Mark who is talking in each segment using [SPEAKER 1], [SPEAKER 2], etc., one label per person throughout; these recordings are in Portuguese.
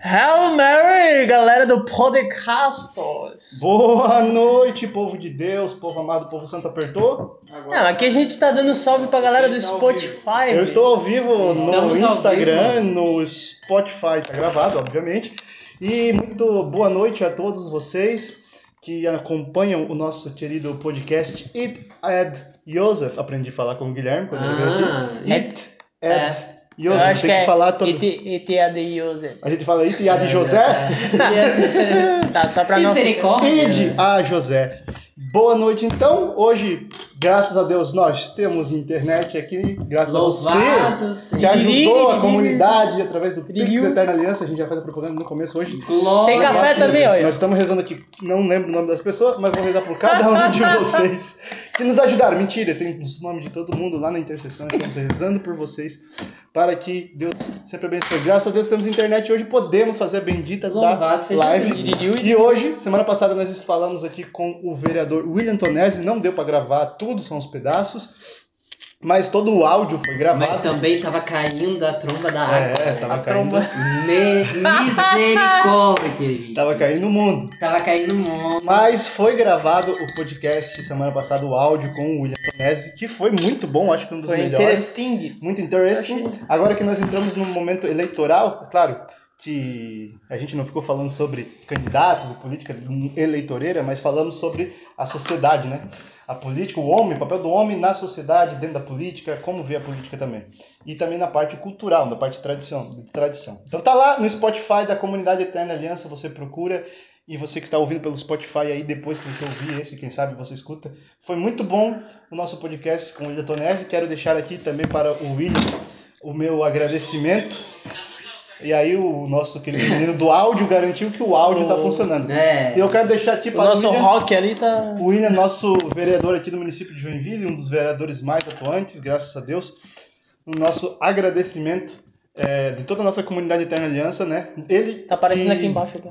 [SPEAKER 1] Hail Mary, galera do Podcastos.
[SPEAKER 2] Boa noite, povo de Deus, povo amado, povo santo apertou.
[SPEAKER 1] Não, aqui a gente tá dando salve pra galera do Spotify.
[SPEAKER 2] Eu estou ao vivo
[SPEAKER 3] Estamos
[SPEAKER 2] no
[SPEAKER 3] ao
[SPEAKER 2] Instagram, no Spotify, tá gravado, obviamente. E muito boa noite a todos vocês que acompanham o nosso querido podcast It Ed Joseph. Aprendi a falar com o Guilherme quando ele veio
[SPEAKER 3] Ah,
[SPEAKER 2] aqui. It
[SPEAKER 1] É.
[SPEAKER 2] Ed
[SPEAKER 1] Eu acho
[SPEAKER 2] tem
[SPEAKER 1] que
[SPEAKER 2] que
[SPEAKER 1] é
[SPEAKER 2] falar todo.
[SPEAKER 1] Itiadiose.
[SPEAKER 2] A gente fala It Ed José.
[SPEAKER 1] Tá, só pra não...
[SPEAKER 3] Misericórdia.
[SPEAKER 2] Ide a José. Boa noite, então. Hoje, graças a Deus, nós temos internet aqui. Graças a
[SPEAKER 3] Louvado
[SPEAKER 2] você
[SPEAKER 3] seja.
[SPEAKER 2] que ajudou a comunidade através do Pix. Eterna Aliança. A gente já faz a propaganda no começo hoje.
[SPEAKER 3] Glória
[SPEAKER 1] Tem café
[SPEAKER 3] a
[SPEAKER 1] também, olha.
[SPEAKER 2] Nós estamos rezando aqui, não lembro o nome das pessoas, mas vou rezar por cada um de vocês que nos ajudaram. Mentira, tem os nomes de todo mundo lá na intercessão. Estamos rezando por vocês para que Deus sempre abençoe. Graças a Deus temos internet hoje, podemos fazer a bendita da
[SPEAKER 3] Louvado seja
[SPEAKER 2] live. E hoje, semana passada, nós falamos aqui com o vereador William Tonesi. Não deu para gravar tudo, são os pedaços, mas todo o áudio foi gravado.
[SPEAKER 3] Mas também tava caindo a tromba da água.
[SPEAKER 2] É, tava
[SPEAKER 1] A
[SPEAKER 2] caindo.
[SPEAKER 1] tromba.
[SPEAKER 3] Me... Misericórdia.
[SPEAKER 2] Tava caindo o mundo.
[SPEAKER 3] Tava caindo um monte.
[SPEAKER 2] Mas foi gravado o podcast semana passada, o áudio com o William Tonesi, que foi muito bom, acho que um dos
[SPEAKER 1] Foi
[SPEAKER 2] melhores.
[SPEAKER 1] interesting.
[SPEAKER 2] Muito interesting. Agora que nós entramos num momento eleitoral, é claro que a gente não ficou falando sobre candidatos e política eleitoreira, mas falamos sobre a sociedade, né? A política, o homem, o papel do homem na sociedade, dentro da política, como vê a política também. E também na parte cultural, na parte de tradição. De tradição. Então tá lá no Spotify da Comunidade Eterna Aliança, você procura e você que está ouvindo pelo Spotify aí, depois que você ouvir esse, quem sabe você escuta. Foi muito bom o nosso podcast com o William Tonesi. Quero deixar aqui também para o William o meu agradecimento. E aí o nosso querido menino do áudio garantiu que o áudio está funcionando.
[SPEAKER 3] É.
[SPEAKER 2] E eu quero deixar aqui
[SPEAKER 1] O
[SPEAKER 2] para
[SPEAKER 1] nosso
[SPEAKER 2] o William,
[SPEAKER 1] rock ali tá...
[SPEAKER 2] o William, nosso vereador aqui do município de Joinville, um dos vereadores mais atuantes, graças a Deus. O nosso agradecimento é, de toda a nossa comunidade Eterna Aliança, né? Ele
[SPEAKER 1] Tá aparecendo
[SPEAKER 2] que-
[SPEAKER 1] aqui embaixo. Aqui.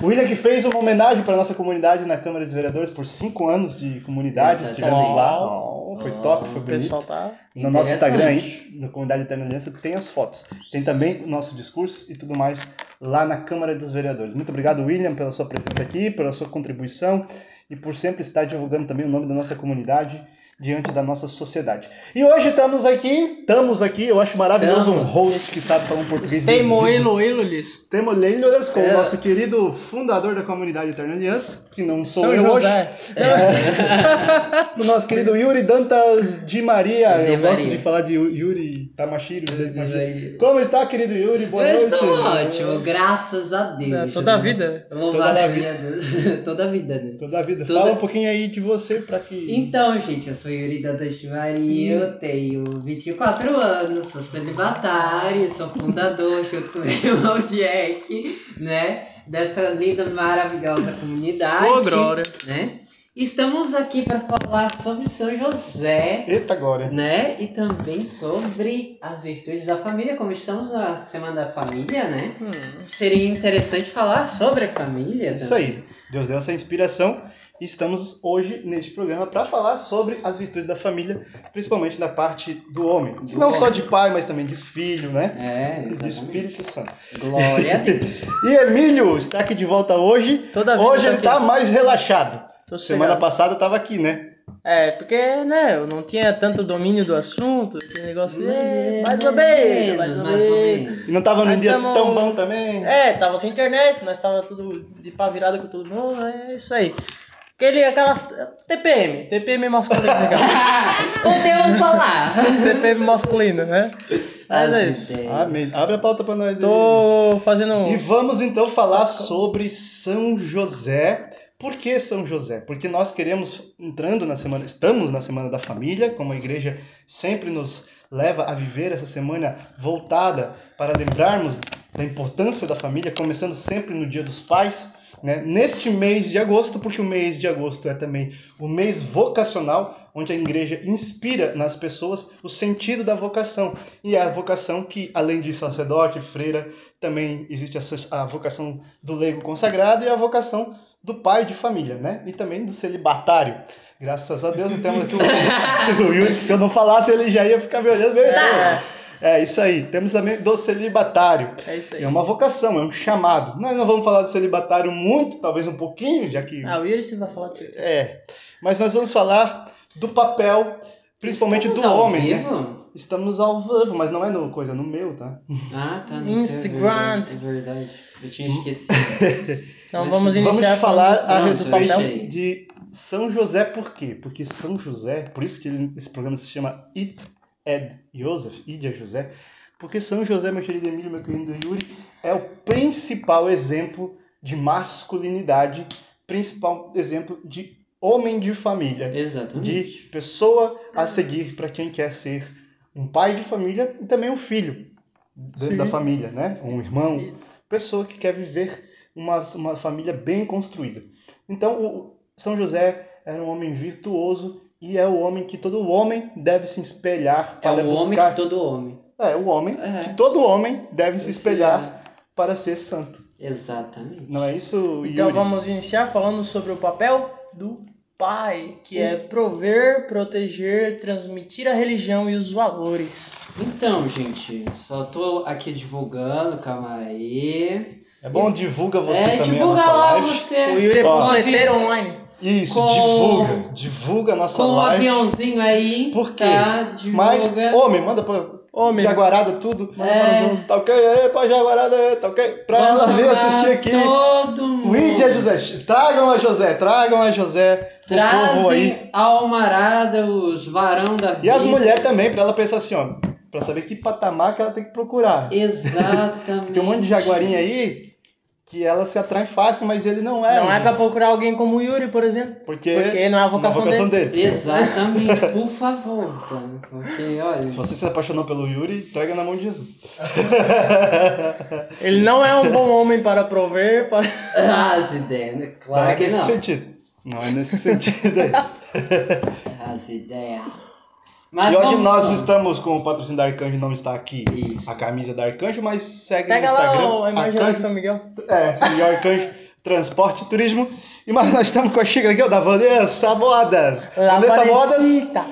[SPEAKER 2] O William que fez uma homenagem para nossa comunidade na Câmara dos Vereadores por cinco anos de comunidade. Estivemos lá. Foi top, foi bonito.
[SPEAKER 1] tá...
[SPEAKER 2] No nosso. Instagram aí, na Comunidade Eterna Aliança, tem as fotos. Tem também o nosso discurso e tudo mais lá na Câmara dos Vereadores. Muito obrigado, William, pela sua presença aqui, pela sua contribuição e por sempre estar divulgando também o nome da nossa comunidade diante da nossa sociedade. E hoje estamos aqui, estamos aqui, eu acho maravilhoso um
[SPEAKER 3] Estamos.
[SPEAKER 2] host que sabe falar um português
[SPEAKER 1] Tem
[SPEAKER 2] visível.
[SPEAKER 1] moelo, elulis.
[SPEAKER 2] Temos Leiloras com
[SPEAKER 3] É.
[SPEAKER 2] o nosso querido fundador da Comunidade Eterna Aliança, que não sou
[SPEAKER 1] São
[SPEAKER 2] eu
[SPEAKER 1] José.
[SPEAKER 2] hoje. O nosso querido Yuri Dantas de Maria.
[SPEAKER 3] De
[SPEAKER 2] eu gosto
[SPEAKER 3] Maria.
[SPEAKER 2] de falar de Yuri Tamashiro. Como está, querido Yuri? Boa
[SPEAKER 3] Eu
[SPEAKER 2] noite.
[SPEAKER 3] estou ótimo, graças a Deus.
[SPEAKER 1] É, toda a vida.
[SPEAKER 3] Louvado
[SPEAKER 2] Toda a
[SPEAKER 3] seja Deus. Toda a vida, né?
[SPEAKER 2] Toda a vida.
[SPEAKER 3] Toda-
[SPEAKER 2] Fala um pouquinho aí de você para que.
[SPEAKER 3] Então, gente, eu sou Yuri Dantas de Maria, eu tenho 24 anos, sou celibatário, sou fundador junto com meu irmão Jack, né? Dessa linda, maravilhosa comunidade.
[SPEAKER 1] Ô, glória.
[SPEAKER 3] Né? Estamos aqui para falar sobre São José,
[SPEAKER 2] Eita, glória.
[SPEAKER 3] né? E também sobre as virtudes da família, como estamos na Semana da Família, né? Seria interessante falar sobre a família.
[SPEAKER 2] Isso aí. Deus deu essa inspiração e estamos hoje neste programa para falar sobre as virtudes da família, principalmente da parte do homem.
[SPEAKER 3] Do
[SPEAKER 2] Não
[SPEAKER 3] homem.
[SPEAKER 2] só de pai, mas também de filho, né?
[SPEAKER 3] É,
[SPEAKER 2] E do
[SPEAKER 3] exatamente.
[SPEAKER 2] Espírito Santo.
[SPEAKER 3] Glória a Deus.
[SPEAKER 2] E Emílio está aqui de volta hoje.
[SPEAKER 1] Toda
[SPEAKER 2] Hoje ele
[SPEAKER 1] aqui.
[SPEAKER 2] tá mais relaxado. Semana passada tava aqui, né?
[SPEAKER 1] É, porque, né, eu não tinha tanto domínio do assunto, aquele negócio, é, mais ou
[SPEAKER 3] menos,
[SPEAKER 1] mais ou menos.
[SPEAKER 2] E não tava num dia
[SPEAKER 1] tamo-
[SPEAKER 2] tão bom também.
[SPEAKER 1] É, tava sem internet, nós tava tudo de pá virada com todo mundo, é isso aí. Aquele, aquelas, TPM, TPM masculino, né?
[SPEAKER 3] Podemos falar.
[SPEAKER 1] TPM masculino, né? Mas é isso.
[SPEAKER 2] Amém. Abre a pauta pra nós aí.
[SPEAKER 1] Tô fazendo...
[SPEAKER 2] E vamos então falar sobre São José. Por que São José? Porque nós queremos, entrando na semana, estamos na Semana da Família, como a igreja sempre nos leva a viver essa semana voltada para lembrarmos da importância da família, começando sempre no Dia dos Pais, né? neste mês de agosto, porque o mês de agosto é também o mês vocacional, onde a igreja inspira nas pessoas o sentido da vocação. E é a vocação que, além de sacerdote, freira, também existe a, vocação do leigo consagrado e a vocação do pai de família, né? E também do celibatário. Graças a Deus temos aqui o, o Yuri, que se eu não falasse ele já ia ficar me olhando meio.
[SPEAKER 1] É.
[SPEAKER 2] Isso aí. Temos também do celibatário.
[SPEAKER 1] É isso aí.
[SPEAKER 2] É uma vocação, é um chamado. Nós não vamos falar do celibatário muito, talvez um pouquinho, já que.
[SPEAKER 1] Ah, o Yuri sim vai falar de certeza.
[SPEAKER 2] É. Mas nós vamos falar do papel, principalmente
[SPEAKER 3] Estamos
[SPEAKER 2] do
[SPEAKER 3] ao
[SPEAKER 2] homem, né?
[SPEAKER 3] vivo?
[SPEAKER 2] Estamos ao vivo, mas não é no coisa, no meu, tá?
[SPEAKER 3] Ah, tá. no
[SPEAKER 1] Instagram.
[SPEAKER 3] É verdade, é verdade. Eu tinha esquecido.
[SPEAKER 1] Então vamos iniciar
[SPEAKER 2] Vamos falar a respeito de São José, por quê? Porque São José, por isso que ele- esse programa se chama Id Ed Joseph, Id é José, porque São José, meu querido Emílio, meu querido Yuri, é o principal exemplo de masculinidade, principal exemplo de homem de família,
[SPEAKER 3] Exatamente.
[SPEAKER 2] de pessoa a seguir para quem quer ser um pai de família e também um filho
[SPEAKER 1] Sim.
[SPEAKER 2] da família, né? Um irmão, pessoa que quer viver uma, uma família bem construída. Então, o São José era um homem virtuoso e é o homem que todo homem deve se espelhar
[SPEAKER 3] É
[SPEAKER 2] para
[SPEAKER 3] o homem
[SPEAKER 2] buscar.
[SPEAKER 3] que todo homem.
[SPEAKER 2] É, o homem
[SPEAKER 3] É.
[SPEAKER 2] que todo homem deve se
[SPEAKER 3] Esse
[SPEAKER 2] espelhar para ser santo.
[SPEAKER 3] Exatamente.
[SPEAKER 2] Não é isso,
[SPEAKER 1] Então
[SPEAKER 2] Yuri?
[SPEAKER 1] vamos iniciar falando sobre o papel do pai, que é prover, proteger, transmitir a religião e os valores.
[SPEAKER 3] Então, gente, só tô aqui divulgando, calma aí.
[SPEAKER 2] É bom, divulga você
[SPEAKER 3] é,
[SPEAKER 2] também a
[SPEAKER 3] divulga
[SPEAKER 2] nossa
[SPEAKER 3] lá
[SPEAKER 2] live.
[SPEAKER 3] você.
[SPEAKER 1] O Yuri é online.
[SPEAKER 2] Isso,
[SPEAKER 3] Com-
[SPEAKER 2] divulga. Divulga a nossa
[SPEAKER 3] Com
[SPEAKER 2] live.
[SPEAKER 3] aviãozinho aí.
[SPEAKER 2] Por quê?
[SPEAKER 3] Tá, divulga.
[SPEAKER 2] Mas, homem, manda pra
[SPEAKER 1] Homem.
[SPEAKER 2] Jaguarada tudo. Manda
[SPEAKER 3] É.
[SPEAKER 2] para o Tá ok? Aí, pra Jaguarada, aí, tá ok? Pra
[SPEAKER 3] Vamos
[SPEAKER 2] ela vir assistir aqui.
[SPEAKER 3] Todo mundo.
[SPEAKER 2] O Índia José. Tragam a José, tragam a José.
[SPEAKER 3] Trazem a almarada, os varão da vida.
[SPEAKER 2] E as mulheres também, pra ela pensar assim, ó. Pra saber que patamar que ela tem que procurar.
[SPEAKER 3] Exatamente.
[SPEAKER 2] Tem um monte de jaguarinha aí que ela se atrai fácil, mas ele não é.
[SPEAKER 1] Não é
[SPEAKER 2] um-
[SPEAKER 1] pra procurar alguém como o Yuri, por exemplo.
[SPEAKER 2] Porque,
[SPEAKER 1] Porque não é a vocação, dele.
[SPEAKER 3] Exatamente, por favor? Porque, olha.
[SPEAKER 2] Se você se apaixonou pelo Yuri, entrega na mão de Jesus.
[SPEAKER 1] Ele não é um bom homem para prover, para...
[SPEAKER 3] As ideias, né?
[SPEAKER 2] Não
[SPEAKER 3] Claro
[SPEAKER 2] é
[SPEAKER 3] que
[SPEAKER 2] nesse
[SPEAKER 3] não.
[SPEAKER 2] sentido. Não é nesse sentido aí.
[SPEAKER 3] As ideias. Mas
[SPEAKER 2] E hoje
[SPEAKER 3] vamos-
[SPEAKER 2] nós estamos com o patrocínio da Arcanjo, não está aqui
[SPEAKER 3] Isso.
[SPEAKER 2] a camisa da Arcanjo, mas segue
[SPEAKER 1] Pega
[SPEAKER 2] no Instagram.
[SPEAKER 1] lá o- a lá de
[SPEAKER 2] Arcanjo,
[SPEAKER 1] São Miguel.
[SPEAKER 2] é, segue o Arcanjo Transporte e Turismo. E mas nós estamos com a xícara aqui, ó, da Vanessa Modas. Vanessa Modas.
[SPEAKER 1] Vanessita,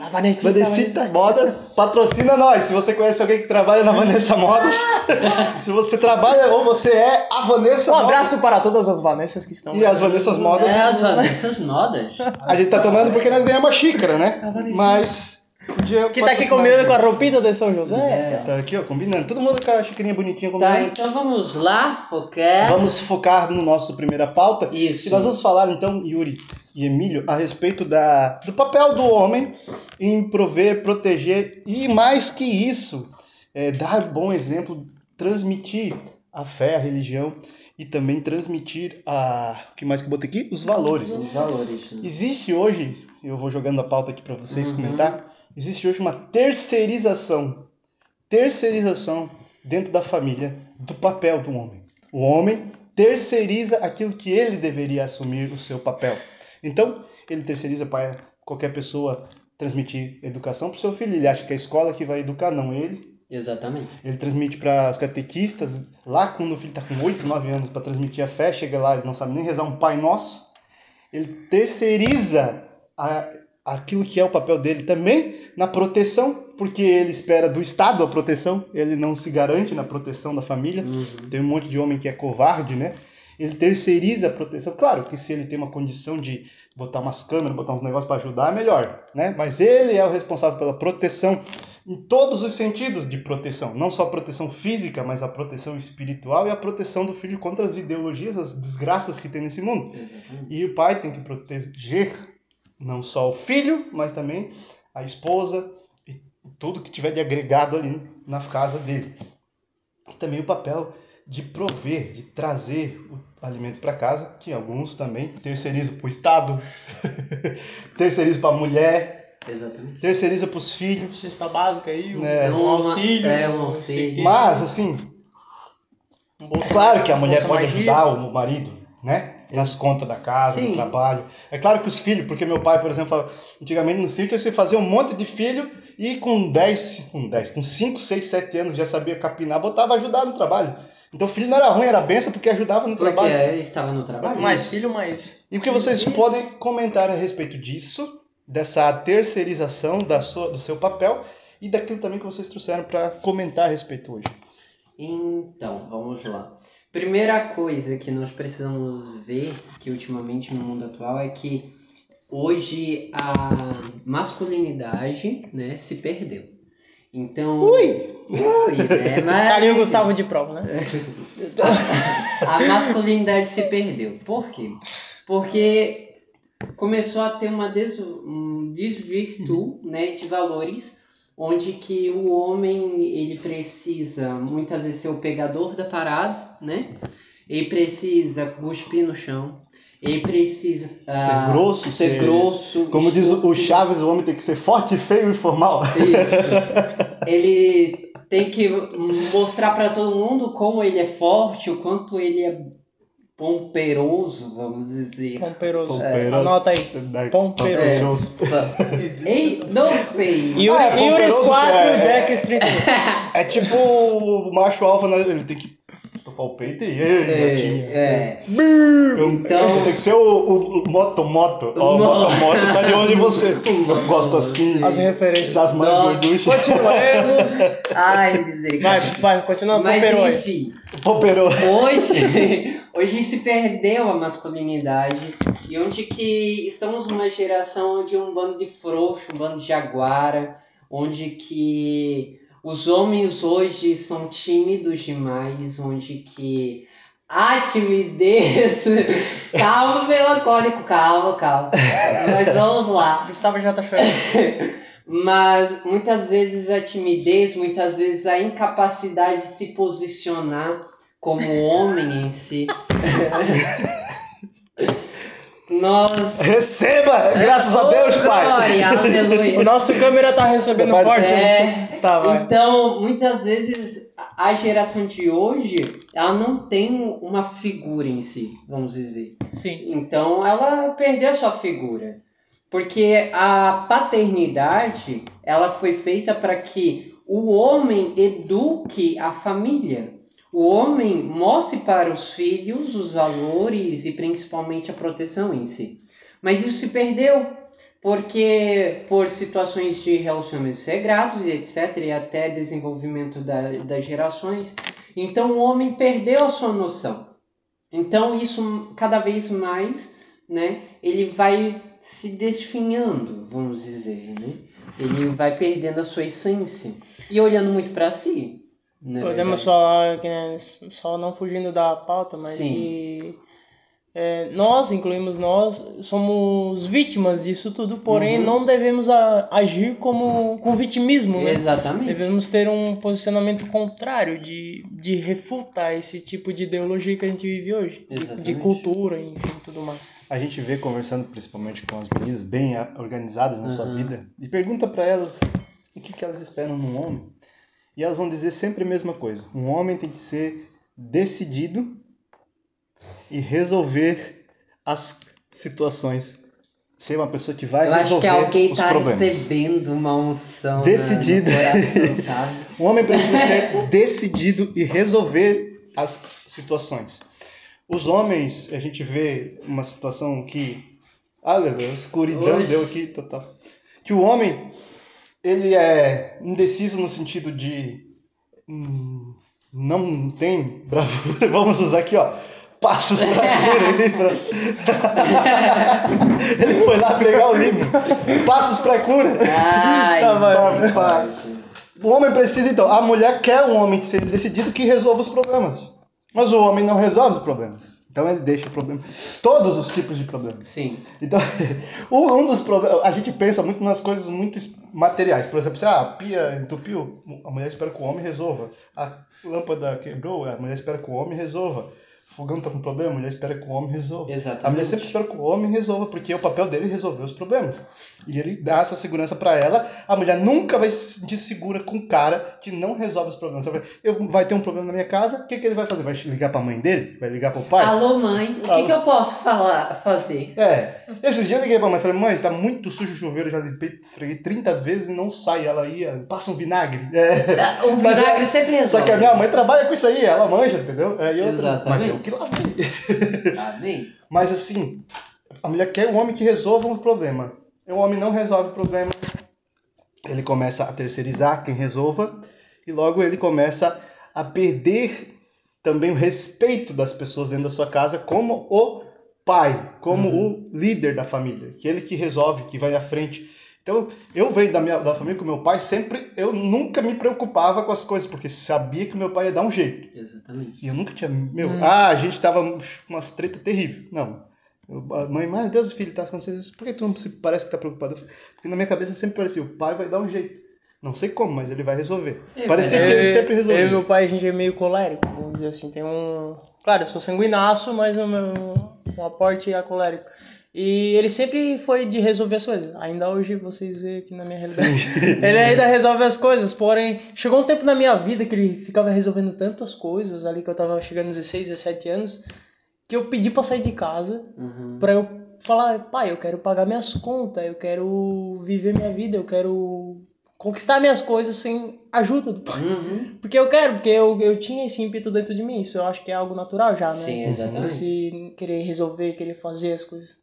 [SPEAKER 1] Vanessita
[SPEAKER 2] Modas, patrocina nós. Se você conhece alguém que trabalha na Vanessa Modas, se você trabalha ou você é a Vanessa
[SPEAKER 1] Um
[SPEAKER 2] Modas.
[SPEAKER 1] abraço para todas as Vanessas que estão
[SPEAKER 2] E as Vanessas Modas.
[SPEAKER 3] É, as Vanessas modas.
[SPEAKER 2] A gente tá tomando porque nós ganhamos uma xícara, né? Mas. Podia
[SPEAKER 1] Que tá aqui combinando com a roupinha de São José.
[SPEAKER 3] É.
[SPEAKER 2] Tá aqui, ó, combinando. Todo mundo com a xicrinha bonitinha
[SPEAKER 3] Tá,
[SPEAKER 2] combinando.
[SPEAKER 3] então vamos lá, focar.
[SPEAKER 2] Vamos focar no nosso primeira pauta.
[SPEAKER 3] Isso.
[SPEAKER 2] E nós vamos falar, então, Yuri e Emílio, a respeito da, do papel do homem em prover, proteger e, mais que isso, é, dar bom exemplo, transmitir a fé, a religião e também transmitir a. O que mais que eu botei aqui? Os valores.
[SPEAKER 3] Os valores. né?
[SPEAKER 2] Existe hoje, eu vou jogando a pauta aqui para vocês
[SPEAKER 3] Uhum.
[SPEAKER 2] comentar, existe hoje uma terceirização, terceirização dentro da família do papel do homem. O homem terceiriza aquilo que ele deveria assumir o seu papel. Então, ele terceiriza para qualquer pessoa transmitir educação para o seu filho. Ele acha que é a escola que vai educar, não ele.
[SPEAKER 3] Exatamente.
[SPEAKER 2] Ele transmite para os catequistas, lá quando o filho está com 8, 9 anos, para transmitir a fé, chega lá e não sabe nem rezar um Pai Nosso. Ele terceiriza a, aquilo que é o papel dele também na proteção, porque ele espera do Estado a proteção, ele não se garante na proteção da família. Tem um monte de homem que é covarde, né? Ele terceiriza a proteção. Claro que se ele tem uma condição de botar umas câmeras, botar uns negócios para ajudar, é melhor, né? Mas ele é o responsável pela proteção em todos os sentidos de proteção, não só a proteção física, mas a proteção espiritual e a proteção do filho contra as ideologias, as desgraças que tem nesse mundo. E o pai tem que proteger não só o filho, mas também a esposa e tudo que tiver de agregado ali na casa dele. E também o papel de prover, de trazer o alimento para casa, que alguns também terceirizam para o Estado, terceirizam para a mulher,
[SPEAKER 3] Exatamente.
[SPEAKER 2] terceiriza para os filhos.
[SPEAKER 1] Cesta básica aí, um,
[SPEAKER 2] É.
[SPEAKER 1] um auxílio.
[SPEAKER 3] É, um auxílio.
[SPEAKER 2] Mas, assim,
[SPEAKER 1] Um
[SPEAKER 2] É claro que a mulher pode
[SPEAKER 1] magia.
[SPEAKER 2] ajudar o marido, né? Nas contas da casa,
[SPEAKER 3] Sim.
[SPEAKER 2] no trabalho. É claro que os filhos, porque meu pai, por exemplo, antigamente no sítio você fazia um monte de filho e com 10, com 10, com 5, 6, 7 anos já sabia capinar, botava ajudar no trabalho. Então o filho não era ruim, era benção porque ajudava no
[SPEAKER 3] Porque
[SPEAKER 2] trabalho.
[SPEAKER 3] estava no trabalho.
[SPEAKER 1] Mais filho, mais.
[SPEAKER 2] E o que vocês
[SPEAKER 3] Isso.
[SPEAKER 2] podem comentar a respeito disso, dessa terceirização da sua, do seu papel e daquilo também que vocês trouxeram para comentar a respeito hoje.
[SPEAKER 4] Então, vamos lá. Primeira coisa que nós precisamos ver, que ultimamente no mundo atual, é que hoje a masculinidade, né, se perdeu. Então. Ui! Ui, né? Mas...
[SPEAKER 1] Tá ali o Gustavo de prova, né?
[SPEAKER 4] a masculinidade se perdeu. Por quê? Porque começou a ter uma des... um desvirtu né, de valores onde que o homem ele precisa muitas vezes ser o pegador da parada, né? Ele precisa cuspir no chão. Ele precisa
[SPEAKER 2] ser uh, grosso,
[SPEAKER 4] ser, ser grosso.
[SPEAKER 2] Como diz o Chaves, o homem tem que ser forte, feio e formal.
[SPEAKER 4] Isso. ele tem que mostrar para todo mundo como ele é forte, o quanto ele é pomperoso, vamos dizer.
[SPEAKER 1] Pomperoso. pomperoso. É, anota aí. Pomperoso.
[SPEAKER 4] Ei, não sei.
[SPEAKER 1] Yuri, ah, é, Yuri 4, é, Jack Street.
[SPEAKER 2] É tipo o macho alfa, né? ele tem que estufar o peito e
[SPEAKER 4] ei, é, é.
[SPEAKER 2] Então... Tem que ser o, o, o moto moto. Ó, o moto moto tá de onde você. Eu gosto assim.
[SPEAKER 1] As referências.
[SPEAKER 2] Das mães gorduchas.
[SPEAKER 1] Continuemos.
[SPEAKER 4] Ai, misericórdia.
[SPEAKER 1] Vai, vai, continua.
[SPEAKER 4] Mas Pomperou enfim.
[SPEAKER 2] Pomperou.
[SPEAKER 4] Hoje... Hoje se perdeu a masculinidade e onde que estamos numa geração de um bando de frouxo, um bando de jaguara, onde que os homens hoje são tímidos demais, onde que a timidez. calma, melancólico, calma, calma. Mas vamos lá.
[SPEAKER 1] Gustavo já tá chorando.
[SPEAKER 4] Mas muitas vezes a timidez, muitas vezes a incapacidade de se posicionar como homem em si. Nós.
[SPEAKER 2] Receba! Graças a Deus, Pai!
[SPEAKER 4] Glória, aleluia.
[SPEAKER 1] O nosso câmera tá recebendo forte.
[SPEAKER 4] É, tá, vai. Então, muitas vezes, a geração de hoje, ela não tem uma figura em si, vamos dizer.
[SPEAKER 1] Sim.
[SPEAKER 4] Então, ela perdeu a sua figura. Porque a paternidade, ela foi feita para que o homem eduque a família o homem mostre para os filhos os valores e principalmente a proteção em si. Mas isso se perdeu porque por situações de relacionamentos sagrados e etc e até desenvolvimento da, das gerações, então o homem perdeu a sua noção. Então isso cada vez mais, né, ele vai se desfinhando, vamos dizer, né? Ele vai perdendo a sua essência e olhando muito para si.
[SPEAKER 1] Não é Podemos falar que né, só não fugindo da pauta, mas Sim. que é, nós, incluímos nós, somos vítimas disso tudo, porém uhum. não devemos a, agir como com vitimismo, né?
[SPEAKER 4] Exatamente.
[SPEAKER 1] Devemos ter um posicionamento contrário de, de refutar esse tipo de ideologia que a gente vive hoje, de, de, cultura, enfim, tudo mais.
[SPEAKER 2] A gente vê conversando principalmente com as meninas bem organizadas na uhum. sua vida e pergunta para elas o que, que elas esperam num homem. E elas vão dizer sempre a mesma coisa. Um homem tem que ser decidido e resolver as situações. Ser uma pessoa que vai Eu resolver os problemas.
[SPEAKER 4] acho que alguém está recebendo uma unção decidido. Coração, sabe?
[SPEAKER 2] um homem precisa ser decidido e resolver as situações. Os homens, a gente vê uma situação que... Ah, a escuridão Hoje. deu aqui, total. Que o homem ele é indeciso no sentido de hum, não tem bravura. Vamos usar aqui, ó. Passos pra cura. ele foi lá pegar o livro. Passos pra cura.
[SPEAKER 4] Ai, tá,
[SPEAKER 2] pra, O homem precisa, então. A mulher quer um homem que seja decidido que resolva os problemas. Mas o homem não resolve os problemas. Então ele deixa o problema. Todos os tipos de problemas.
[SPEAKER 4] Sim.
[SPEAKER 2] Então, um dos problemas. A gente pensa muito nas coisas muito materiais. Por exemplo, se ah, a pia entupiu, a mulher espera que o homem resolva. A lâmpada quebrou, a mulher espera que o homem resolva fogão tá com problema, a mulher espera que o homem resolva.
[SPEAKER 4] Exatamente.
[SPEAKER 2] A mulher sempre espera que o homem resolva, porque é o papel dele é resolver os problemas. E ele dá essa segurança para ela. A mulher nunca vai se sentir segura com um cara que não resolve os problemas. Eu, vai ter um problema na minha casa, o que, que ele vai fazer? Vai ligar pra mãe dele? Vai ligar pro pai?
[SPEAKER 4] Alô, mãe, o que, que eu posso falar, fazer?
[SPEAKER 2] É. Esses dias eu liguei pra mãe e falei, mãe, tá muito sujo o chuveiro, já limpei, esfreguei 30 vezes e não sai. Ela ia, passa um vinagre.
[SPEAKER 4] É. O vinagre é, sempre resolve.
[SPEAKER 2] Só que a minha mãe trabalha com isso aí, ela manja, entendeu? É,
[SPEAKER 4] Exatamente.
[SPEAKER 2] Mas eu que lavei.
[SPEAKER 4] Amém.
[SPEAKER 2] Mas assim, a mulher quer um homem que resolva um problema. O homem não resolve o problema. ele começa a terceirizar quem resolva e logo ele começa a perder também o respeito das pessoas dentro da sua casa como o pai, como uhum. o líder da família, que ele que resolve, que vai à frente. Então, eu venho da minha da família com meu pai, sempre eu nunca me preocupava com as coisas, porque sabia que meu pai ia dar um jeito.
[SPEAKER 4] Exatamente.
[SPEAKER 2] E eu nunca tinha, meu, hum. ah, a gente tava umas treta terrível. Não. Eu, mãe, mas Deus, filho, tá acontecendo isso. Por que tu não se parece que tá preocupado? Porque na minha cabeça sempre parecia, o pai vai dar um jeito. Não sei como, mas ele vai resolver.
[SPEAKER 1] É, Parecia que ele sempre resolvia. Eu e meu pai, a gente é meio colérico, vamos dizer assim. Tem um. Claro, eu sou sanguinaço, mas o meu um aporte é colérico. E ele sempre foi de resolver as coisas. Ainda hoje vocês veem aqui na minha realidade. ele ainda resolve as coisas, porém, chegou um tempo na minha vida que ele ficava resolvendo tantas coisas, ali que eu tava chegando nos 16, 17 anos, que eu pedi pra sair de casa, uhum. pra eu falar, pai, eu quero pagar minhas contas, eu quero viver minha vida, eu quero conquistar minhas coisas sem ajuda do pai. Uhum. Porque eu quero, porque eu, eu tinha esse ímpeto dentro de mim. Isso eu acho que é algo natural já, né?
[SPEAKER 4] Sim, exatamente.
[SPEAKER 1] Esse querer resolver, querer fazer as coisas.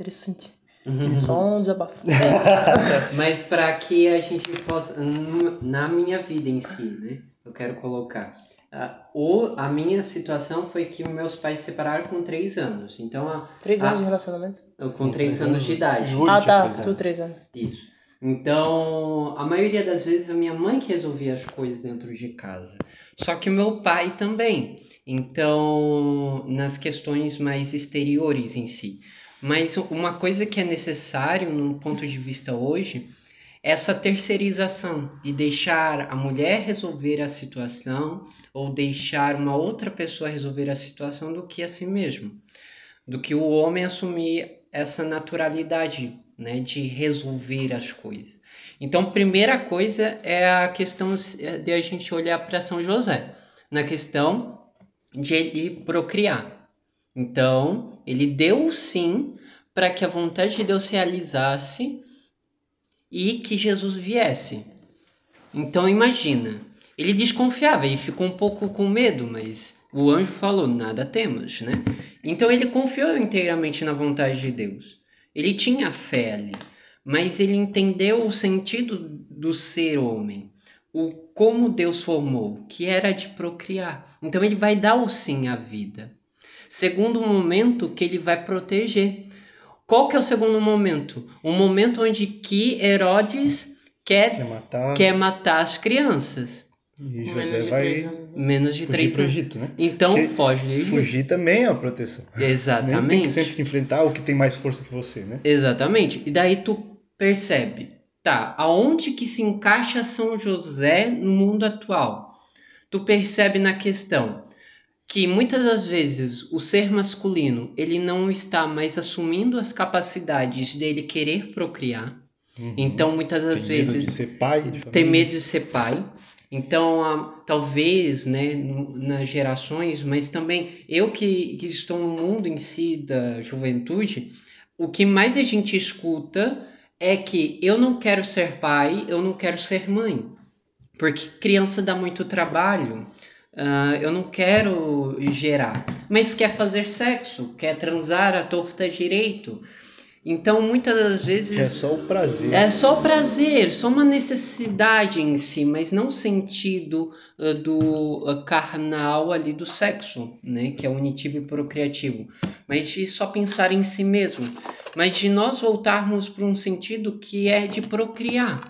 [SPEAKER 1] Interessante. Uhum. Só um desabafo.
[SPEAKER 4] Mas para que a gente possa. Na minha vida em si, né? Eu quero colocar. Uh, a minha situação foi que meus pais se separaram com 3 anos. Então, a,
[SPEAKER 1] três anos a, de relacionamento?
[SPEAKER 4] Com 3 anos de idade.
[SPEAKER 1] Ah, tá. Tu 3 anos.
[SPEAKER 4] Isso. Então, a maioria das vezes a minha mãe que resolvia as coisas dentro de casa. Só que o meu pai também. Então, nas questões mais exteriores em si. Mas uma coisa que é necessário no ponto de vista hoje, essa terceirização de deixar a mulher resolver a situação ou deixar uma outra pessoa resolver a situação do que a si mesmo. Do que o homem assumir essa naturalidade né, de resolver as coisas. Então, primeira coisa é a questão de a gente olhar para São José, na questão de ele procriar. Então, ele deu sim para que a vontade de Deus se realizasse e que Jesus viesse. Então, imagina, ele desconfiava e ficou um pouco com medo, mas o anjo falou: nada temos, né? Então, ele confiou inteiramente na vontade de Deus. Ele tinha fé ali, mas ele entendeu o sentido do ser homem, o como Deus formou, que era de procriar. Então ele vai dar o sim à vida. Segundo momento que ele vai proteger. Qual que é o segundo momento? O momento onde que Herodes quer, quer, matar, quer matar as crianças.
[SPEAKER 2] E José vai
[SPEAKER 4] menos de três
[SPEAKER 2] anos. Egito, né?
[SPEAKER 4] Então Porque foge do Egito.
[SPEAKER 2] Fugir também é uma proteção.
[SPEAKER 4] Exatamente. Nem
[SPEAKER 2] tem que sempre que enfrentar o que tem mais força que você, né?
[SPEAKER 4] Exatamente. E daí tu percebe, tá, aonde que se encaixa São José no mundo atual? Tu percebe na questão que muitas das vezes o ser masculino, ele não está mais assumindo as capacidades dele querer procriar. Uhum. Então, muitas das tem vezes.
[SPEAKER 2] Medo de ser pai,
[SPEAKER 4] tem medo de ser pai. Então, talvez, né, nas gerações, mas também eu que, que estou no mundo em si da juventude, o que mais a gente escuta é que eu não quero ser pai, eu não quero ser mãe. Porque criança dá muito trabalho, uh, eu não quero gerar. Mas quer fazer sexo, quer transar a torta direito. Então, muitas das vezes.
[SPEAKER 2] É só o prazer.
[SPEAKER 4] É só o prazer, só uma necessidade em si, mas não o sentido uh, do uh, carnal ali do sexo, né? Que é unitivo e procriativo. Mas de só pensar em si mesmo. Mas de nós voltarmos para um sentido que é de procriar.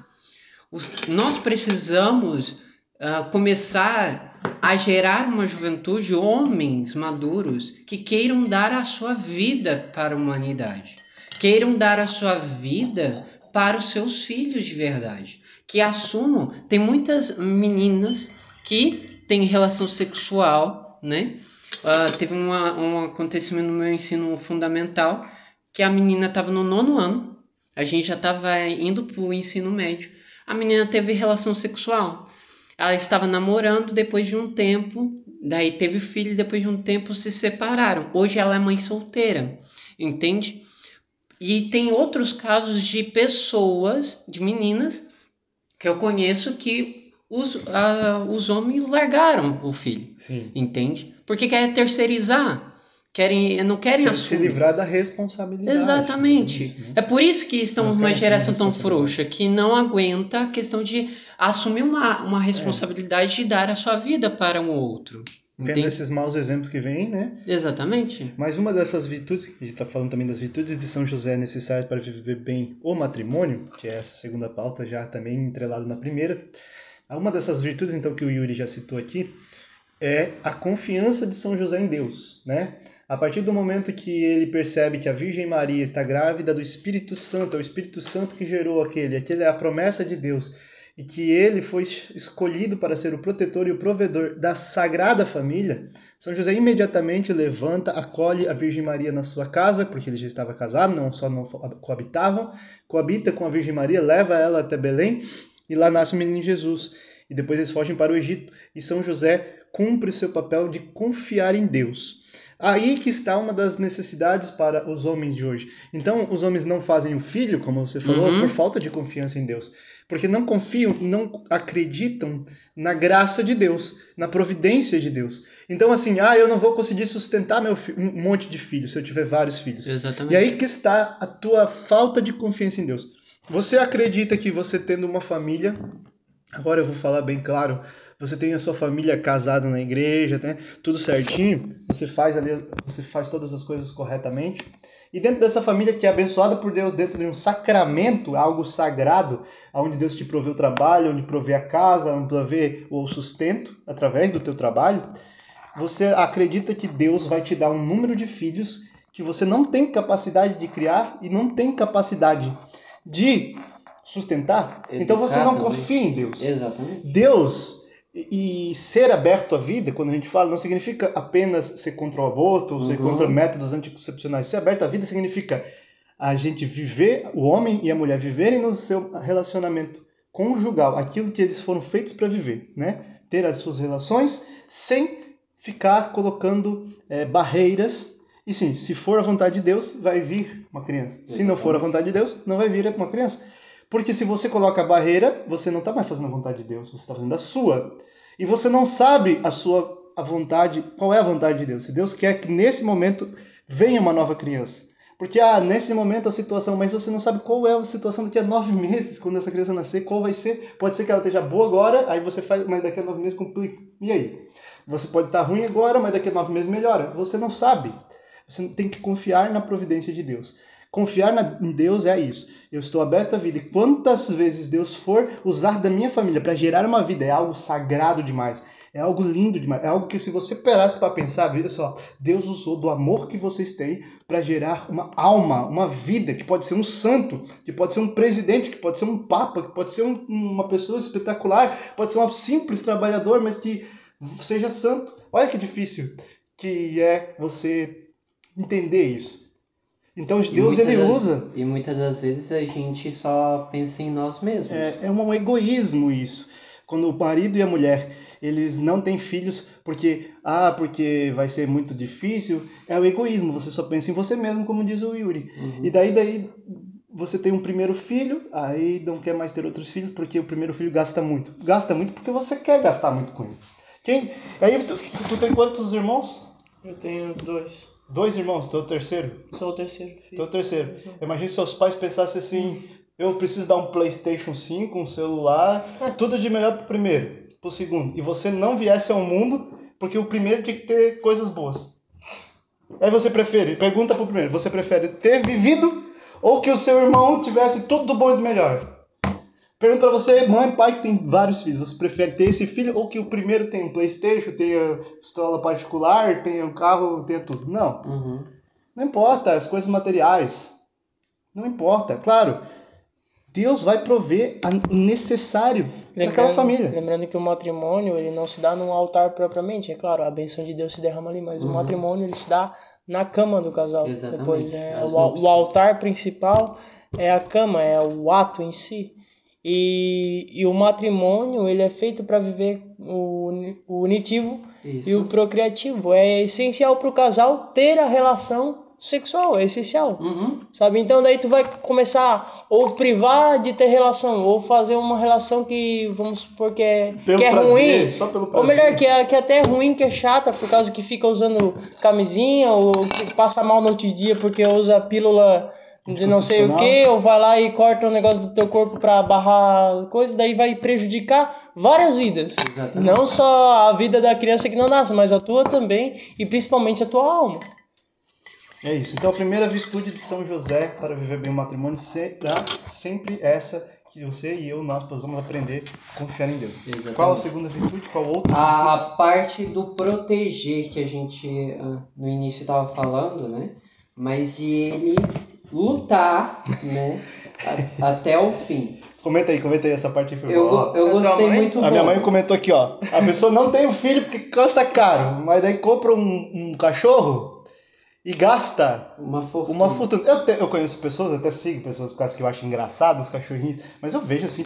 [SPEAKER 4] Os, nós precisamos uh, começar a gerar uma juventude, homens maduros, que queiram dar a sua vida para a humanidade queiram dar a sua vida para os seus filhos de verdade. Que assumam. Tem muitas meninas que têm relação sexual, né? Uh, teve uma, um acontecimento no meu ensino fundamental que a menina estava no nono ano, a gente já estava indo para o ensino médio. A menina teve relação sexual. Ela estava namorando depois de um tempo, daí teve filho, depois de um tempo se separaram. Hoje ela é mãe solteira, entende? E tem outros casos de pessoas, de meninas, que eu conheço que os, uh, os homens largaram o filho.
[SPEAKER 2] Sim.
[SPEAKER 4] Entende? Porque quer terceirizar. Querem, não querem
[SPEAKER 2] Quer
[SPEAKER 4] assumir.
[SPEAKER 2] se livrar da responsabilidade.
[SPEAKER 4] Exatamente.
[SPEAKER 2] É isso, né?
[SPEAKER 4] É por isso que estamos numa geração tão frouxa, que não aguenta a questão de assumir uma, uma responsabilidade de dar a sua vida para um outro. Entende?
[SPEAKER 2] esses maus exemplos que vêm, né?
[SPEAKER 4] Exatamente.
[SPEAKER 2] Mas uma dessas virtudes, que a gente está falando também das virtudes de São José necessárias para viver bem o matrimônio, que é essa segunda pauta, já também entrelado na primeira. Uma dessas virtudes, então, que o Yuri já citou aqui, é a confiança de São José em Deus, né? A partir do momento que ele percebe que a Virgem Maria está grávida do Espírito Santo, é o Espírito Santo que gerou aquele, aquele é a promessa de Deus, e que ele foi escolhido para ser o protetor e o provedor da Sagrada Família, São José imediatamente levanta, acolhe a Virgem Maria na sua casa, porque ele já estava casado, não só não coabitavam, coabita com a Virgem Maria, leva ela até Belém, e lá nasce o menino Jesus. E depois eles fogem para o Egito, e São José cumpre o seu papel de confiar em Deus. Aí que está uma das necessidades para os homens de hoje. Então, os homens não fazem o filho, como você falou,
[SPEAKER 4] Uhum.
[SPEAKER 2] por falta de confiança em Deus. Porque não confiam, não acreditam na graça de Deus, na providência de Deus. Então, assim, ah, eu não vou conseguir sustentar meu um monte de filhos se eu tiver vários filhos.
[SPEAKER 4] Exatamente.
[SPEAKER 2] E aí que está a tua falta de confiança em Deus. Você acredita que você tendo uma família, agora eu vou falar bem claro, você tem a sua família casada na igreja, né? Tudo certinho, você faz ali, você faz todas as coisas corretamente. E dentro dessa família que é abençoada por Deus, dentro de um sacramento, algo sagrado, onde Deus te provê o trabalho, onde provê a casa, onde provê o sustento através do teu trabalho, você acredita que Deus vai te dar um número de filhos que você não tem capacidade de criar e não tem capacidade de sustentar? então você não confia em Deus.
[SPEAKER 4] Exatamente.
[SPEAKER 2] Deus e e ser aberto à vida, quando a gente fala, não significa apenas ser contra o aborto ou ser
[SPEAKER 4] Uhum.
[SPEAKER 2] contra métodos anticoncepcionais. Ser aberto à vida significa a gente viver, o homem e a mulher viverem no seu relacionamento conjugal, aquilo que eles foram feitos para viver, né? Ter as suas relações sem ficar colocando eh, barreiras. E sim, se for a vontade de Deus, vai vir uma criança. Se não for a vontade de Deus, não vai vir uma criança. Porque se você coloca a barreira, você não está mais fazendo a vontade de Deus, você está fazendo a sua. E você não sabe a sua a vontade, qual é a vontade de Deus. Se Deus quer que nesse momento venha uma nova criança. Porque, ah, nesse momento a situação, mas você não sabe qual é a situação daqui a nove meses, quando essa criança nascer, qual vai ser. Pode ser que ela esteja boa agora, aí você faz, mas daqui a nove meses complica. E aí? Você pode estar ruim agora, mas daqui a nove meses melhora. Você não sabe. Você tem que confiar na providência de Deus. Confiar em Deus é isso. Eu estou aberto à vida. E quantas vezes Deus for usar da minha família para gerar uma vida, é algo sagrado demais. É algo lindo demais. É algo que se você parasse para pensar, veja só, Deus usou do amor que vocês têm para gerar uma alma, uma vida, que pode ser um santo, que pode ser um presidente, que pode ser um papa, que pode ser um- uma pessoa espetacular, pode ser um simples trabalhador, mas que seja santo. Olha que difícil que é você entender isso. Então
[SPEAKER 4] E
[SPEAKER 2] Deus ele
[SPEAKER 4] das-
[SPEAKER 2] usa
[SPEAKER 4] E muitas das vezes a gente só pensa em nós mesmos.
[SPEAKER 2] é, é um egoísmo isso. Quando o marido e a mulher eles não têm filhos porque ah porque vai ser muito difícil é o egoísmo. Você só pensa em você mesmo, como diz o Yuri. E daí daí você tem um primeiro filho, aí não quer mais ter outros filhos porque o primeiro filho gasta muito. Gasta muito porque você quer gastar muito com ele. Quem? Aí tu, tu tem quantos irmãos?
[SPEAKER 1] Eu tenho dois.
[SPEAKER 2] Dois irmãos, tu é o terceiro?
[SPEAKER 1] Sou o terceiro
[SPEAKER 2] Tu é o terceiro. Imagina se seus pais pensassem assim: eu preciso dar um PlayStation 5, um celular, tudo de melhor pro primeiro, pro segundo. E você não viesse ao mundo porque o primeiro tinha que ter coisas boas. Aí você prefere, pergunta pro primeiro: você prefere ter vivido ou que o seu irmão tivesse tudo do bom e do melhor? Pergunta pra você, mãe, pai que tem vários filhos, você prefere ter esse filho ou que o primeiro tenha um Playstation, tenha pistola particular, tenha um carro, tenha tudo? Não.
[SPEAKER 4] Uhum.
[SPEAKER 2] Não importa as coisas materiais. Não importa. Claro, Deus vai prover o necessário para aquela
[SPEAKER 1] Lembrando-
[SPEAKER 2] família.
[SPEAKER 1] Lembrando que o matrimônio, ele não se dá num altar propriamente. É claro, a benção de Deus se derrama ali, mas o matrimônio, ele se dá na cama do casal.
[SPEAKER 4] Exatamente.
[SPEAKER 1] Depois, é, o, o altar principal é a cama, é o ato em si. E, e o matrimônio, ele é feito para viver o, uni- o unitivo
[SPEAKER 4] Isso.
[SPEAKER 1] e o procriativo. É essencial para o casal ter a relação sexual, é essencial. Uhum. Sabe? Então daí tu vai começar ou privar de ter relação, ou fazer uma relação que, vamos supor, que é,
[SPEAKER 2] pelo
[SPEAKER 1] que é
[SPEAKER 2] prazer,
[SPEAKER 1] ruim.
[SPEAKER 2] Só pelo prazer.
[SPEAKER 1] Ou melhor, que é, que é até ruim, que é chata, por causa que fica usando camisinha, ou que passa mal no outro dia porque usa pílula de não sei o que, ou vai lá e corta um negócio do teu corpo pra barrar coisa, daí vai prejudicar várias vidas. Exatamente. Não só a vida da criança que não nasce, mas a tua também, e principalmente a tua alma.
[SPEAKER 2] É isso. Então a primeira virtude de São José para viver bem o matrimônio será sempre essa que você e eu nós possamos aprender a confiar em Deus. Exatamente. Qual a segunda virtude? Qual outra?
[SPEAKER 4] A, a parte do proteger que a gente ah, no início estava falando, né? Mas de ele lutar, né? A, até o fim.
[SPEAKER 2] Comenta aí, comenta aí essa parte aí.
[SPEAKER 4] Eu, eu, eu gostei muito.
[SPEAKER 2] A minha mãe comentou aqui, ó. A pessoa não tem o um filho porque custa caro, mas daí compra um, um cachorro e gasta
[SPEAKER 4] uma fortuna.
[SPEAKER 2] Uma fortuna. Eu, te, eu conheço pessoas, até sigo pessoas por causa que eu acho engraçado os cachorrinhos, mas eu vejo assim,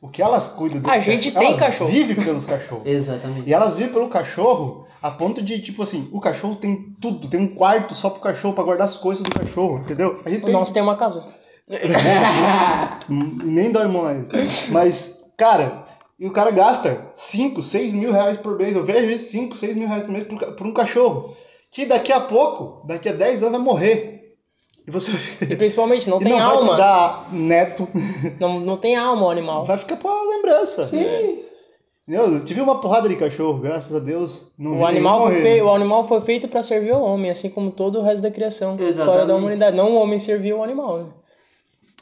[SPEAKER 2] o que elas cuidam
[SPEAKER 1] A gente tem
[SPEAKER 2] elas
[SPEAKER 1] cachorro.
[SPEAKER 2] vivem pelos cachorros.
[SPEAKER 4] Exatamente.
[SPEAKER 2] E elas vivem pelo cachorro a ponto de, tipo assim, o cachorro tem tudo, tem um quarto só pro cachorro, para guardar as coisas do cachorro, entendeu?
[SPEAKER 1] A gente o tem... nosso tem uma casa.
[SPEAKER 2] Nem dói mais. Mas, cara, e o cara gasta 5, 6 mil reais por mês. Eu vejo isso, 5, 6 mil reais por mês por, por um cachorro que daqui a pouco, daqui a 10 anos, vai morrer.
[SPEAKER 1] E você. E principalmente não
[SPEAKER 2] e
[SPEAKER 1] tem
[SPEAKER 2] não
[SPEAKER 1] alma.
[SPEAKER 2] Vai te dar neto.
[SPEAKER 1] Não, não tem alma o animal.
[SPEAKER 2] Vai ficar pra lembrança.
[SPEAKER 4] Sim.
[SPEAKER 2] Eu tive uma porrada de cachorro, graças a Deus. Não
[SPEAKER 1] o, animal foi feito, o animal foi feito para servir o homem, assim como todo o resto da criação. Exatamente. Fora da humanidade. Não o homem serviu o animal.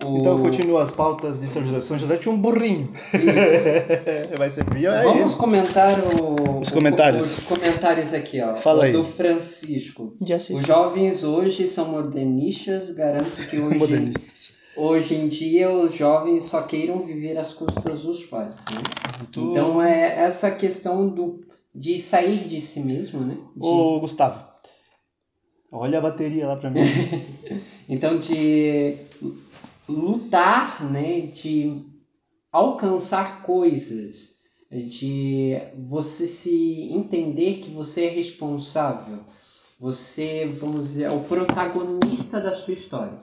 [SPEAKER 1] Né?
[SPEAKER 2] O... Então continua as pautas de São José. São José tinha um burrinho. Vai ser pior
[SPEAKER 4] Vamos comentar o...
[SPEAKER 2] os comentários.
[SPEAKER 4] O, os comentários aqui, ó.
[SPEAKER 2] Fala aí.
[SPEAKER 4] Do Francisco. Os jovens hoje são modernistas, garanto que hoje, hoje em dia os jovens só queiram viver às custas dos pais. Né? Então é essa questão do, de sair de si mesmo, né? De...
[SPEAKER 2] Ô, Gustavo, olha a bateria lá pra mim.
[SPEAKER 4] então de lutar, né, de alcançar coisas, de você se entender que você é responsável, você, vamos dizer, é o protagonista da sua história.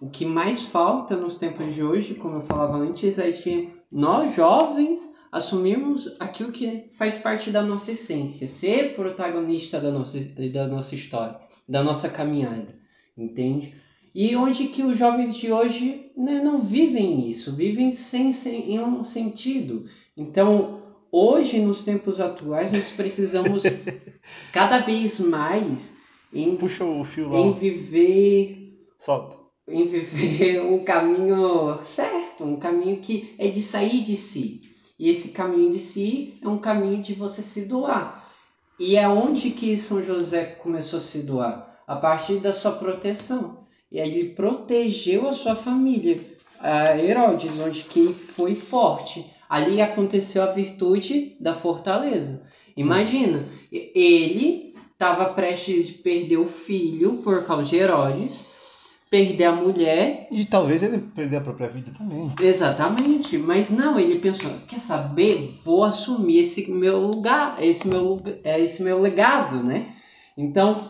[SPEAKER 4] O que mais falta nos tempos de hoje, como eu falava antes, é que nós jovens assumirmos aquilo que faz parte da nossa essência, ser protagonista da nossa, da nossa história, da nossa caminhada, entende? E onde que os jovens de hoje né, não vivem isso, vivem sem, sem um sentido. Então, hoje, nos tempos atuais, nós precisamos cada vez mais em,
[SPEAKER 2] Puxa o fio lá.
[SPEAKER 4] em viver.
[SPEAKER 2] Solta.
[SPEAKER 4] Em viver um caminho certo, um caminho que é de sair de si. E esse caminho de si é um caminho de você se doar. E é onde que São José começou a se doar? A partir da sua proteção. E aí ele protegeu a sua família, a Herodes, onde que foi forte. Ali aconteceu a virtude da fortaleza. Sim. Imagina, ele estava prestes a perder o filho por causa de Herodes, perder a mulher.
[SPEAKER 2] E talvez ele perder a própria vida também.
[SPEAKER 4] Exatamente, mas não, ele pensou, quer saber? Vou assumir esse meu lugar, esse meu, esse meu legado, né? Então,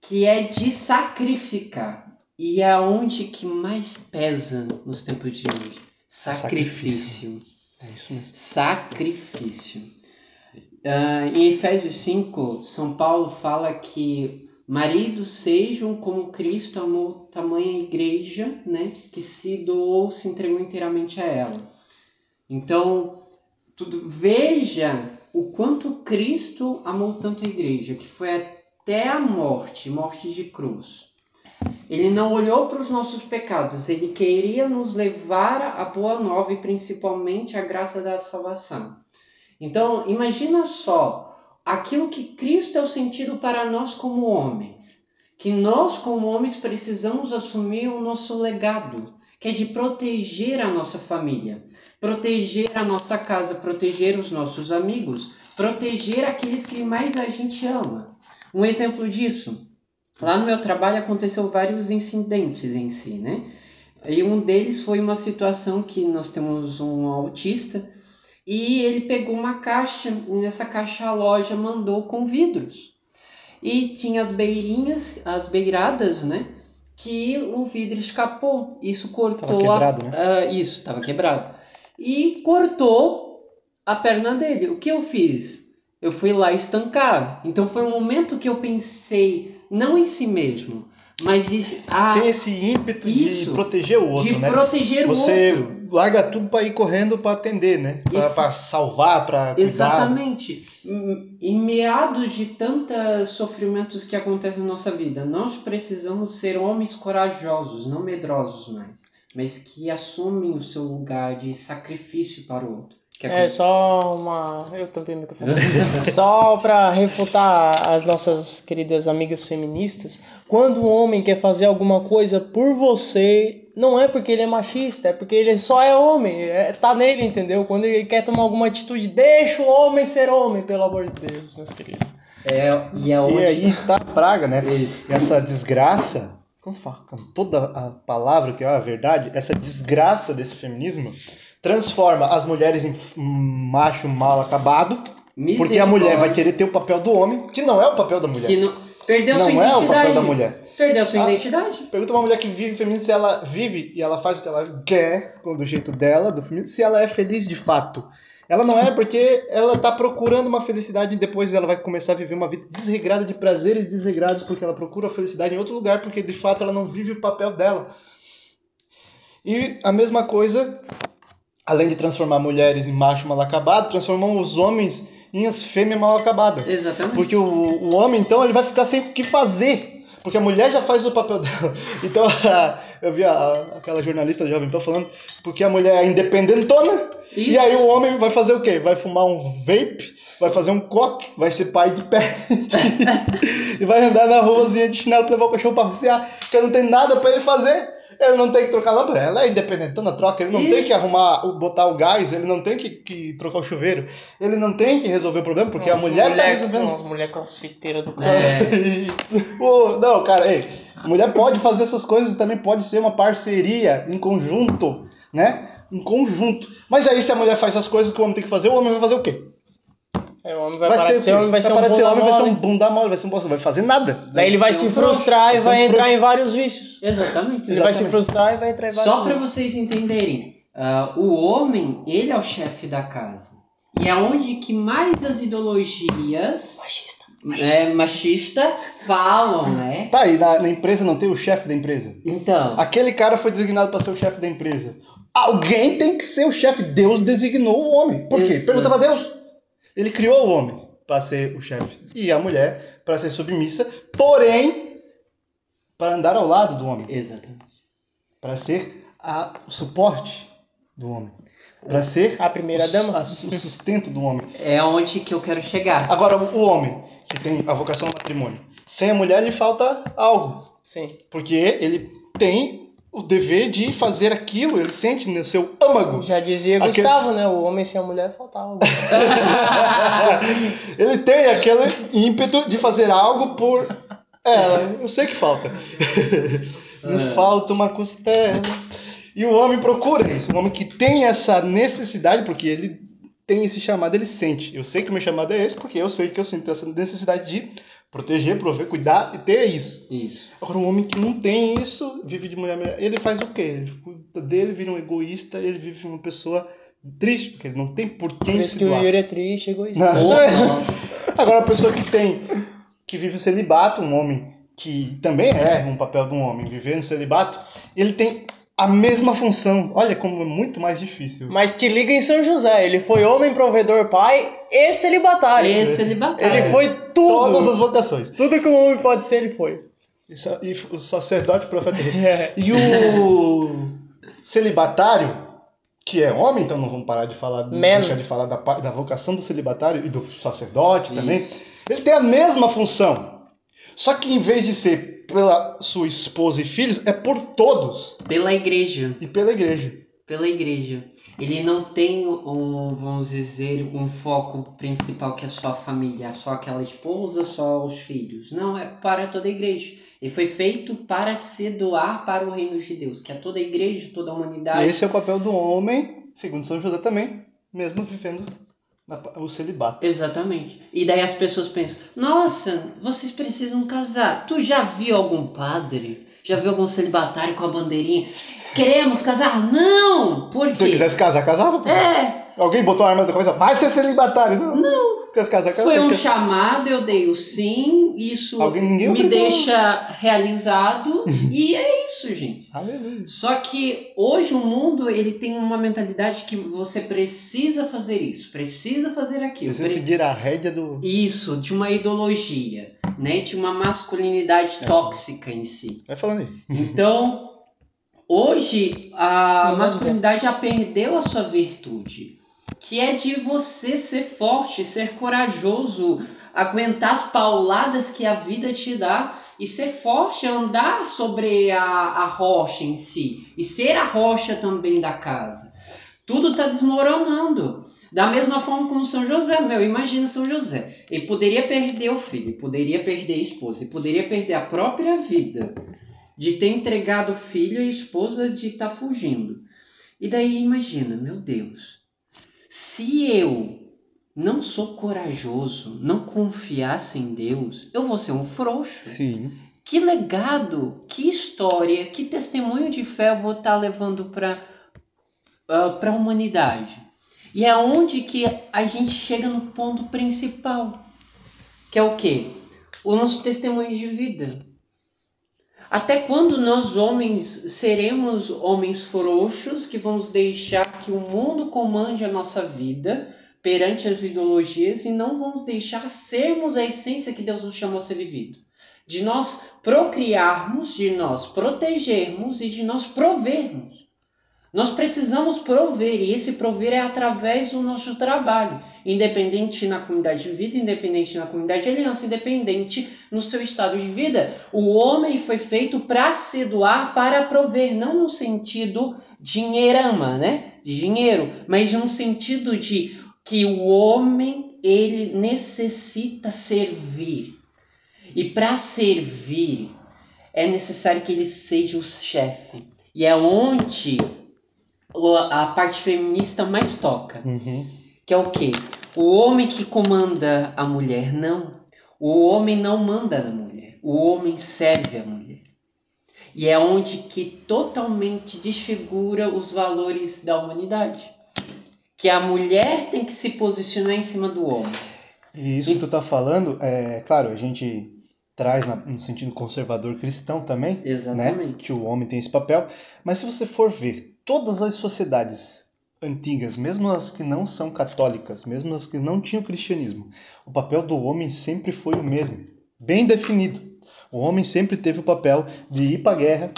[SPEAKER 4] que é de sacrificar. E é aonde que mais pesa nos tempos de hoje? Sacrifício.
[SPEAKER 2] É isso mesmo.
[SPEAKER 4] Sacrifício. Uh, em Efésios 5, São Paulo fala que maridos sejam como Cristo amou tamanha igreja, né? Que se doou, se entregou inteiramente a ela. Então, tudo, veja o quanto Cristo amou tanto a igreja, que foi até a morte, morte de cruz. Ele não olhou para os nossos pecados, ele queria nos levar à boa nova e principalmente à graça da salvação. Então, imagina só aquilo que Cristo é o sentido para nós como homens. Que nós, como homens, precisamos assumir o nosso legado, que é de proteger a nossa família, proteger a nossa casa, proteger os nossos amigos, proteger aqueles que mais a gente ama. Um exemplo disso, Lá no meu trabalho aconteceu vários incidentes em si, né? E um deles foi uma situação que nós temos um autista e ele pegou uma caixa e nessa caixa a loja mandou com vidros. E tinha as beirinhas, as beiradas, né? Que o vidro escapou. Isso cortou
[SPEAKER 2] Tava quebrado,
[SPEAKER 4] a,
[SPEAKER 2] né?
[SPEAKER 4] ah, isso, tava quebrado. E cortou a perna dele. O que eu fiz? Eu fui lá estancar. Então foi um momento que eu pensei, não em si mesmo, mas de, ah,
[SPEAKER 2] Tem esse ímpeto de
[SPEAKER 4] isso,
[SPEAKER 2] proteger o outro,
[SPEAKER 4] de
[SPEAKER 2] né?
[SPEAKER 4] proteger o
[SPEAKER 2] Você
[SPEAKER 4] outro.
[SPEAKER 2] larga tudo pra ir correndo pra atender, né? Pra, pra salvar, cuidar.
[SPEAKER 4] Exatamente. Em- Em meados de tantos sofrimentos que acontecem na nossa vida, nós precisamos ser homens corajosos, não medrosos mais, mas que assumem o seu lugar de sacrifício para o outro. Que
[SPEAKER 1] É só uma. Eu tampei o microfone. só pra refutar as nossas queridas amigas feministas. Quando um homem quer fazer alguma coisa por você, não é porque ele é machista, é porque ele só é homem. É, tá nele, entendeu? Quando ele quer tomar alguma atitude, deixa o homem ser homem, pelo amor de Deus, meus queridos.
[SPEAKER 4] É, e é
[SPEAKER 2] E
[SPEAKER 4] onde...
[SPEAKER 2] aí está a praga, né?
[SPEAKER 4] Isso.
[SPEAKER 2] Essa desgraça, vamos falar com toda a palavra que é a verdade, essa desgraça desse feminismo transforma as mulheres em macho mal acabado, porque a mulher vai querer ter o papel do homem, que não é o papel da mulher.
[SPEAKER 4] Que não... Perdeu
[SPEAKER 2] Não
[SPEAKER 4] sua
[SPEAKER 2] é o
[SPEAKER 4] identidade.
[SPEAKER 2] papel da mulher.
[SPEAKER 4] Perdeu sua
[SPEAKER 2] Ah.
[SPEAKER 4] identidade.
[SPEAKER 2] Pergunta uma mulher que vive feminismo se ela vive e ela faz o que ela quer, do jeito dela, do feminismo, se ela é feliz de fato. Ela não é porque ela tá procurando uma felicidade e depois ela vai começar a viver uma vida desregrada de prazeres desregrados porque ela procura a felicidade em outro lugar porque de fato ela não vive o papel dela. E a mesma coisa, além de transformar mulheres em macho mal acabado, transformam os homens em as fêmeas mal acabadas.
[SPEAKER 4] Exatamente.
[SPEAKER 2] Porque o, o homem, então, ele vai ficar sem o que fazer. Porque a mulher já faz o papel dela. Então, eu vi a- a- aquela jornalista Jovem falando, porque a mulher é independentona,
[SPEAKER 4] Isso.
[SPEAKER 2] e aí o homem vai fazer o quê? Vai fumar um vape, vai fazer um coque, vai ser pai de pé, e vai andar na ruazinha de chinelo pra levar o cachorro pra passear, porque não tem nada pra ele fazer. Ele não tem que trocar lâmpada, ela é independentona, troca, ele não tem
[SPEAKER 4] Isso.
[SPEAKER 2] que arrumar, botar o gás, ele não tem que, que trocar o chuveiro, ele não tem que resolver o problema, porque a mulher, tá resolvendo.
[SPEAKER 1] Nossa, mulher crossfiteira do cara.
[SPEAKER 4] É,
[SPEAKER 2] Ô, não, cara, ei, mulher pode fazer essas coisas também, pode ser uma parceria em conjunto, né? Em conjunto. Mas aí, se a mulher faz as coisas que o homem tem que fazer, o homem vai fazer o quê?
[SPEAKER 1] É, o homem vai, parar de
[SPEAKER 2] o
[SPEAKER 1] ser homem, vai ser um
[SPEAKER 2] de ser
[SPEAKER 1] bunda
[SPEAKER 2] homem, vai ser um
[SPEAKER 1] mole.
[SPEAKER 2] bunda mole, vai ser um bosta, não vai fazer nada.
[SPEAKER 1] Daí ele vai
[SPEAKER 4] ser
[SPEAKER 1] se
[SPEAKER 4] um
[SPEAKER 1] frustrar e
[SPEAKER 2] vai ser um
[SPEAKER 1] vai entrar
[SPEAKER 2] frouxo.
[SPEAKER 1] em vários vícios.
[SPEAKER 4] exatamente.
[SPEAKER 1] Ele vai se
[SPEAKER 2] Exatamente.
[SPEAKER 1] frustrar e vai entrar em vários
[SPEAKER 4] Só para vocês entenderem, ah, o homem, ele é o chefe da casa. E é onde que mais as ideologias
[SPEAKER 1] Machista.
[SPEAKER 4] é, machista falam, né?
[SPEAKER 2] Tá, e na, na empresa não tem o chefe da empresa.
[SPEAKER 4] Então,
[SPEAKER 2] Aquele cara foi designado para ser o chefe da empresa. Alguém tem que ser o chefe. Deus designou o homem. Por quê?
[SPEAKER 4] Isso.
[SPEAKER 2] Perguntava a Deus. Ele criou o homem para ser o chefe. E a mulher para ser submissa, porém, para andar ao lado do homem.
[SPEAKER 4] exatamente.
[SPEAKER 2] Para ser a, o suporte do homem. Para ser
[SPEAKER 1] A primeira
[SPEAKER 2] o,
[SPEAKER 1] dama.
[SPEAKER 2] a- o sustento do homem.
[SPEAKER 4] É onde que eu quero chegar.
[SPEAKER 2] Agora, o homem, que tem a vocação ao matrimônio, sem a mulher lhe falta algo.
[SPEAKER 1] Sim.
[SPEAKER 2] Porque ele tem o dever de fazer aquilo, ele sente no seu âmago.
[SPEAKER 1] Já dizia
[SPEAKER 2] Aquele-
[SPEAKER 1] Gustavo, né? O homem sem a mulher faltava.
[SPEAKER 2] ele tem aquele ímpeto de fazer algo por ela. Eu sei que falta. Me falta uma costela. E o homem procura isso. O homem que tem essa necessidade, porque ele tem esse chamado, ele sente. Eu sei que o meu chamado é esse, porque eu sei que eu sinto essa necessidade de proteger, prover, cuidar e ter isso.
[SPEAKER 4] Isso.
[SPEAKER 2] Agora, um homem que não tem isso, vive de mulher a mulher, ele faz o quê? Ele cuida dele, vira um egoísta, ele vive uma pessoa triste, porque ele não tem por quem
[SPEAKER 1] isso
[SPEAKER 2] se
[SPEAKER 1] que o
[SPEAKER 2] doar.
[SPEAKER 1] Yuri é triste, egoísta.
[SPEAKER 2] Não.
[SPEAKER 4] Opa.
[SPEAKER 2] Agora, a pessoa que tem, que vive o celibato, um homem que também é um papel de um homem, viver no celibato, ele tem a mesma função. Olha como é muito mais difícil.
[SPEAKER 1] Mas te liga em São José, ele foi homem, provedor, pai e celibatário.
[SPEAKER 4] Esse ele batalha.
[SPEAKER 1] Ele foi tudo.
[SPEAKER 2] Todas as vocações.
[SPEAKER 1] Tudo que um homem pode ser, ele foi.
[SPEAKER 2] E E o sacerdote, profeta.
[SPEAKER 1] É.
[SPEAKER 2] E o celibatário, que é homem, então não vamos parar de falar, não
[SPEAKER 1] Man.
[SPEAKER 2] deixar de falar da, da vocação do celibatário e do sacerdote também. Ele tem a mesma função. Só que em vez de ser pela sua esposa e filhos, é por todos
[SPEAKER 4] Pela igreja.
[SPEAKER 2] e pela igreja.
[SPEAKER 4] Pela igreja. Ele não tem um, vamos dizer, um foco principal que é só a família, só aquela esposa, só os filhos. Não, é para toda a igreja. Ele foi feito para se doar para o reino de Deus, que é toda a igreja, toda a
[SPEAKER 2] E
[SPEAKER 4] humanidade.
[SPEAKER 2] esse é o papel do homem, segundo São José também, mesmo vivendo o celibato.
[SPEAKER 4] Exatamente. E daí as pessoas pensam: nossa, vocês precisam casar. Tu já viu algum padre? Já viu algum celibatário com a bandeirinha? Queremos casar? Não! Por quê?
[SPEAKER 2] Se eu quisesse casar, casava?
[SPEAKER 4] É,
[SPEAKER 2] Alguém botou a arma na cabeça, vai ser celibatário. Não. Não.
[SPEAKER 4] Foi um chamado, eu dei o sim, isso
[SPEAKER 2] Alguém- ninguém
[SPEAKER 4] me deixa realizado e é isso, gente.
[SPEAKER 2] Aleluia.
[SPEAKER 4] Só que hoje o mundo ele tem uma mentalidade que você precisa fazer isso, precisa fazer aquilo.
[SPEAKER 2] Precisa
[SPEAKER 4] pre-
[SPEAKER 2] seguir a rédea do...
[SPEAKER 4] Isso, de uma ideologia, né? De uma masculinidade tóxica em si.
[SPEAKER 2] Vai falando aí.
[SPEAKER 4] Então, hoje a masculinidade já perdeu a sua virtude, que é de você ser forte, ser corajoso, aguentar as pauladas que a vida te dá e ser forte, andar sobre a, a rocha em si e ser a rocha também da casa. Tudo está desmoronando. Da mesma forma como São José, meu, imagina São José. Ele poderia perder o filho, poderia perder a esposa, ele poderia perder a própria vida de ter entregado o filho e a esposa de estar fugindo. E daí imagina, meu Deus, se eu não sou corajoso, não confiasse em Deus, eu vou ser um frouxo.
[SPEAKER 2] Sim.
[SPEAKER 4] Que legado, que história, que testemunho de fé eu vou estar levando para para a humanidade? E é onde que a gente chega no ponto principal, que é o quê? O nosso testemunho de vida. Até quando nós homens seremos homens frouxos que vamos deixar que o mundo comande a nossa vida perante as ideologias e não vamos deixar sermos a essência que Deus nos chamou a ser vivido? De nós procriarmos, de nós protegermos e de nós provermos. Nós precisamos prover, e esse prover é através do nosso trabalho, independente na comunidade de vida, independente na comunidade de aliança, independente no seu estado de vida. O homem foi feito para se doar, para prover, não no sentido dinheirama, né? De dinheiro, mas no sentido de que o homem ele necessita servir. E para servir é necessário que ele seja o chefe. E é onde a parte feminista mais toca.
[SPEAKER 2] Uhum.
[SPEAKER 4] Que é o quê? O homem que comanda a mulher, não. O homem não manda na mulher. O homem serve a mulher. E é onde que totalmente desfigura os valores da humanidade. Que a mulher tem que se posicionar em cima do homem.
[SPEAKER 2] E isso que tu tá falando, é claro, a gente traz no sentido conservador cristão também, né?
[SPEAKER 4] Exatamente.
[SPEAKER 2] Que o homem tem esse papel. Mas se você for ver todas as sociedades antigas, mesmo as que não são católicas, mesmo as que não tinham cristianismo, o papel do homem sempre foi o mesmo, bem definido. O homem sempre teve o papel de ir para guerra.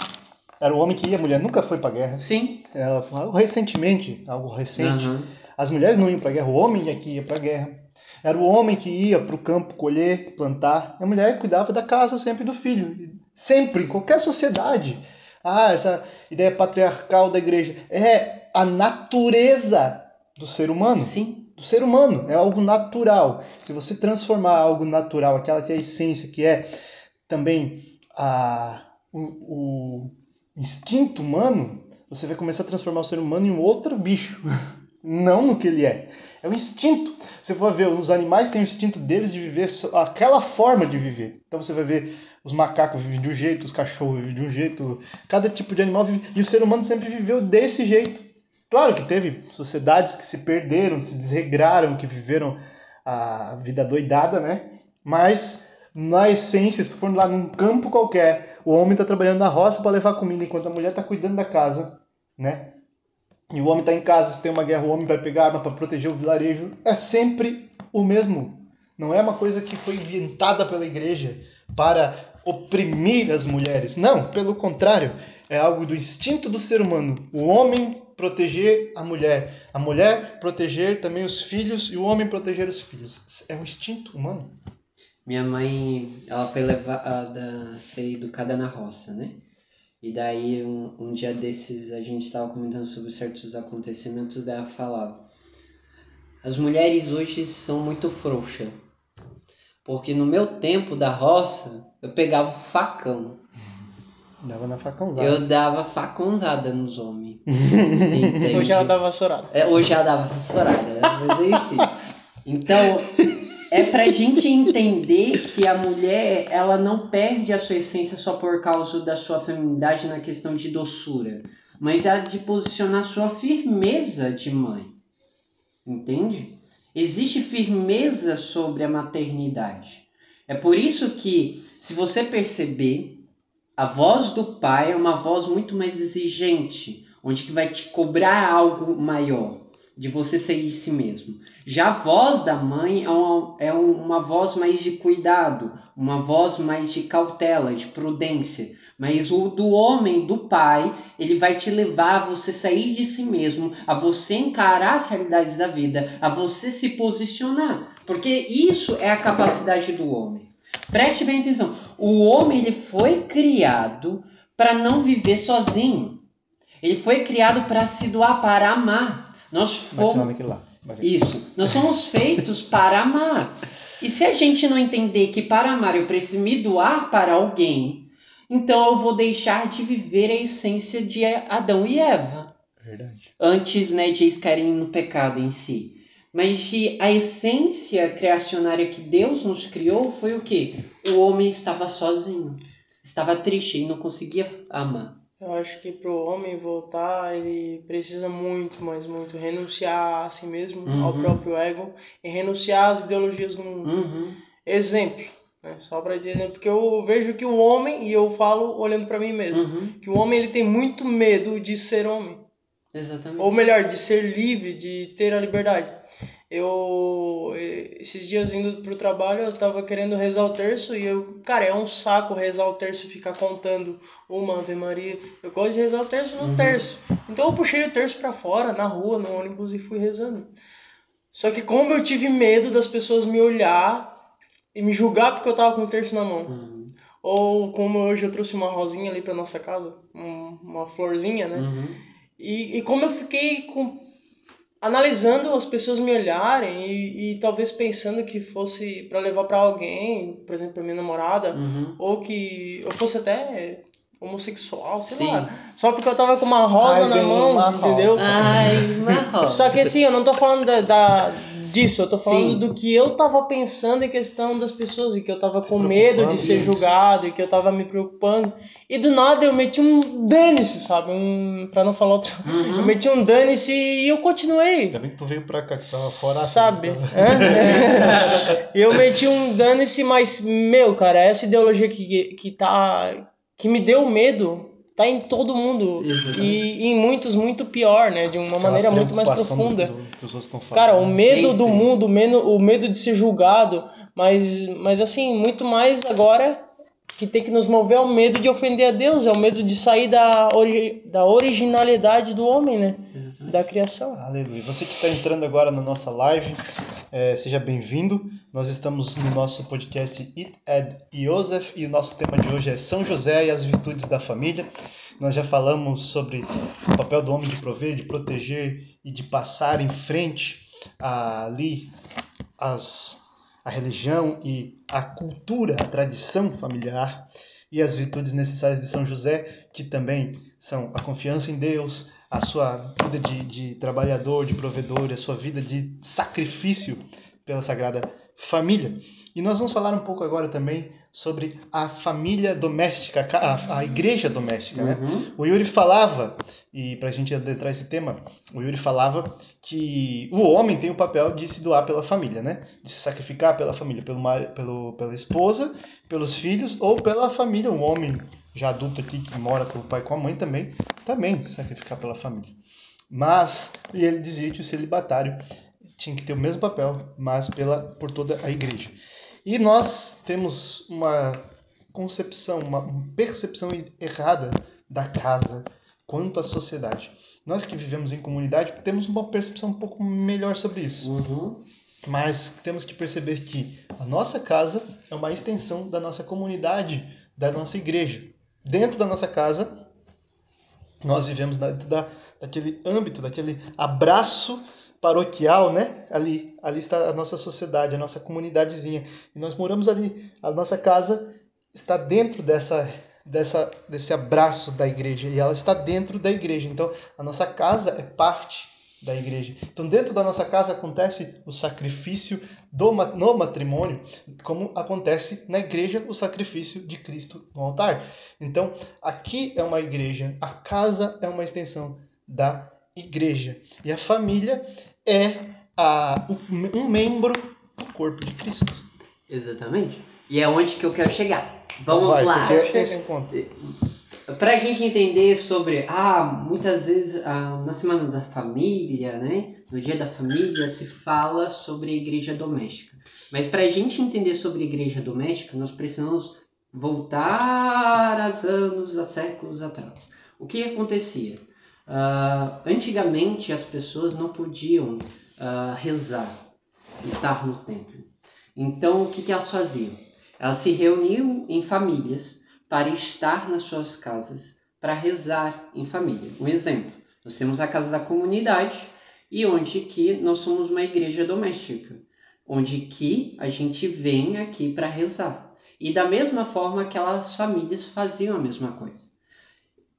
[SPEAKER 2] Era o homem que ia, a mulher nunca foi para guerra.
[SPEAKER 4] Sim.
[SPEAKER 2] Ela, algo recentemente, algo recente.
[SPEAKER 4] Aham.
[SPEAKER 2] As mulheres não iam para guerra, o homem é que ia para guerra. Era o homem que ia para o campo colher, plantar. E a mulher cuidava da casa sempre do filho. Sempre, em qualquer sociedade. Ah, essa ideia patriarcal da igreja. É a natureza do ser humano.
[SPEAKER 4] Sim.
[SPEAKER 2] Do ser humano. É algo natural. Se você transformar algo natural, aquela que é a essência, que é também a, o, o instinto humano, você vai começar a transformar o ser humano em um outro bicho. Não no que ele é. É o instinto. Você vai ver, os animais têm o instinto deles de viver aquela forma de viver. Então você vai ver os macacos vivem de um jeito, os cachorros vivem de um jeito, cada tipo de animal vive. E o ser humano sempre viveu desse jeito. Claro que teve sociedades que se perderam, se desregraram, que viveram a vida doidada, né? Mas na essência, se tu for lá num campo qualquer, o homem está trabalhando na roça para levar comida enquanto a mulher está cuidando da casa, né? E o homem está em casa, se tem uma guerra, o homem vai pegar arma para proteger o vilarejo. É sempre o mesmo. Não é uma coisa que foi inventada pela igreja para oprimir as mulheres. Não, pelo contrário. É algo do instinto do ser humano. O homem proteger a mulher. A mulher proteger também os filhos e o homem proteger os filhos. É um instinto humano.
[SPEAKER 4] Minha mãe, ela foi levada a ser educada na roça, né? E daí, um, um dia desses, a gente estava comentando sobre certos acontecimentos, daí ela falava: As mulheres hoje são muito frouxas. Porque no meu tempo da roça, eu pegava o facão.
[SPEAKER 2] Dava na facãozada.
[SPEAKER 4] Eu dava facãozada nos homens.
[SPEAKER 1] Hoje ela dá vassourada.
[SPEAKER 4] É, hoje ela dava vassourada, né? mas enfim. Então, é pra gente entender que a mulher, ela não perde a sua essência só por causa da sua feminidade na questão de doçura, mas é de posicionar sua firmeza de mãe. Entende? Existe firmeza sobre a maternidade. É por isso que, se você perceber, a voz do pai é uma voz muito mais exigente, onde que vai te cobrar algo maior de você de si mesmo. Já a voz da mãe é uma, é uma voz mais de cuidado, uma voz mais de cautela, de prudência. Mas o do homem, do pai, ele vai te levar a você sair de si mesmo, a você encarar as realidades da vida, a você se posicionar. Porque isso é a capacidade do homem. Preste bem atenção. O homem ele foi criado para não viver sozinho. Ele foi criado para se doar, para amar. Nós fomos. Isso. Nós somos feitos para amar. E se a gente não entender que para amar eu preciso me doar para alguém, então eu vou deixar de viver a essência de Adão e Eva.
[SPEAKER 2] Verdade.
[SPEAKER 4] Antes, né, de eles caírem no pecado em si. Mas de a essência criacionária que Deus nos criou foi o que? O homem estava sozinho. Estava triste e não conseguia amar.
[SPEAKER 1] Eu acho que pro homem voltar, ele precisa muito, mas muito renunciar a si mesmo, uhum. ao próprio ego, e renunciar às ideologias do mundo.
[SPEAKER 4] Uhum.
[SPEAKER 1] Exemplo, né? Só para dizer, porque eu vejo que o homem, e eu falo olhando para mim mesmo,
[SPEAKER 4] uhum.
[SPEAKER 1] que o homem ele tem muito medo de ser homem.
[SPEAKER 4] Exatamente.
[SPEAKER 1] Ou melhor, de ser livre, de ter a liberdade. Eu, esses dias indo pro trabalho, eu tava querendo rezar o terço e eu, cara, é um saco rezar o terço e ficar contando uma Ave Maria. Eu gosto de rezar o terço no uhum. terço. Então eu puxei o terço para fora, na rua, no ônibus e fui rezando. Só que como eu tive medo das pessoas me olhar e me julgar porque eu tava com o terço na mão.
[SPEAKER 4] Uhum.
[SPEAKER 1] Ou como hoje eu trouxe uma rosinha ali pra nossa casa, um, uma florzinha, né?
[SPEAKER 4] Uhum.
[SPEAKER 1] E, e como eu fiquei com, analisando as pessoas me olharem e, e talvez pensando que fosse para levar para alguém, por exemplo, pra minha namorada,
[SPEAKER 4] uhum.
[SPEAKER 1] ou que eu fosse até homossexual, sei
[SPEAKER 4] Sim.
[SPEAKER 1] lá. Só porque eu tava com uma rosa
[SPEAKER 2] Ai,
[SPEAKER 1] na mão, entendeu?
[SPEAKER 4] Ai, uma rosa.
[SPEAKER 1] Só que assim, eu não tô falando da, da disso, eu tô falando Sim. do que eu tava pensando em questão das pessoas e que eu tava com medo de ser julgado e que eu tava me preocupando. E do nada eu meti um dane-se, sabe? Um, pra não falar outro.
[SPEAKER 4] Uhum.
[SPEAKER 1] Eu meti um dane-se e eu continuei.
[SPEAKER 2] Ainda bem que tu veio pra cá, que tava fora.
[SPEAKER 1] Sabe? É? eu meti um dane-se, mas, meu, cara, essa ideologia que, que tá. que me deu medo tá em todo mundo e, e, em muitos muito pior, né? De uma Aquela maneira muito mais profunda. Do,
[SPEAKER 2] do
[SPEAKER 1] Cara, o medo
[SPEAKER 4] Sempre.
[SPEAKER 1] do mundo, o medo, o medo de ser julgado, mas, mas assim, muito mais agora que tem que nos mover é o medo de ofender a Deus, é o medo de sair da, ori da originalidade do homem, né?
[SPEAKER 4] Exatamente.
[SPEAKER 1] Da criação.
[SPEAKER 2] Aleluia. Você que está entrando agora na nossa live, é, seja bem-vindo. Nós estamos no nosso podcast It Ed Joseph e o nosso tema de hoje é São José e as virtudes da família. Nós já falamos sobre o papel do homem de prover, de proteger e de passar em frente ali as a religião e a cultura, a tradição familiar e as virtudes necessárias de São José, que também são a confiança em Deus, a sua vida de, de trabalhador, de provedor, a sua vida de sacrifício pela Sagrada Família. E nós vamos falar um pouco agora também sobre a família doméstica, a, a igreja doméstica. Né?
[SPEAKER 4] Uhum.
[SPEAKER 2] O Yuri falava, e para a gente adentrar esse tema, o Yuri falava que o homem tem o papel de se doar pela família, né? de se sacrificar pela família, pelo, pelo, pela esposa, pelos filhos ou pela família. Um homem já adulto aqui que mora com o pai e com a mãe também, também se sacrificar pela família. Mas, e ele dizia que o celibatário tinha que ter o mesmo papel, mas pela, por toda a igreja. E nós temos uma concepção, uma percepção errada da casa quanto à sociedade. Nós que vivemos em comunidade temos uma percepção um pouco melhor sobre isso.
[SPEAKER 4] Uhum.
[SPEAKER 2] Mas temos que perceber que a nossa casa é uma extensão da nossa comunidade, da nossa igreja. Dentro da nossa casa, nós vivemos dentro da, daquele âmbito, daquele abraço paroquial, né? Ali, ali está a nossa sociedade, a nossa comunidadezinha. E nós moramos ali. A nossa casa está dentro dessa, dessa, desse abraço da igreja e ela está dentro da igreja. Então, a nossa casa é parte da igreja. Então, dentro da nossa casa acontece o sacrifício do, no matrimônio, como acontece na igreja o sacrifício de Cristo no altar. Então, aqui é uma igreja, a casa é uma extensão da igreja. E a família é a, um membro do corpo de Cristo.
[SPEAKER 4] Exatamente. E é onde que eu quero chegar. Vamos Vai, lá. Para a gente entender sobre, ah, muitas vezes ah, na semana da família, né, no dia da família se fala sobre a igreja doméstica. Mas para a gente entender sobre a igreja doméstica, nós precisamos voltar a anos, a séculos atrás. O que acontecia? Uh, antigamente as pessoas não podiam uh, rezar, estar no templo. Então o que, que elas faziam? Elas se reuniam em famílias para estar nas suas casas para rezar em família. Um exemplo, nós temos a casa da comunidade e onde que nós somos uma igreja doméstica, onde que a gente vem aqui para rezar. E da mesma forma aquelas famílias faziam a mesma coisa.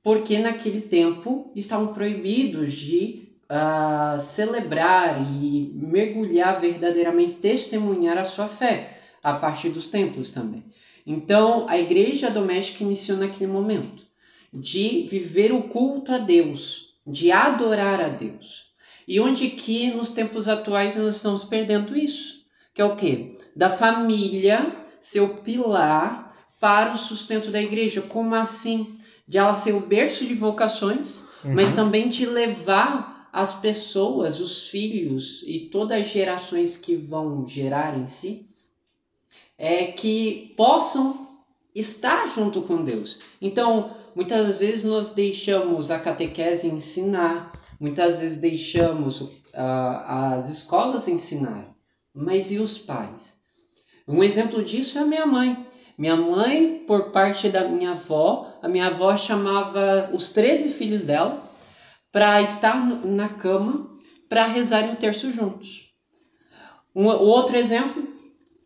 [SPEAKER 4] Porque naquele tempo estavam proibidos de uh, celebrar e mergulhar verdadeiramente, testemunhar a sua fé a partir dos templos também. Então, a igreja doméstica iniciou naquele momento de viver o culto a Deus, de adorar a Deus. E onde que nos tempos atuais nós estamos perdendo isso? Que é o quê? Da família ser o pilar para o sustento da igreja. Como assim? De ela ser o berço de vocações, uhum. mas também de levar as pessoas, os filhos e todas as gerações que vão gerar em si é, que possam estar junto com Deus. Então, muitas vezes nós deixamos a catequese ensinar, muitas vezes deixamos uh, as escolas ensinar, mas e os pais? Um exemplo disso é a minha mãe. Minha mãe, por parte da minha avó, a minha avó chamava os 13 filhos dela para estar na cama para rezarem o terço juntos. Um, outro exemplo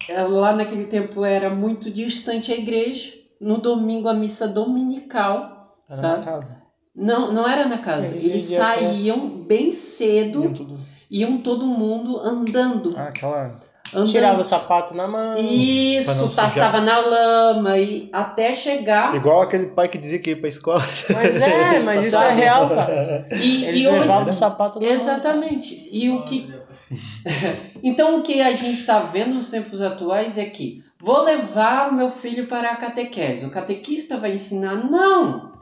[SPEAKER 4] é, lá naquele tempo era muito distante a igreja. No domingo, a missa dominical. Era sabe? na casa. Não, não era na casa. Eles, Eles saíam bem cedo. Iam, tudo... iam todo mundo andando.
[SPEAKER 2] Ah, aquela.
[SPEAKER 1] Andando. Tirava o sapato na mão.
[SPEAKER 4] Isso, passava na lama e até chegar.
[SPEAKER 2] Igual aquele pai que dizia que ia pra escola.
[SPEAKER 1] Mas é, mas isso é real, cara. E, Eles e levavam o sapato na
[SPEAKER 4] Exatamente. Mão, e o que então o que a gente está vendo nos tempos atuais é que vou levar o meu filho para a catequese. O catequista vai ensinar? Não!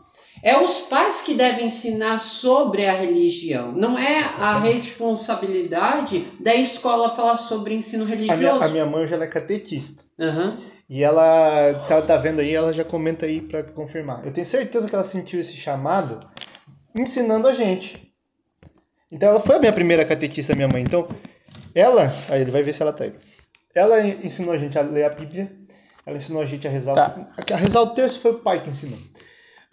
[SPEAKER 4] É os pais que devem ensinar sobre a religião. Não é a responsabilidade da escola falar sobre ensino religioso.
[SPEAKER 2] A minha, a minha mãe já é catequista.
[SPEAKER 4] Uhum.
[SPEAKER 2] E ela, se ela tá vendo aí, ela já comenta aí para confirmar. Eu tenho certeza que ela sentiu esse chamado ensinando a gente. Então ela foi a minha primeira catequista, minha mãe. Então, ela, aí ele vai ver se ela tá aí. Ela ensinou a gente a ler a Bíblia, ela ensinou a gente a rezar. Tá. A rezar o terço foi o pai que ensinou.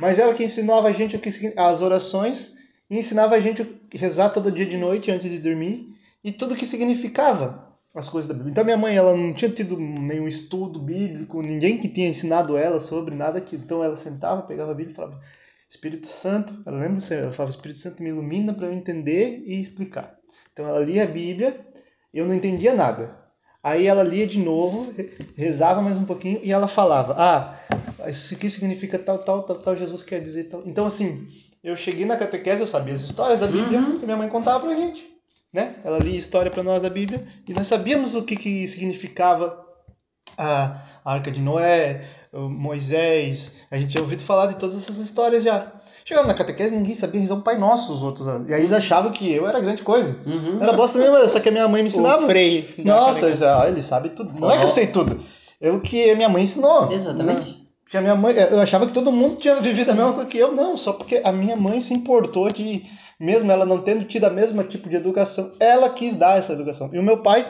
[SPEAKER 2] Mas ela que ensinava a gente as orações e ensinava a gente rezar todo dia de noite antes de dormir e tudo o que significava as coisas da Bíblia. Então minha mãe, ela não tinha tido nenhum estudo bíblico, ninguém que tinha ensinado ela sobre nada que então ela sentava, pegava a Bíblia e falava: Espírito Santo, ela lembra? Ela falava: Espírito Santo me ilumina para eu entender e explicar. Então ela lia a Bíblia, eu não entendia nada. Aí ela lia de novo, rezava mais um pouquinho e ela falava: Ah, isso aqui significa tal, tal, tal, tal, Jesus quer dizer tal. Então, assim, eu cheguei na catequese, eu sabia as histórias da Bíblia uhum. que minha mãe contava pra gente. Né? Ela lia história para nós da Bíblia e nós sabíamos o que, que significava a Arca de Noé, Moisés, a gente tinha ouvido falar de todas essas histórias já. Chegando na catequese, ninguém sabia rezar um Pai Nosso, os outros. E aí eles achavam que eu era grande coisa. Uhum. Era bosta nenhuma, só que a minha mãe me ensinava.
[SPEAKER 1] O freio.
[SPEAKER 2] Nossa, eles, ah, ele sabe tudo. Não é que eu sei tudo. É o que a minha mãe ensinou.
[SPEAKER 4] Exatamente.
[SPEAKER 2] Porque a minha mãe, eu achava que todo mundo tinha vivido a mesma coisa que eu. Não, só porque a minha mãe se importou de, mesmo ela não tendo tido a mesma tipo de educação, ela quis dar essa educação. E o meu pai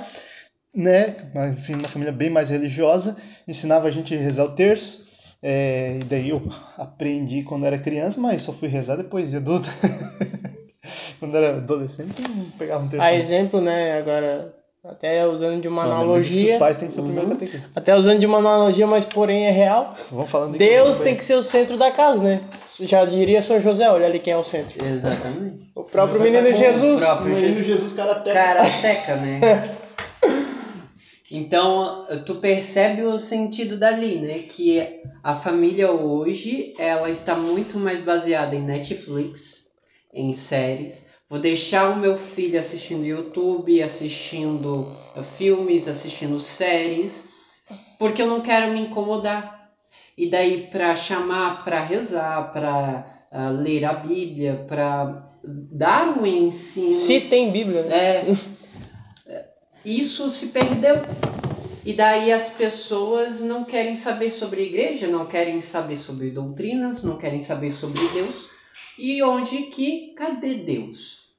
[SPEAKER 2] né, enfim, uma família bem mais religiosa, ensinava a gente a rezar o terço, é, e daí eu aprendi quando era criança, mas só fui rezar depois de adulto. quando era adolescente, não pegava um terço.
[SPEAKER 1] A exemplo, né, agora, até usando de uma não, analogia.
[SPEAKER 2] os pais têm que ser o primeiro uhum. catequista.
[SPEAKER 1] Até usando de uma analogia, mas porém é real.
[SPEAKER 2] Vamos falando
[SPEAKER 1] Deus tem que ser o centro da casa, né? Já diria São José, olha ali quem é o centro.
[SPEAKER 4] Exatamente.
[SPEAKER 1] O próprio menino Jesus.
[SPEAKER 4] O próprio
[SPEAKER 2] Menino Jesus Karateca.
[SPEAKER 4] Karateca, né? Então, tu percebe o sentido dali, né? Que a família hoje, ela está muito mais baseada em Netflix, em séries. Vou deixar o meu filho assistindo YouTube, assistindo filmes, assistindo séries, porque eu não quero me incomodar. E daí para chamar para rezar, para uh, ler a Bíblia, para dar um ensino.
[SPEAKER 1] Se tem Bíblia, né?
[SPEAKER 4] É, isso se perdeu. E daí as pessoas não querem saber sobre a igreja, não querem saber sobre doutrinas, não querem saber sobre Deus. E onde que cadê Deus?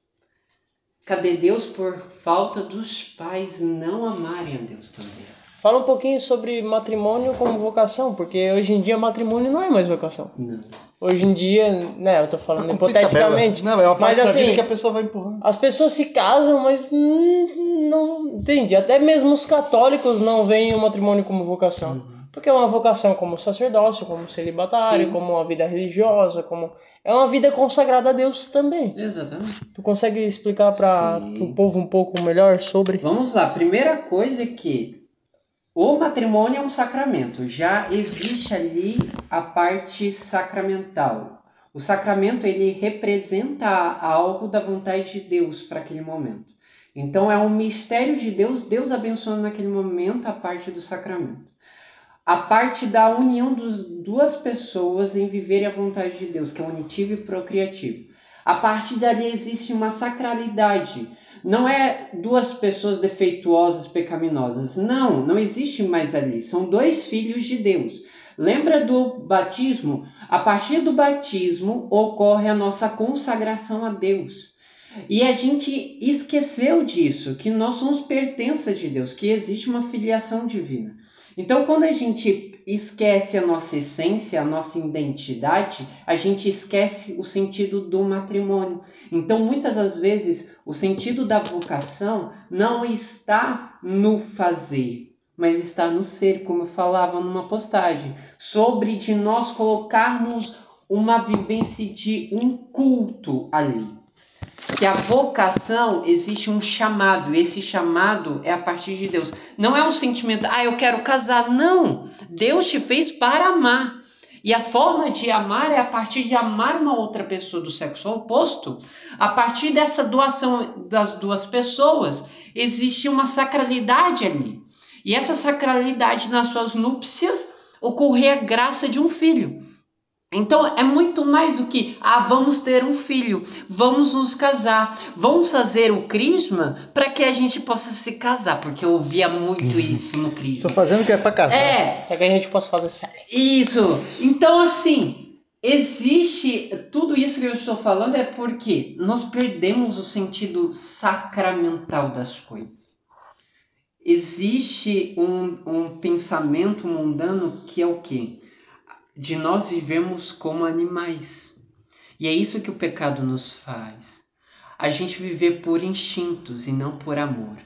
[SPEAKER 4] Cadê Deus por falta dos pais não amarem a Deus também?
[SPEAKER 1] Fala um pouquinho sobre matrimônio como vocação, porque hoje em dia matrimônio não é mais vocação.
[SPEAKER 4] Não.
[SPEAKER 1] Hoje em dia, né, eu tô falando hipoteticamente.
[SPEAKER 2] Não, é uma parte
[SPEAKER 1] mas
[SPEAKER 2] da vida
[SPEAKER 1] assim,
[SPEAKER 2] que a pessoa vai empurrando.
[SPEAKER 1] as pessoas se casam, mas hum, não entende. Até mesmo os católicos não veem o matrimônio como vocação. Porque é uma vocação como sacerdócio, como celibatário,
[SPEAKER 4] Sim.
[SPEAKER 1] como uma vida religiosa, como é uma vida consagrada a Deus também.
[SPEAKER 4] Exatamente.
[SPEAKER 1] Tu consegue explicar para o povo um pouco melhor sobre?
[SPEAKER 4] Vamos lá. Primeira coisa é que o matrimônio é um sacramento. Já existe ali a parte sacramental. O sacramento ele representa algo da vontade de Deus para aquele momento. Então é um mistério de Deus, Deus abençoando naquele momento a parte do sacramento. A parte da união dos duas pessoas em viverem a vontade de Deus, que é unitivo e procriativo. A partir dali existe uma sacralidade. Não é duas pessoas defeituosas, pecaminosas. Não, não existe mais ali. São dois filhos de Deus. Lembra do batismo? A partir do batismo ocorre a nossa consagração a Deus. E a gente esqueceu disso, que nós somos pertença de Deus, que existe uma filiação divina. Então, quando a gente esquece a nossa essência, a nossa identidade, a gente esquece o sentido do matrimônio. Então, muitas das vezes, o sentido da vocação não está no fazer, mas está no ser, como eu falava numa postagem, sobre de nós colocarmos uma vivência de um culto ali que a vocação existe um chamado, esse chamado é a partir de Deus. Não é um sentimento, ah, eu quero casar. Não! Deus te fez para amar. E a forma de amar é a partir de amar uma outra pessoa do sexo oposto. A partir dessa doação das duas pessoas, existe uma sacralidade ali. E essa sacralidade nas suas núpcias ocorrer a graça de um filho. Então é muito mais do que, ah, vamos ter um filho, vamos nos casar, vamos fazer o crisma para que a gente possa se casar, porque eu ouvia muito isso no crisma.
[SPEAKER 2] Tô fazendo o que é pra casar.
[SPEAKER 4] É,
[SPEAKER 1] Para que a gente possa fazer sério.
[SPEAKER 4] isso. Então assim, existe tudo isso que eu estou falando é porque nós perdemos o sentido sacramental das coisas. Existe um, um pensamento mundano que é o quê? De nós vivemos como animais. E é isso que o pecado nos faz. A gente viver por instintos e não por amor.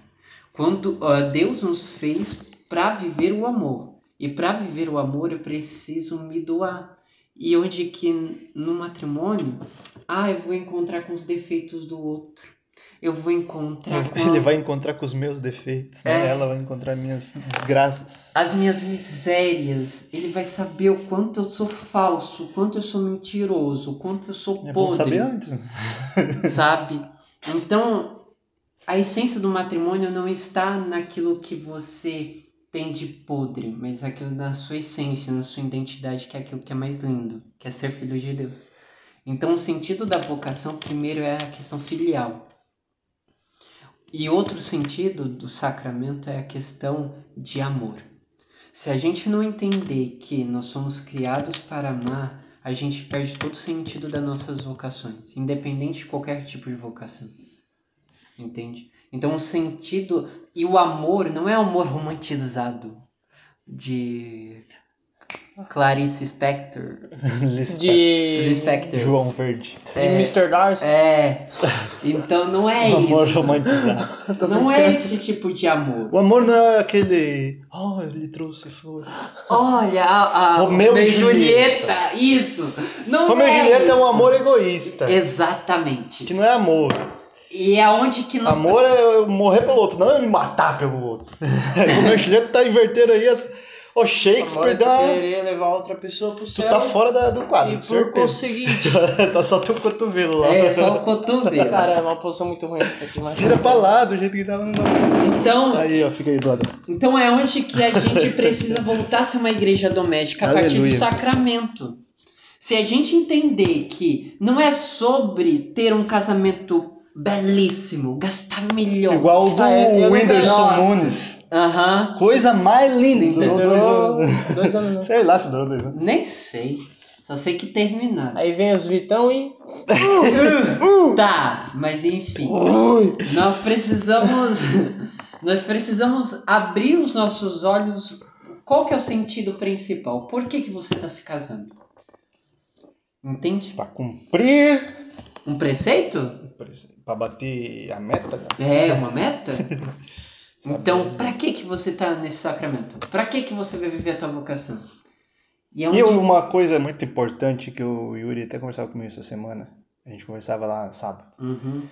[SPEAKER 4] Quando uh, Deus nos fez para viver o amor. E para viver o amor eu preciso me doar. E onde que no matrimônio, ah, eu vou encontrar com os defeitos do outro. Eu vou encontrar com
[SPEAKER 2] Ele vai encontrar com os meus defeitos, né?
[SPEAKER 4] É.
[SPEAKER 2] Ela vai encontrar minhas desgraças.
[SPEAKER 4] as minhas misérias. Ele vai saber o quanto eu sou falso, o quanto eu sou mentiroso, o quanto eu sou
[SPEAKER 2] É bom
[SPEAKER 4] podre.
[SPEAKER 2] saber antes. né?
[SPEAKER 4] sabe? Então, a essência do matrimônio não está naquilo que você tem de podre, mas aquilo na sua essência, na sua identidade, que é aquilo que é mais lindo, que é ser filho de Deus. Então, o sentido da vocação, primeiro, é a questão filial. E outro sentido do sacramento é a questão de amor. Se a gente não entender que nós somos criados para amar, a gente perde todo o sentido das nossas vocações, independente de qualquer tipo de vocação. Entende? Então o sentido e o amor não é amor romantizado de Clarice Spector.
[SPEAKER 1] De.
[SPEAKER 4] Lispector.
[SPEAKER 2] João Verde.
[SPEAKER 1] De Mr. Darcy.
[SPEAKER 4] É. Então não é
[SPEAKER 2] Amor
[SPEAKER 4] isso.
[SPEAKER 2] romantizado.
[SPEAKER 4] Não é esse tipo de amor.
[SPEAKER 2] O amor não é aquele. Oh, ele trouxe flores.
[SPEAKER 4] Olha, a, a
[SPEAKER 2] Romeu e
[SPEAKER 4] Julieta. Isso. Não
[SPEAKER 2] Romeu
[SPEAKER 4] é
[SPEAKER 2] e Julieta é um
[SPEAKER 4] isso.
[SPEAKER 2] amor egoísta.
[SPEAKER 4] Exatamente.
[SPEAKER 2] Que não é amor.
[SPEAKER 4] E é onde que nós
[SPEAKER 2] Amor é eu morrer pelo outro, não é me matar pelo outro. Romeu e Julieta tá invertendo aí as. O Shakespeare
[SPEAKER 1] tu
[SPEAKER 2] dá.
[SPEAKER 1] querer levar outra pessoa pro
[SPEAKER 2] Tu
[SPEAKER 1] céu.
[SPEAKER 2] tá fora da- do quadro,
[SPEAKER 1] E por
[SPEAKER 2] certeza.
[SPEAKER 1] conseguinte.
[SPEAKER 2] tá só teu cotovelo lá.
[SPEAKER 4] É, só o cotovelo.
[SPEAKER 1] Cara, é uma posição muito ruim essa daqui, mas.
[SPEAKER 2] Tira pra lá, do jeito que tava no.
[SPEAKER 4] Então,
[SPEAKER 2] Aí, ó, fica aí do lado.
[SPEAKER 4] então é onde que a gente precisa voltar a ser uma igreja doméstica a partir do
[SPEAKER 2] Aleluia.
[SPEAKER 4] sacramento. Se a gente entender que não é sobre ter um casamento belíssimo, gastar milhões.
[SPEAKER 2] Igual o do
[SPEAKER 1] Ah, é,
[SPEAKER 2] Whindersson. Nunes.
[SPEAKER 4] Aham.
[SPEAKER 2] Coisa mais linda. Durou dois
[SPEAKER 1] Durou
[SPEAKER 2] anos.
[SPEAKER 1] dois anos, né?
[SPEAKER 2] Sei lá se durou dois anos.
[SPEAKER 4] Nem sei. Só sei que terminaram.
[SPEAKER 1] Aí vem os Vitão e.
[SPEAKER 4] Tá, mas enfim. Nós precisamos. Nós precisamos abrir os nossos olhos. Qual que é o sentido principal? Por que, que você está se casando? Entende?
[SPEAKER 2] Pra cumprir.
[SPEAKER 4] Um preceito?
[SPEAKER 2] Pra bater a meta. né?
[SPEAKER 4] É uma meta? Então, pra que que você tá nesse sacramento? Pra que que você vai viver a tua vocação? E é onde...
[SPEAKER 2] E uma coisa muito importante que o Yuri até conversava comigo essa semana. A gente conversava lá sábado.
[SPEAKER 4] Uhum.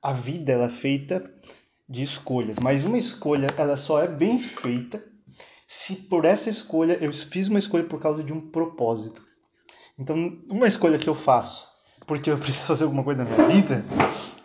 [SPEAKER 2] A vida ela é feita de escolhas, mas uma escolha ela só é bem feita se por essa escolha eu fiz uma escolha por causa de um propósito. Então, uma escolha que eu faço porque eu preciso fazer alguma coisa na minha vida,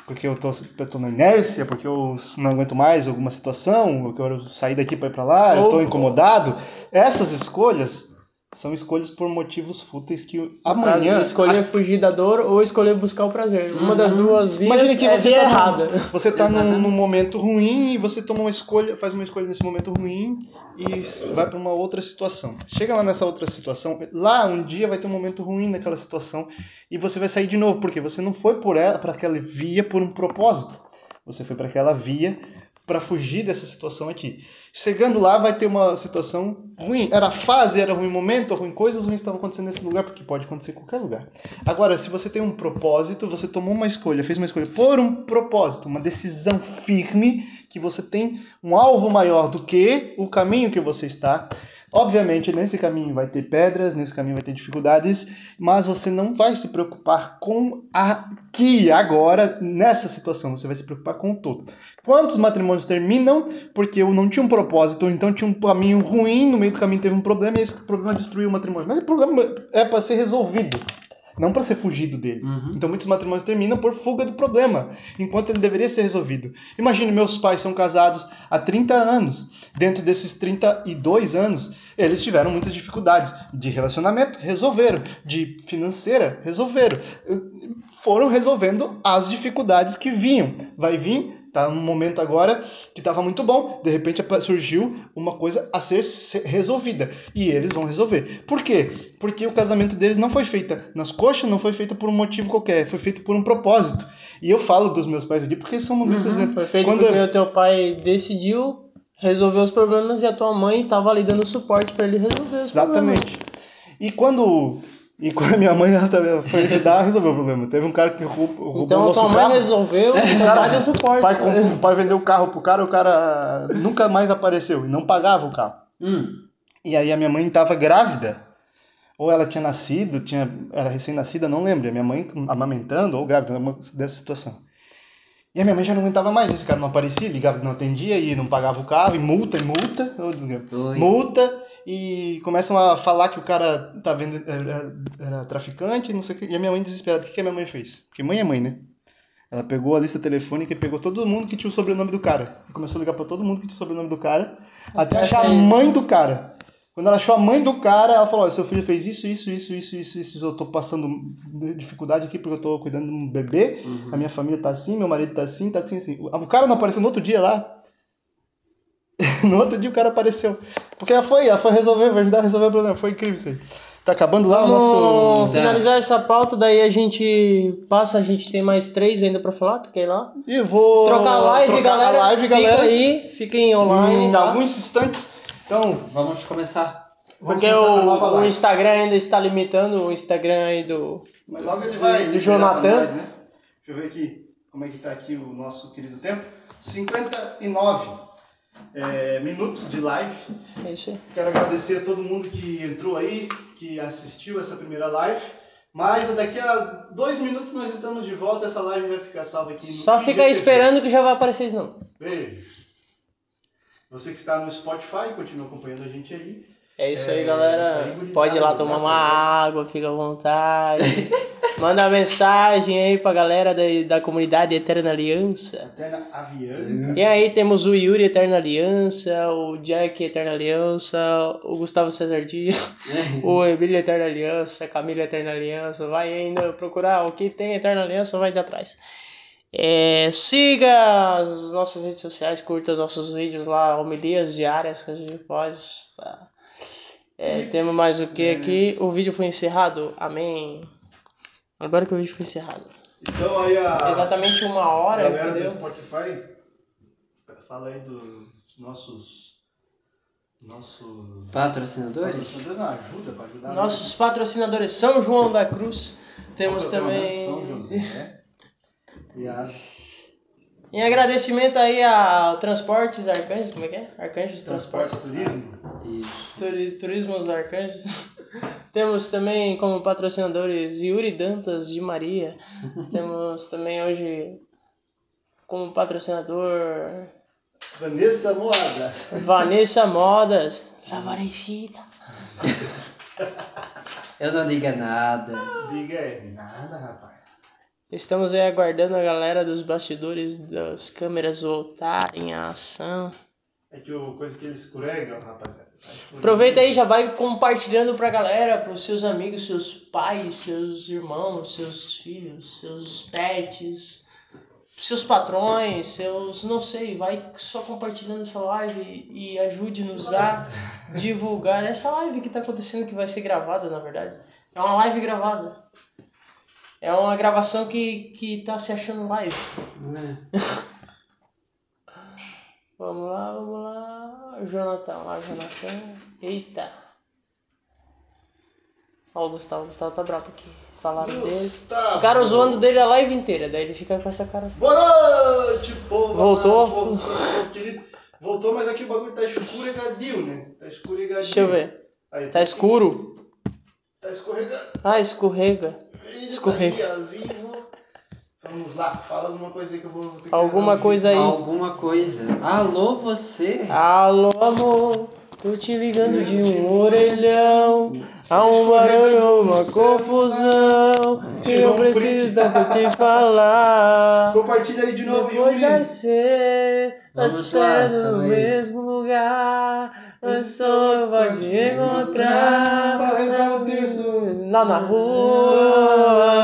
[SPEAKER 2] porque eu tô, eu tô na inércia, porque eu não aguento mais alguma situação, eu quero sair daqui para ir para lá, eu tô incomodado. Essas escolhas são escolhas por motivos fúteis que amanhã
[SPEAKER 1] Caso escolher fugir da dor ou escolher buscar o prazer. Uma das duas vias
[SPEAKER 2] Imagina que
[SPEAKER 1] é
[SPEAKER 2] você tá, num-
[SPEAKER 1] errada.
[SPEAKER 2] você tá num, num momento ruim e você toma uma escolha, faz uma escolha nesse momento ruim e vai para uma outra situação. Chega lá nessa outra situação, lá um dia vai ter um momento ruim naquela situação e você vai sair de novo, porque você não foi por ela para aquela via por um propósito. Você foi para aquela via para fugir dessa situação aqui. Chegando lá vai ter uma situação ruim. Era fase, era ruim momento, ruim coisas ruins estavam acontecendo nesse lugar, porque pode acontecer em qualquer lugar. Agora, se você tem um propósito, você tomou uma escolha, fez uma escolha por um propósito, uma decisão firme, que você tem um alvo maior do que o caminho que você está. Obviamente, nesse caminho vai ter pedras, nesse caminho vai ter dificuldades, mas você não vai se preocupar com aqui, agora, nessa situação. Você vai se preocupar com o todo. Quantos matrimônios terminam porque eu não tinha um propósito, ou então tinha um caminho ruim, no meio do caminho teve um problema e esse problema destruiu o matrimônio. Mas o problema é para ser resolvido. Não para ser fugido dele. Então muitos matrimônios terminam por fuga do problema, enquanto ele deveria ser resolvido. Imagine, meus pais são casados há 30 anos. Dentro desses 32 anos, eles tiveram muitas dificuldades de relacionamento, resolveram. De financeira, resolveram. Foram resolvendo as dificuldades que vinham. Vai vir Tá num momento agora que estava muito bom, de repente surgiu uma coisa a ser se- resolvida e eles vão resolver. Por quê? Porque o casamento deles não foi feito nas coxas, não foi feito por um motivo qualquer, foi feito por um propósito. E eu falo dos meus pais aqui porque são muitos exemplos.
[SPEAKER 1] Foi feito
[SPEAKER 2] Quando
[SPEAKER 1] porque o teu pai decidiu resolver os problemas e a tua mãe tava ali dando suporte pra ele resolver os problemas.
[SPEAKER 2] Exatamente. E quando e quando a minha mãe ela também foi ajudar, resolveu o problema. Teve um cara que roubou, roubou
[SPEAKER 1] Então
[SPEAKER 2] o
[SPEAKER 1] a
[SPEAKER 2] nosso
[SPEAKER 1] tua mãe
[SPEAKER 2] carro.
[SPEAKER 1] resolveu e teu pai deu suporte.
[SPEAKER 2] O pai, o pai vendeu o carro pro cara, o cara nunca mais apareceu e não pagava o carro.
[SPEAKER 4] Hum.
[SPEAKER 2] E aí a minha mãe estava grávida. Ou ela tinha nascido, tinha, era recém-nascida, não lembro. A minha mãe amamentando ou grávida, dessa situação. E a minha mãe já não aguentava mais. Esse cara não aparecia, ligava, não atendia e não pagava o carro, e multa, e multa. ô, desgrama.
[SPEAKER 4] Oi.
[SPEAKER 2] Multa, e começam a falar que o cara tá vendo, era, era traficante, não sei o que. E a minha mãe desesperada, o que que a minha mãe fez? Porque mãe é mãe, né? Ela pegou a lista telefônica e pegou todo mundo que tinha o sobrenome do cara. E começou a ligar pra todo mundo que tinha o sobrenome do cara, até achar a mãe do cara. Quando ela achou a mãe do cara, ela falou: seu filho fez isso, isso, isso, isso, isso, isso. Eu tô passando dificuldade aqui porque eu tô cuidando de um bebê. A minha família tá assim, meu marido tá assim, tá assim, assim. O cara não apareceu no outro dia lá. no outro dia o cara apareceu. Porque ela foi, ela foi resolver, vai ajudar a resolver o problema. Foi incrível isso aí. Tá acabando lá o
[SPEAKER 1] Vamos
[SPEAKER 2] nosso.
[SPEAKER 1] finalizar essa pauta, daí a gente passa, a gente tem mais três ainda pra falar, tu quer ir lá?
[SPEAKER 2] E eu vou.
[SPEAKER 1] Trocar a live,
[SPEAKER 2] trocar
[SPEAKER 1] galera.
[SPEAKER 2] A live,
[SPEAKER 1] Fica
[SPEAKER 2] galera.
[SPEAKER 1] aí, fiquem online.
[SPEAKER 2] Em
[SPEAKER 1] tá?
[SPEAKER 2] alguns instantes. Então,
[SPEAKER 4] Vamos começar
[SPEAKER 2] Vamos
[SPEAKER 1] Porque
[SPEAKER 2] começar
[SPEAKER 1] o, o. Instagram ainda está limitando o Instagram aí do.
[SPEAKER 2] Mas logo ele vai.
[SPEAKER 1] do
[SPEAKER 2] liberar
[SPEAKER 1] Jonathan.
[SPEAKER 2] nós, né? Deixa eu ver aqui como é que tá aqui o nosso querido tempo. 59 é, minutos de live.
[SPEAKER 1] Aí.
[SPEAKER 2] Quero agradecer a todo mundo que entrou aí, que assistiu essa primeira live. Mas daqui a dois minutos nós estamos de volta. Essa live vai ficar salva aqui no
[SPEAKER 1] Só fica aí esperando que já vai aparecer de novo.
[SPEAKER 2] Beijo. Você que está no Spotify, continua acompanhando a gente aí.
[SPEAKER 1] É isso
[SPEAKER 2] É,
[SPEAKER 1] aí, galera.
[SPEAKER 2] isso aí, gurizada,
[SPEAKER 1] Pode ir lá tomar uma água, fica à vontade. Manda mensagem aí pra galera da, da comunidade Eterna Aliança.
[SPEAKER 2] Até na Avianca.
[SPEAKER 1] E aí temos o Yuri Eterna Aliança, o Jack Eterna Aliança, o Gustavo Cesar Dias, o Emílio Eterna Aliança, a Camila Eterna Aliança. Vai ainda procurar o que tem Eterna Aliança, vai de atrás. É, siga as nossas redes sociais, curta os nossos vídeos lá, homilias diárias que a gente posta. É, temos mais o que aqui? O vídeo foi encerrado? Amém. Agora que o vídeo foi encerrado.
[SPEAKER 2] Então aí a
[SPEAKER 1] Exatamente uma hora,
[SPEAKER 2] galera do
[SPEAKER 1] entendeu?
[SPEAKER 2] Spotify, fala aí dos nossos. Nosso.
[SPEAKER 4] Patrocinadores?
[SPEAKER 2] Patrocinadores não ajuda para ajudar.
[SPEAKER 1] Nossos patrocinadores São João da Cruz. Temos
[SPEAKER 2] São
[SPEAKER 1] também.
[SPEAKER 2] José. né? E a
[SPEAKER 1] Em agradecimento aí a Transportes Arcanjos, como é que é? Arcanjos
[SPEAKER 2] Transporte
[SPEAKER 1] Transportes.
[SPEAKER 2] Turismo.
[SPEAKER 4] Isso.
[SPEAKER 1] Turi- Turismo os Arcanjos. Temos também como patrocinadores Yuri Dantas de Maria. Temos também hoje como patrocinador
[SPEAKER 2] Vanessa Moada.
[SPEAKER 1] Vanessa Modas. La Varecita.
[SPEAKER 4] Eu não diga nada.
[SPEAKER 2] Diga aí. Nada, rapaz.
[SPEAKER 1] Estamos aí aguardando a galera dos bastidores das câmeras voltarem à ação.
[SPEAKER 2] É que o coisa que ele escorrega, rapaziada.
[SPEAKER 1] Aproveita aí, já vai compartilhando pra galera, pros seus amigos, seus pais, seus irmãos, seus filhos, seus pets, seus patrões, seus. não sei, vai só compartilhando essa live e ajude-nos a divulgar essa live que tá acontecendo, que vai ser gravada, na verdade. É uma live gravada. É uma gravação que, que tá se achando live.
[SPEAKER 4] É.
[SPEAKER 1] Vamos lá, vamos lá. Jonathan, lá, Jonathan. Eita. Ó, o Gustavo, o Gustavo tá bravo aqui. Falaram dele. Ficaram zoando dele a live inteira, daí ele fica com essa cara assim.
[SPEAKER 2] Boa noite, povo.
[SPEAKER 1] Voltou?
[SPEAKER 2] povo. Voltou, mas aqui o bagulho tá escorregadio, né? Tá escorregadio.
[SPEAKER 1] Deixa eu ver.
[SPEAKER 2] Aí,
[SPEAKER 1] Tá escuro.
[SPEAKER 2] Tá escorregando.
[SPEAKER 1] Ah, escorrega.
[SPEAKER 2] Ele
[SPEAKER 1] Escorrega.
[SPEAKER 2] Tá vivo. Vamos lá, fala alguma coisa aí que eu vou ter que
[SPEAKER 1] Alguma
[SPEAKER 2] um
[SPEAKER 1] coisa aí.
[SPEAKER 4] Alguma coisa. Alô, você?
[SPEAKER 1] Alô, amor. Tô te ligando de um orelhão. Há um barulho, uma confusão. Que eu preciso tanto te falar.
[SPEAKER 2] Compartilha aí de novo,
[SPEAKER 1] Depois
[SPEAKER 2] Yuri.
[SPEAKER 1] vai ser, te
[SPEAKER 4] Vamos lá,
[SPEAKER 1] esperando no mesmo lugar. Mas estou vai te encontrar.
[SPEAKER 2] Pra rezar o terço.
[SPEAKER 1] Lá na rua.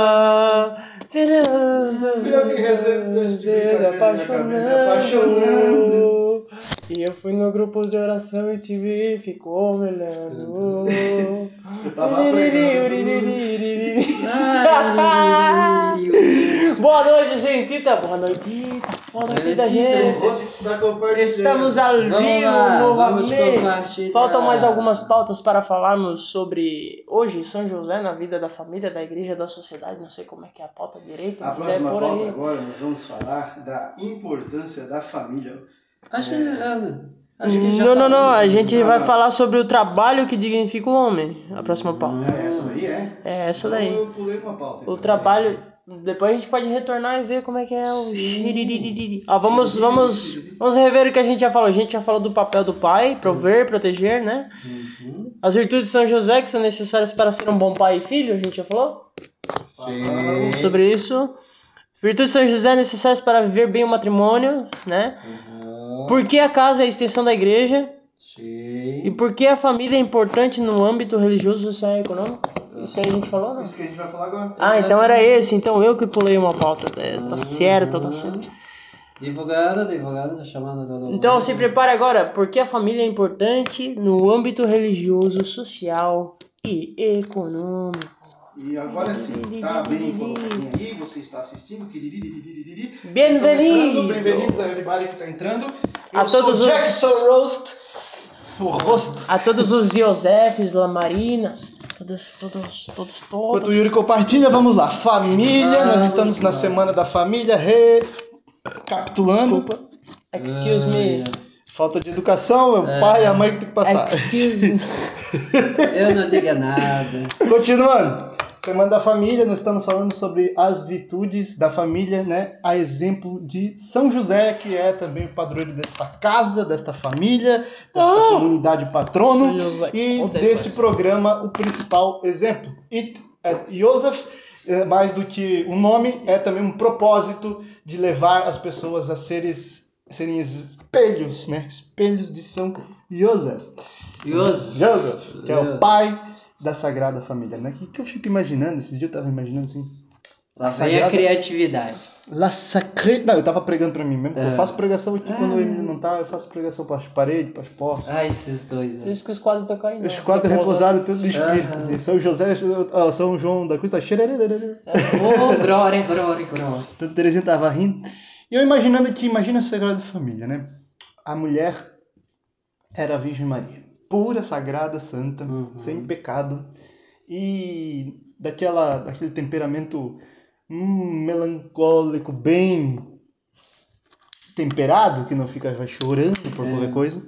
[SPEAKER 2] Eu que rezo o terço de apaixonando.
[SPEAKER 1] E eu fui no grupo de oração e te vi, ficou me olhando.
[SPEAKER 2] Eu tava.
[SPEAKER 1] Boa noite, gentita. Boa noite. Boa noite, da gente.
[SPEAKER 2] Compartilhando.
[SPEAKER 1] Estamos ao vivo
[SPEAKER 4] lá,
[SPEAKER 1] novamente.
[SPEAKER 4] compartilhar.
[SPEAKER 1] Faltam mais algumas pautas para falarmos sobre hoje São José na vida da família, da igreja, da sociedade. Não sei como é que é a pauta direita,
[SPEAKER 2] A
[SPEAKER 1] mas é
[SPEAKER 2] próxima
[SPEAKER 1] por
[SPEAKER 2] pauta
[SPEAKER 1] aí.
[SPEAKER 2] agora nós vamos falar da importância da família.
[SPEAKER 4] Acho, ah, acho que já
[SPEAKER 1] Não, não, não. A gente
[SPEAKER 2] Não,
[SPEAKER 1] vai
[SPEAKER 2] não.
[SPEAKER 1] falar sobre o trabalho que dignifica o homem. A próxima pauta.
[SPEAKER 2] É essa daí, é?
[SPEAKER 1] É essa
[SPEAKER 2] Então
[SPEAKER 1] daí.
[SPEAKER 2] eu pulei uma pauta.
[SPEAKER 1] O
[SPEAKER 2] então.
[SPEAKER 1] trabalho. Depois a gente pode retornar e ver como é que é o xiriririri. Vamos, vamos, vamos rever o que a gente já falou. A gente já falou do papel do pai, prover, proteger, né? As virtudes de São José que são necessárias para ser um bom pai e filho, a gente já falou
[SPEAKER 2] Falamos.
[SPEAKER 1] sobre isso. Virtudes de São José necessárias para viver bem o matrimônio, né? Por que a casa é a extensão da igreja?
[SPEAKER 4] Sim.
[SPEAKER 1] E por que a família é importante no âmbito religioso, social e econômico? Isso aí a gente falou, não?
[SPEAKER 2] Isso que a gente vai falar agora.
[SPEAKER 1] Ah, então era esse. Então eu que pulei uma pauta. É, Tá certo, tá certo.
[SPEAKER 4] Divulgado, divulgado, tá chamando todo mundo.
[SPEAKER 1] Então se prepare agora, porque a família é importante no âmbito religioso, social e econômico.
[SPEAKER 2] E agora sim, tá bem colocadinho aí, você está assistindo.
[SPEAKER 1] Bem-vindos!
[SPEAKER 2] Bem-vindos a everybody que está entrando. Eu
[SPEAKER 1] A
[SPEAKER 2] sou
[SPEAKER 1] todos os-
[SPEAKER 2] Jackson Roast. o rosto.
[SPEAKER 1] A todos os Iosefes, Lamarinas, todos, todos, todos,
[SPEAKER 2] Enquanto o
[SPEAKER 1] todos.
[SPEAKER 2] Yuri compartilha, vamos lá. Família, nós estamos na semana da família, recapitulando.
[SPEAKER 1] Excuse me.
[SPEAKER 2] Falta de educação, é o pai e a mãe que tem que passar.
[SPEAKER 1] Excuse me.
[SPEAKER 4] Eu não diga nada.
[SPEAKER 2] Continuando. Semana da família, nós estamos falando sobre as virtudes da família, né? A exemplo de São José, que é também o padroeiro desta casa, desta família, desta comunidade patrono. E deste programa, o principal exemplo. It, é, Joseph, é, mais do que um nome, é também um propósito de levar as pessoas a seres, serem espelhos, né? Espelhos de São Joseph.
[SPEAKER 4] Joseph.
[SPEAKER 2] Joseph, que é o pai da Sagrada Família, né? Que, que eu fico imaginando, esses dias eu tava imaginando assim.
[SPEAKER 4] Lá vem a
[SPEAKER 2] Sagrada-
[SPEAKER 4] criatividade.
[SPEAKER 2] La Sacré. Não, eu tava pregando pra mim mesmo.
[SPEAKER 4] É.
[SPEAKER 2] Eu faço pregação aqui quando o
[SPEAKER 4] Ah.
[SPEAKER 2] Emílio não tá, eu faço pregação pras paredes, pras portas.
[SPEAKER 4] Ah, esses dois.
[SPEAKER 1] Por
[SPEAKER 4] Né?
[SPEAKER 1] isso que os quadros estão caindo.
[SPEAKER 2] Os quadros repousaram tudo no espírito. E São José, ó, São João da Cruz tá.
[SPEAKER 4] Oh, glória, glória, glória.
[SPEAKER 2] Então Terezinha tava rindo. E eu imaginando aqui, imagina a Sagrada Família, né? A mulher era a Virgem Maria. Pura, sagrada, santa, sem pecado. E daquela, daquele temperamento hum, melancólico, bem temperado, que não fica vai chorando por qualquer coisa.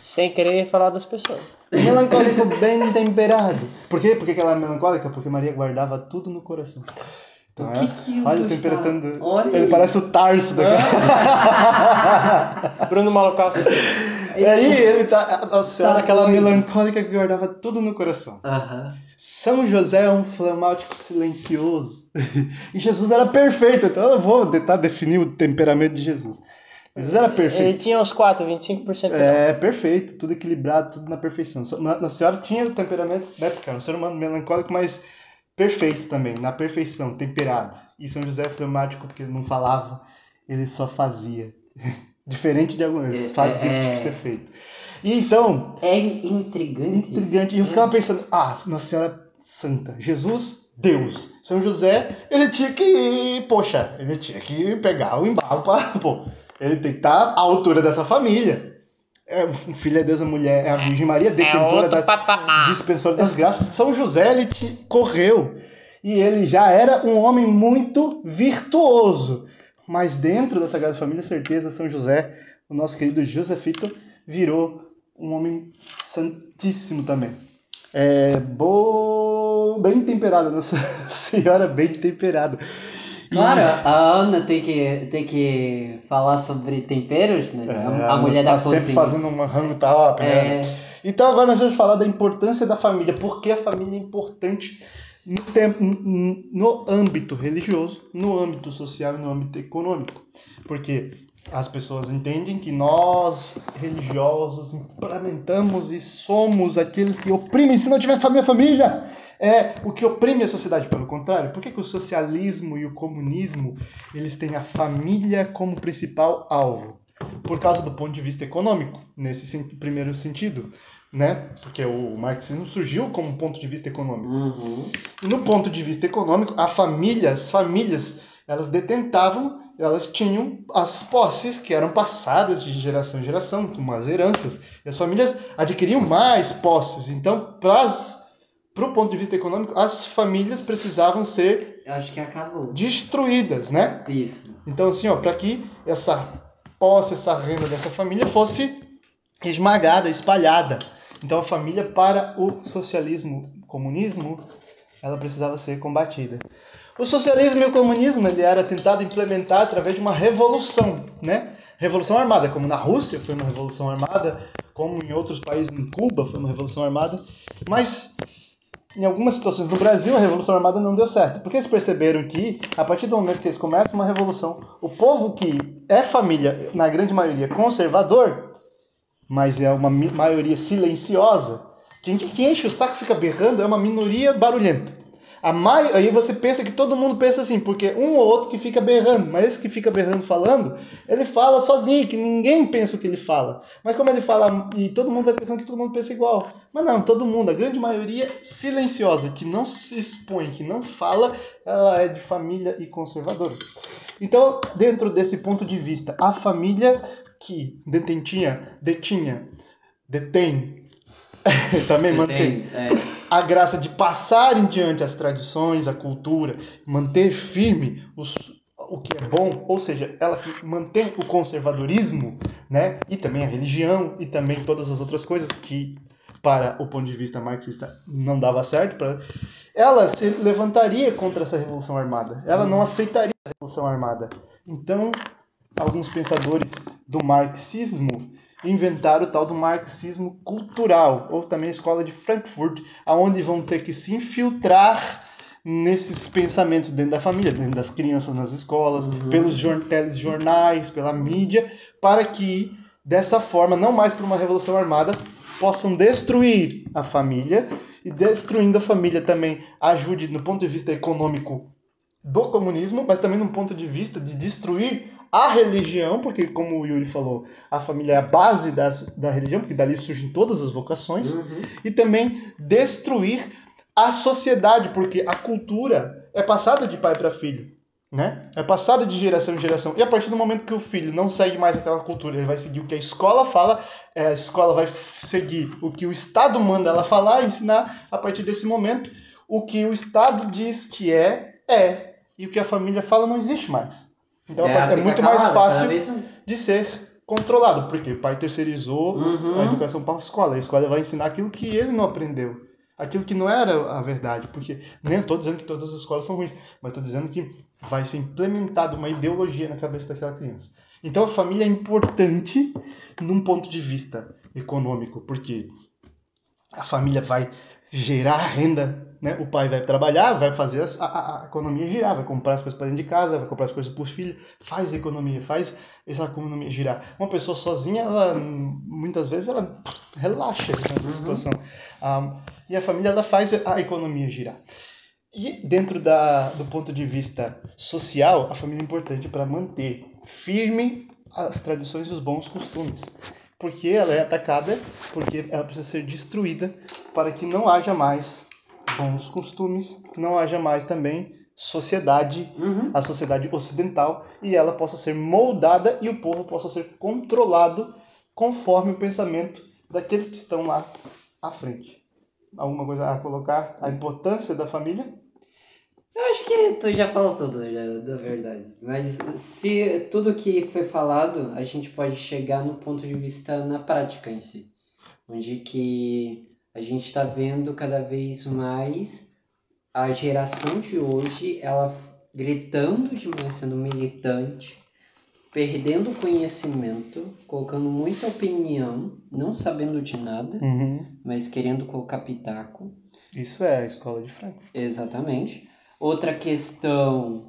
[SPEAKER 1] Sem querer falar das pessoas.
[SPEAKER 2] Melancólico bem temperado. Por quê? Porque que ela é melancólica? Porque Maria guardava tudo no coração. Então,
[SPEAKER 4] O que que eu
[SPEAKER 2] olha temperatando.
[SPEAKER 4] Olha
[SPEAKER 2] Ele parece o Tarso daquela.
[SPEAKER 1] Bruno Malucaço.
[SPEAKER 2] E aí ele tá. Nossa senhora,
[SPEAKER 4] Tá
[SPEAKER 2] aquela
[SPEAKER 4] doido.
[SPEAKER 2] melancólica que guardava tudo no coração.
[SPEAKER 4] Aham.
[SPEAKER 2] São José é um flamático silencioso. E Jesus era perfeito, então eu vou tentar definir o temperamento de Jesus. Jesus era
[SPEAKER 1] Ele
[SPEAKER 2] perfeito.
[SPEAKER 1] tinha uns 4, 25% não.
[SPEAKER 2] É, perfeito, tudo equilibrado, tudo na perfeição. Nossa Senhora tinha o temperamento, né, porque era um ser humano melancólico, mas perfeito também, na perfeição, temperado. E São José é flamático porque ele não falava, ele só fazia. Diferente de alguns, eles
[SPEAKER 4] É,
[SPEAKER 2] faziam o que tinha
[SPEAKER 4] é.
[SPEAKER 2] que ser feito. E então,
[SPEAKER 4] É intrigante.
[SPEAKER 2] intrigante. E eu ficava pensando, ah, Nossa Senhora Santa, Jesus, Deus. São José, ele tinha que, poxa, ele tinha que pegar o embalo para, pô, ele tem que estar à altura dessa família. É, o filho é Deus, a mulher é a Virgem Maria, detentora
[SPEAKER 1] outro
[SPEAKER 2] da
[SPEAKER 1] patamar.
[SPEAKER 2] dispensora das graças. São José, ele correu. E ele já era um homem muito virtuoso. Mas dentro da Sagrada Família, certeza, São José, o nosso querido Josefito, virou um homem santíssimo também. É bo... bem temperado, Nossa Senhora bem temperada.
[SPEAKER 4] Claro, a Ana tem que, tem que falar sobre temperos, né?
[SPEAKER 2] É,
[SPEAKER 4] a, mulher da
[SPEAKER 2] tá sempre
[SPEAKER 4] cozinha.
[SPEAKER 2] fazendo um rango top, né?
[SPEAKER 4] É.
[SPEAKER 2] Então agora nós vamos falar da importância da família. Por que a família é importante no, tempo, no- âmbito religioso, no âmbito social e no âmbito econômico? Porque as pessoas entendem que nós, religiosos, implementamos e somos aqueles que oprimem. Se não tiver família, família é o que oprime a sociedade. Pelo contrário, por que, que o socialismo e o comunismo eles têm a família como principal alvo? Por causa do ponto de vista econômico, nesse primeiro sentido, né? Porque o marxismo surgiu como ponto de vista econômico.
[SPEAKER 4] Uhum.
[SPEAKER 2] No ponto de vista econômico, a família, as famílias, elas detentavam, elas tinham as posses que eram passadas de geração em geração, como as heranças. E as famílias adquiriam mais posses. Então, para o ponto de vista econômico, as famílias precisavam ser
[SPEAKER 4] Eu acho que acabou.
[SPEAKER 2] destruídas, né?
[SPEAKER 4] Isso.
[SPEAKER 2] Então, assim, ó, para que essa posse, essa renda dessa família fosse esmagada, espalhada. Então, a família, para o socialismo, comunismo, ela precisava ser combatida. O socialismo e o comunismo, ele era tentado implementar através de uma revolução, né? Revolução armada, como na Rússia foi uma revolução armada, como em outros países, em Cuba foi uma revolução armada, mas em algumas situações no Brasil a revolução armada não deu certo, porque eles perceberam que a partir do momento que eles começam uma revolução, o povo que é família, na grande maioria conservador, mas é uma maioria silenciosa, quem, enche o saco fica berrando é uma minoria barulhenta. A mai... Aí você pensa que todo mundo pensa assim, porque um ou outro que fica berrando, mas esse que fica berrando falando, ele fala sozinho, que ninguém pensa o que ele fala. Mas como ele fala, e todo mundo vai pensando que todo mundo pensa igual. Mas não, todo mundo, a grande maioria silenciosa, que não se expõe, que não fala, ela é de família e conservadora. Então, dentro desse ponto de vista, a família que detentinha, detinha detém, também mantém
[SPEAKER 4] é.
[SPEAKER 2] a graça de passar em diante as tradições, a cultura, manter firme os, o que é bom, ou seja, ela que mantém o conservadorismo, né? E também a religião e também todas as outras coisas que para o ponto de vista marxista não dava certo para ela se levantaria contra essa revolução armada. Ela não aceitaria a revolução armada. Então, alguns pensadores do marxismo inventaram o tal do marxismo cultural, ou também a escola de Frankfurt, aonde vão ter que se infiltrar nesses pensamentos dentro da família, dentro das crianças nas escolas, uhum. pelos telejornais, pela mídia, para que dessa forma, não mais por uma revolução armada, possam destruir a família e destruindo a família também ajude no ponto de vista econômico do comunismo, mas também no ponto de vista de destruir a religião, porque como o Yuri falou, a família é a base das, da religião, porque dali surgem todas as vocações, uhum. e também destruir a sociedade, porque a cultura é passada de pai para filho, né? É passada de geração em geração. E a partir do momento que o filho não segue mais aquela cultura, ele vai seguir o que a escola fala, é, a escola vai seguir o que o Estado manda ela falar, ensinar a partir desse momento o que o Estado diz que é, é. E o que a família fala não existe mais. Então é, é muito mais fácil de ser controlado, porque o pai terceirizou uhum. a educação para a escola. A escola vai ensinar aquilo que ele não aprendeu aquilo que não era a verdade, porque nem estou dizendo que todas as escolas são ruins, mas estou dizendo que vai ser implementada uma ideologia na cabeça daquela criança. Então a família é importante num ponto de vista econômico, porque a família vai gerar renda, né? O pai vai trabalhar, vai fazer a, a, a economia girar, vai comprar as coisas para dentro de casa, vai comprar as coisas para os filhos, faz a economia, faz essa economia girar. Uma pessoa sozinha, ela muitas vezes ela relaxa nessa uhum. situação. Um, e a família ela faz a economia girar. E dentro da, do ponto de vista social, a família é importante para manter firme as tradições e os bons costumes. Porque ela é atacada, porque ela precisa ser destruída para que não haja mais bons costumes, não haja mais também sociedade, uhum. a sociedade ocidental, e ela possa ser moldada e o povo possa ser controlado conforme o pensamento daqueles que estão lá à frente. Alguma coisa a colocar? A importância da família?
[SPEAKER 4] Eu acho que tu já falou tudo, já, da verdade. Mas se tudo que foi falado, a gente pode chegar no ponto de vista na prática em si. Onde que a gente está vendo cada vez mais a geração de hoje, ela gritando demais, sendo militante, perdendo conhecimento, colocando muita opinião, não sabendo de nada, uhum. mas querendo colocar pitaco.
[SPEAKER 2] Isso é a escola de Frankfurt.
[SPEAKER 4] Exatamente. Outra questão.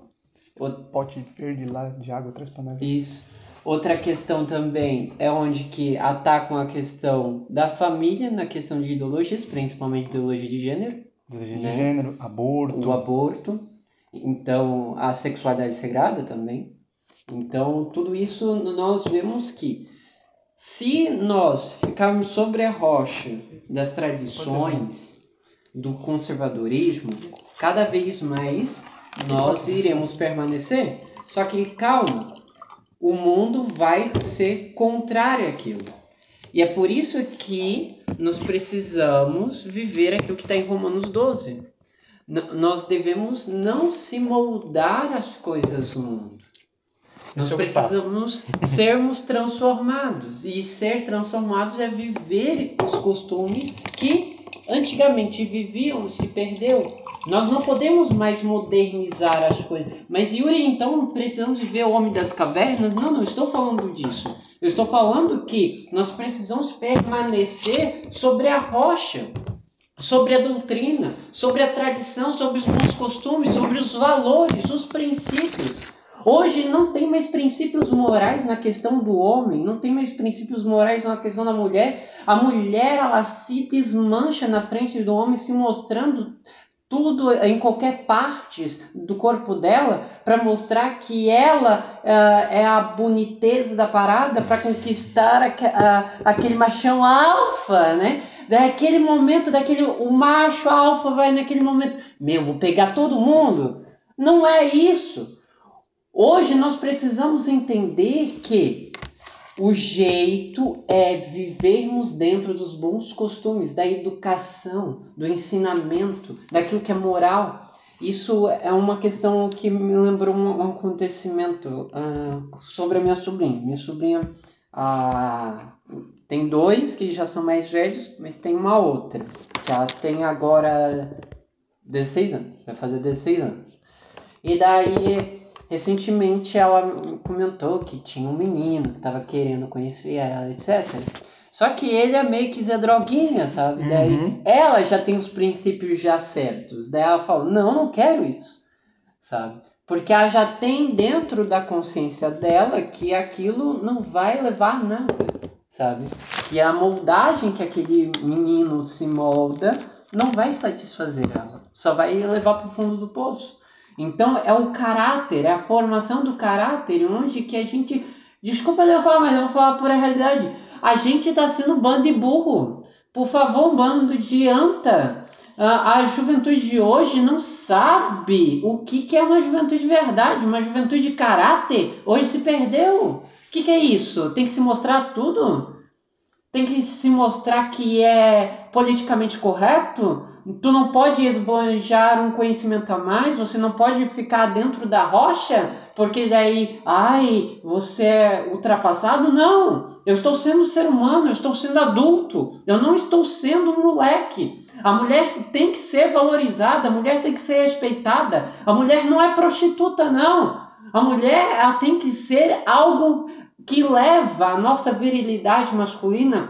[SPEAKER 2] O pote verde lá de água, três panelas.
[SPEAKER 4] Isso. Outra questão também é onde que atacam a questão da família na questão de ideologias, principalmente ideologia de gênero.
[SPEAKER 2] Ideologia né? de gênero, aborto.
[SPEAKER 4] O aborto. Então, a sexualidade sagrada também. Então, tudo isso nós vemos que se nós ficarmos sobre a rocha das tradições, do conservadorismo, cada vez mais nós iremos permanecer. Só que calma, o mundo vai ser contrário àquilo. E é por isso que nós precisamos viver aquilo que está em Romanos 12. N nós devemos não se moldar às coisas do mundo. Nós é precisamos sermos transformados. E ser transformados é viver os costumes que antigamente viviam, se perdeu. Nós não podemos mais modernizar as coisas. Mas Yuri, então precisamos viver o homem das cavernas? Não, não estou falando disso. Eu estou falando que nós precisamos permanecer sobre a rocha, sobre a doutrina, sobre a tradição, sobre os bons costumes, sobre os valores, os princípios. Hoje não tem mais princípios morais na questão do homem, não tem mais princípios morais na questão da mulher. A mulher ela se desmancha na frente do homem, se mostrando tudo em qualquer parte do corpo dela para mostrar que ela uh, é a boniteza da parada para conquistar a, a, aquele machão alfa, né? Daquele momento, daquele o macho alfa vai naquele momento, meu, vou pegar todo mundo. Não é isso. Hoje nós precisamos entender que O jeito é vivermos dentro dos bons costumes, da educação, do ensinamento, daquilo que é moral. Isso é uma questão que me lembrou um, acontecimento uh, sobre a minha sobrinha. Minha sobrinha uh, tem dois que já são mais velhos, mas tem uma outra, que ela tem agora 16 anos, vai fazer 16 anos. E daí Recentemente ela comentou que tinha um menino que tava querendo conhecer ela, etc. Só que ele é meio que Zé Droguinha, sabe? Uhum. Daí ela já tem os princípios já certos. Daí ela fala: Não, não quero isso, sabe? Porque ela já tem dentro da consciência dela que aquilo não vai levar a nada, sabe? Que a moldagem que aquele menino se molda não vai satisfazer ela, só vai levar para o fundo do poço. Então é o caráter, é a formação do caráter, onde que a gente. Desculpa eu falar, mas eu vou falar por a realidade. A gente está sendo bando de burro. Por favor, bando de anta. A, a juventude de hoje não sabe o que, que é uma juventude de verdade, uma juventude de caráter. Hoje se perdeu. O que, que é isso? Tem que se mostrar tudo? Tem que se mostrar que é politicamente correto? Tu não pode esbanjar um conhecimento a mais, você não pode ficar dentro da rocha, porque daí, ai, você é ultrapassado. Não! Eu estou sendo ser humano, eu estou sendo adulto, eu não estou sendo um moleque. A mulher tem que ser valorizada, a mulher tem que ser respeitada. A mulher não é prostituta, não. A mulher ela tem que ser algo que leva a nossa virilidade masculina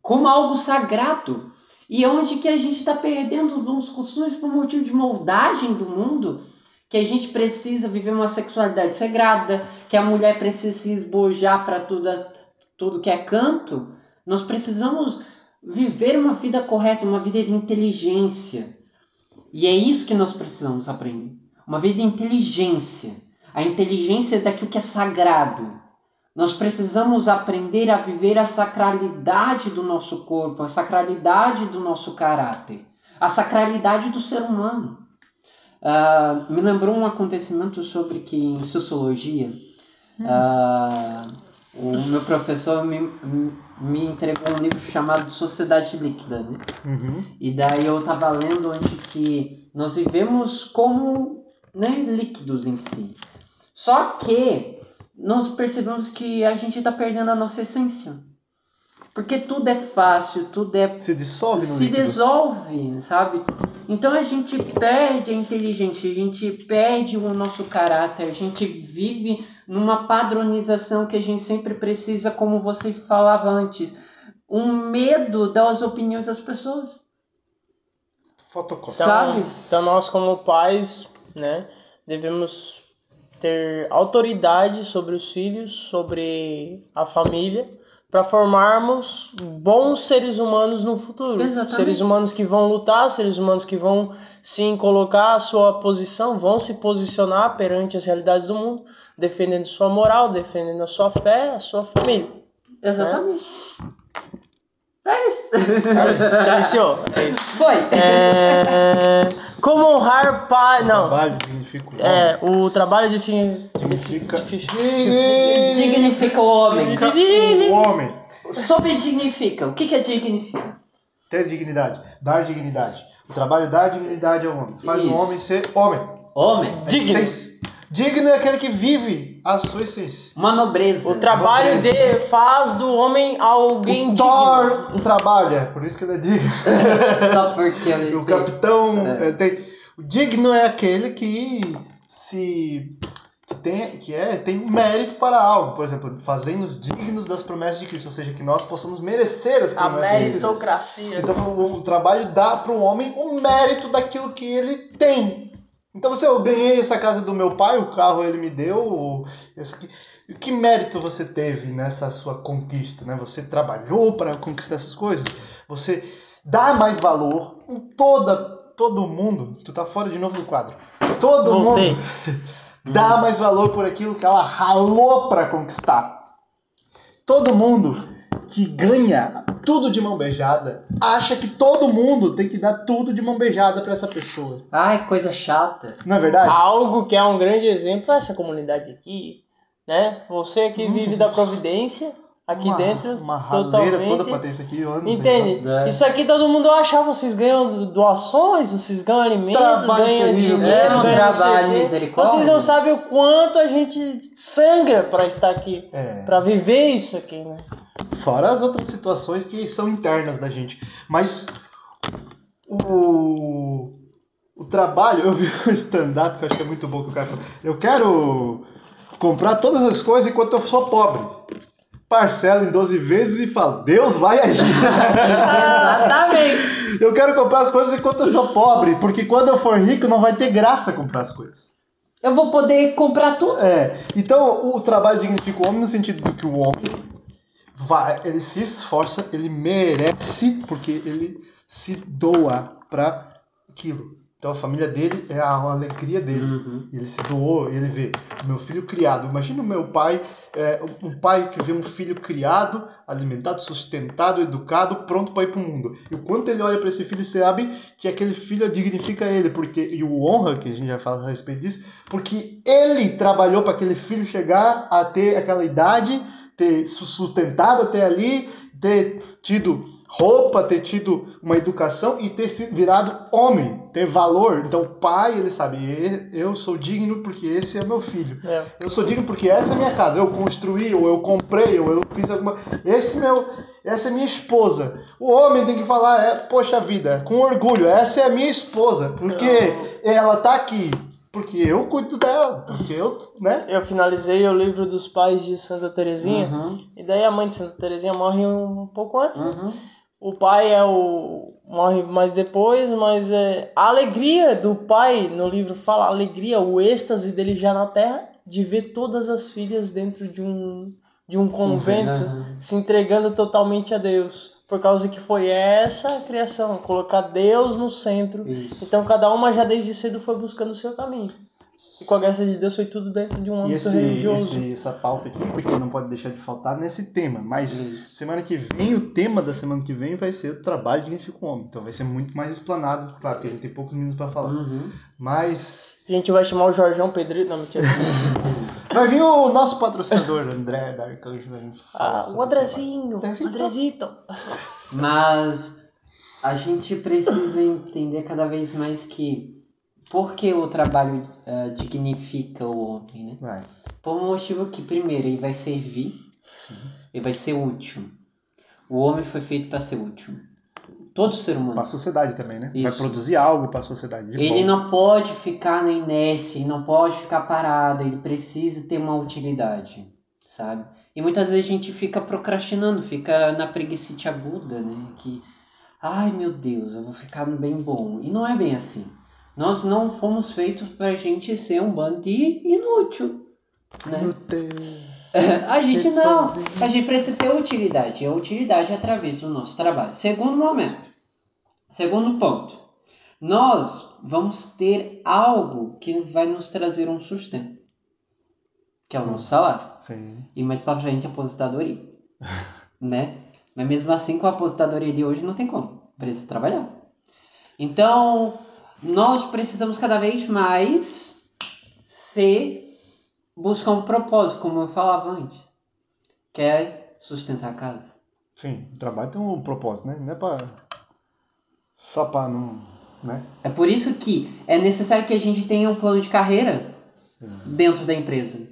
[SPEAKER 4] como algo sagrado. E onde que a gente está perdendo uns costumes por motivo de moldagem do mundo, que a gente precisa viver uma sexualidade sagrada, que a mulher precisa se esbojar para tudo, tudo que é canto. Nós precisamos viver uma vida correta, uma vida de inteligência. E é isso que nós precisamos aprender. Uma vida de inteligência. A inteligência daquilo que é sagrado nós precisamos aprender a viver a sacralidade do nosso corpo, a sacralidade do nosso caráter, a sacralidade do ser humano. Uh, me lembrou um acontecimento sobre que em sociologia uh, o meu professor me, me entregou um livro chamado Sociedade Líquida, né? Uhum. E daí eu estava lendo onde que nós vivemos como né, líquidos em si. Só que nós percebemos que a gente está perdendo a nossa essência. Porque tudo é fácil, tudo é.
[SPEAKER 2] Se dissolve no
[SPEAKER 4] Se
[SPEAKER 2] líquido.
[SPEAKER 4] dissolve, sabe? Então a gente perde a inteligência, a gente perde o nosso caráter, a gente vive numa padronização que a gente sempre precisa, como você falava antes, um medo das opiniões das pessoas.
[SPEAKER 2] Fotocópia.
[SPEAKER 1] Então, sabe? Então nós como pais, né, devemos ter autoridade sobre os filhos, sobre a família, para formarmos bons seres humanos no futuro.
[SPEAKER 4] Exatamente.
[SPEAKER 1] Seres humanos que vão lutar, seres humanos que vão sim colocar a sua posição, vão se posicionar perante as realidades do mundo, defendendo sua moral, defendendo a sua fé, a sua família.
[SPEAKER 4] Exatamente. Né? É isso.
[SPEAKER 1] É isso. Silenciou. É isso.
[SPEAKER 4] Foi.
[SPEAKER 1] É... Como honrar pai. Não.
[SPEAKER 2] Trabalho dignifica o
[SPEAKER 1] homem. É, o trabalho de fim.
[SPEAKER 2] Dignifica.
[SPEAKER 4] Dignifica o homem.
[SPEAKER 2] O homem.
[SPEAKER 4] Sobre dignifica. O que, que é dignifica?
[SPEAKER 2] Ter dignidade. Dar dignidade. O trabalho dá dignidade ao homem. Faz Isso. o homem ser homem.
[SPEAKER 4] Homem.
[SPEAKER 2] É Digno. Digno é aquele que vive a sua essência.
[SPEAKER 4] Uma nobreza.
[SPEAKER 1] O trabalho nobreza. de faz do homem alguém
[SPEAKER 2] o
[SPEAKER 1] digno.
[SPEAKER 2] Thor trabalha, por isso que ele é digno.
[SPEAKER 4] Só porque ele
[SPEAKER 2] O capitão é. tem o digno é aquele que se que tem que é tem mérito para algo, por exemplo, fazendo-nos dignos das promessas de Cristo, ou seja, que nós possamos merecer as promessas
[SPEAKER 1] a meritocracia.
[SPEAKER 2] Então o, o trabalho dá para o homem o mérito daquilo que ele tem. Então você, eu ganhei essa casa do meu pai, o carro ele me deu. Esse, que mérito você teve nessa sua conquista, né? Você trabalhou para conquistar essas coisas. Você dá mais valor em toda todo mundo. Tu tá fora de novo do quadro. Todo Voltei. mundo dá mais valor por aquilo que ela ralou para conquistar. Todo mundo que ganha tudo de mão beijada acha que todo mundo tem que dar tudo de mão beijada para essa pessoa.
[SPEAKER 4] Ai, coisa chata.
[SPEAKER 2] Não é verdade?
[SPEAKER 1] Algo que é um grande exemplo é essa comunidade aqui, né? Você que uhum. vive da providência, aqui
[SPEAKER 2] uma,
[SPEAKER 1] dentro.
[SPEAKER 2] Uma raleira
[SPEAKER 1] totalmente.
[SPEAKER 2] toda pra ter isso aqui. Eu não sei,
[SPEAKER 1] Entende?
[SPEAKER 4] É.
[SPEAKER 1] Isso aqui todo mundo acha, vocês ganham doações, vocês ganham alimentos,
[SPEAKER 2] Trabalho
[SPEAKER 1] ganham
[SPEAKER 2] terrível.
[SPEAKER 1] dinheiro,
[SPEAKER 4] É, um
[SPEAKER 1] ganham
[SPEAKER 4] trabalho misericórdia.
[SPEAKER 1] Vocês não sabem o quanto a gente sangra pra estar aqui,
[SPEAKER 2] É.
[SPEAKER 1] pra viver isso aqui, né?
[SPEAKER 2] Fora as outras situações que são internas da gente. Mas o, o trabalho, eu vi um stand-up que eu acho que é muito bom que o cara falou. Eu quero comprar todas as coisas enquanto eu sou pobre. Parcela em 12 vezes e falo, Deus vai agir.
[SPEAKER 3] Exatamente.
[SPEAKER 2] eu quero comprar as coisas enquanto eu sou pobre, porque quando eu for rico não vai ter graça comprar as coisas.
[SPEAKER 3] Eu vou poder comprar tudo.
[SPEAKER 2] É, então o trabalho dignifica o homem no sentido de que o homem vai, ele se esforça, ele merece, porque ele se doa para aquilo. Então a família dele é a alegria dele. Ele se doou, ele vê meu filho criado. Imagina o meu pai, é, um pai que vê um filho criado, alimentado, sustentado, educado, pronto para ir para o mundo. E o quanto ele olha para esse filho, sabe que aquele filho dignifica ele, porque e o honra, que a gente já fala a respeito disso, porque ele trabalhou para aquele filho chegar a ter aquela idade, ter su- sustentado até ali, ter tido roupa, ter tido uma educação e ter sido virado homem, ter valor. Então, o pai, ele sabe, "E- eu sou digno porque esse é meu filho.
[SPEAKER 1] É.
[SPEAKER 2] Eu sou digno porque essa é a minha casa. Eu construí, ou eu comprei, ou eu fiz alguma. Esse meu, essa é minha esposa. O homem tem que falar, é, poxa vida, com orgulho, essa é a minha esposa, porque ela tá aqui, porque eu cuido dela, porque eu, né?
[SPEAKER 1] Eu finalizei o livro dos pais de Santa Terezinha,
[SPEAKER 4] Uhum.
[SPEAKER 1] e daí a mãe de Santa Terezinha morre um pouco antes, né? O pai é o morre mais depois, mas é a alegria do pai no livro fala a alegria, o êxtase dele já na terra de ver todas as filhas dentro de um de um convento se entregando totalmente a Deus, por causa que foi essa a criação, colocar Deus no centro.
[SPEAKER 4] Isso.
[SPEAKER 1] Então cada uma já desde cedo foi buscando o seu caminho. E com a graça de Deus foi tudo dentro de um
[SPEAKER 2] E
[SPEAKER 1] âmbito
[SPEAKER 2] esse,
[SPEAKER 1] religioso.
[SPEAKER 2] esse- essa pauta aqui, porque não pode deixar de faltar nesse tema. Mas
[SPEAKER 4] Isso.
[SPEAKER 2] semana que vem, o tema da semana que vem vai ser o trabalho dignifica o homem. Então vai ser muito mais explanado. Claro que a gente tem poucos minutos para falar.
[SPEAKER 4] Uhum.
[SPEAKER 2] Mas
[SPEAKER 1] A gente vai chamar o Jorjão Pedrito. Não, mentira.
[SPEAKER 2] vai vir o nosso patrocinador, André da Arcanjo.
[SPEAKER 1] Ah, o Andrezinho.
[SPEAKER 2] Andrezinho.
[SPEAKER 1] Andrezito.
[SPEAKER 4] Mas a gente precisa entender cada vez mais que por que o trabalho eh, dignifica o homem, né?
[SPEAKER 2] Vai.
[SPEAKER 4] Por um motivo que, primeiro, ele vai servir, ele vai ser útil. O homem foi feito para ser útil. Todo ser humano.
[SPEAKER 2] Para a sociedade também, né? Vai
[SPEAKER 4] Isso.
[SPEAKER 2] produzir algo para a sociedade. de
[SPEAKER 4] Ele não pode ficar na inércia, ele não pode ficar parado, ele precisa ter uma utilidade, sabe? E muitas vezes a gente fica procrastinando, fica na preguiça aguda, né? Que, ai meu Deus, eu vou ficar no bem bom. E não é bem assim. Nós não fomos feitos pra gente ser um bando de inútil, né?
[SPEAKER 2] Meu Deus.
[SPEAKER 4] A gente não. A gente precisa ter utilidade. E a utilidade é através do nosso trabalho. Segundo momento. Segundo ponto. Nós vamos ter algo que vai nos trazer um sustento. Que é o nosso salário.
[SPEAKER 2] Sim.
[SPEAKER 4] E mais pra frente a aposentadoria. né? Mas mesmo assim, com a aposentadoria de hoje não tem como. Precisa trabalhar. Então, nós precisamos cada vez mais ser buscar um propósito, como eu falava antes. Que é sustentar a casa.
[SPEAKER 2] Sim, o trabalho tem um propósito, né? Não é para só para não, né?
[SPEAKER 4] É por isso que é necessário que a gente tenha um plano de carreira dentro da empresa.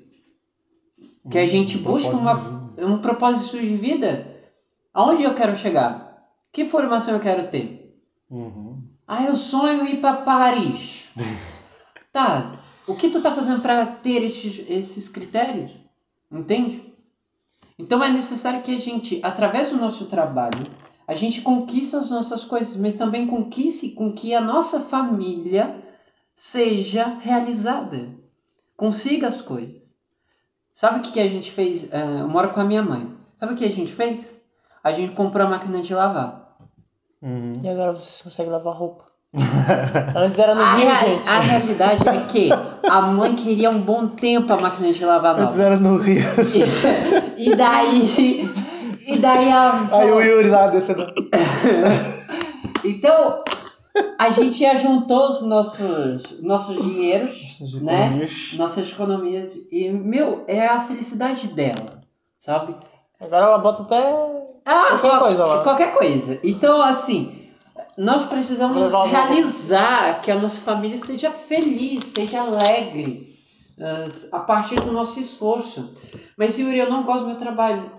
[SPEAKER 4] Que a gente
[SPEAKER 2] um
[SPEAKER 4] busque uma, um propósito de vida. Aonde eu quero chegar? Que formação eu quero ter?
[SPEAKER 2] Uhum.
[SPEAKER 4] Ah, eu sonho ir para Paris. tá. O que tu tá fazendo para ter esses, esses critérios? Entende? Então é necessário que a gente, através do nosso trabalho, a gente conquiste as nossas coisas, mas também conquiste com que a nossa família seja realizada. Consiga as coisas. Sabe o que, que a gente fez? Eh, eu moro com a minha mãe. Sabe o que a gente fez? A gente comprou a máquina de lavar.
[SPEAKER 2] Uhum.
[SPEAKER 1] E agora vocês conseguem lavar roupa. Antes era no
[SPEAKER 4] A,
[SPEAKER 1] Rio, gente.
[SPEAKER 4] a realidade é que a mãe queria um bom tempo a máquina de lavar
[SPEAKER 2] Antes
[SPEAKER 4] nova.
[SPEAKER 2] era no Rio.
[SPEAKER 4] E daí. E daí a.
[SPEAKER 2] Aí o Yuri lá descendo.
[SPEAKER 4] Então, a gente já juntou os nossos, nossos dinheiros,
[SPEAKER 2] Nossas
[SPEAKER 4] né?
[SPEAKER 2] economias.
[SPEAKER 4] Nossas economias. E, meu, é a felicidade dela, sabe?
[SPEAKER 1] Agora ela bota até
[SPEAKER 4] Ah,
[SPEAKER 1] qualquer
[SPEAKER 4] qual-
[SPEAKER 1] coisa lá.
[SPEAKER 4] Qualquer coisa. Então, assim, nós precisamos realizar que a nossa família seja feliz, seja alegre, as- a partir do nosso esforço. Mas, Yuri, eu não gosto do meu trabalho.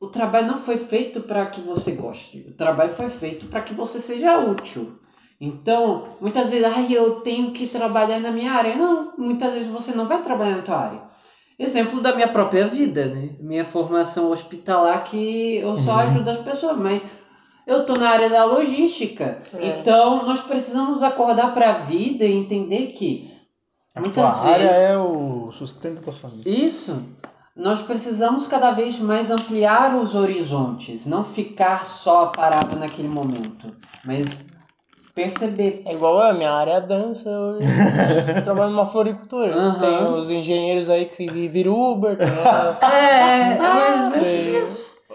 [SPEAKER 4] O trabalho não foi feito para que você goste. O trabalho foi feito para que você seja útil. Então, muitas vezes, ai, eu tenho que trabalhar na minha área. Não, muitas vezes você não vai trabalhar na tua área. Exemplo da minha própria vida, né? Minha formação hospitalar que eu só ajudo as pessoas, mas eu tô na área da logística.
[SPEAKER 1] É.
[SPEAKER 4] Então, nós precisamos acordar para a vida e entender que
[SPEAKER 2] A
[SPEAKER 4] muitas
[SPEAKER 2] tua área
[SPEAKER 4] vezes
[SPEAKER 2] é o sustento da família.
[SPEAKER 4] isso. Nós precisamos cada vez mais ampliar os horizontes, não ficar só parado naquele momento, mas perceber.
[SPEAKER 1] É igual a minha área é a dança, eu trabalho numa floricultura.
[SPEAKER 4] Aham.
[SPEAKER 1] Tem os engenheiros aí que viram Uber, tem, a-
[SPEAKER 4] É, mas é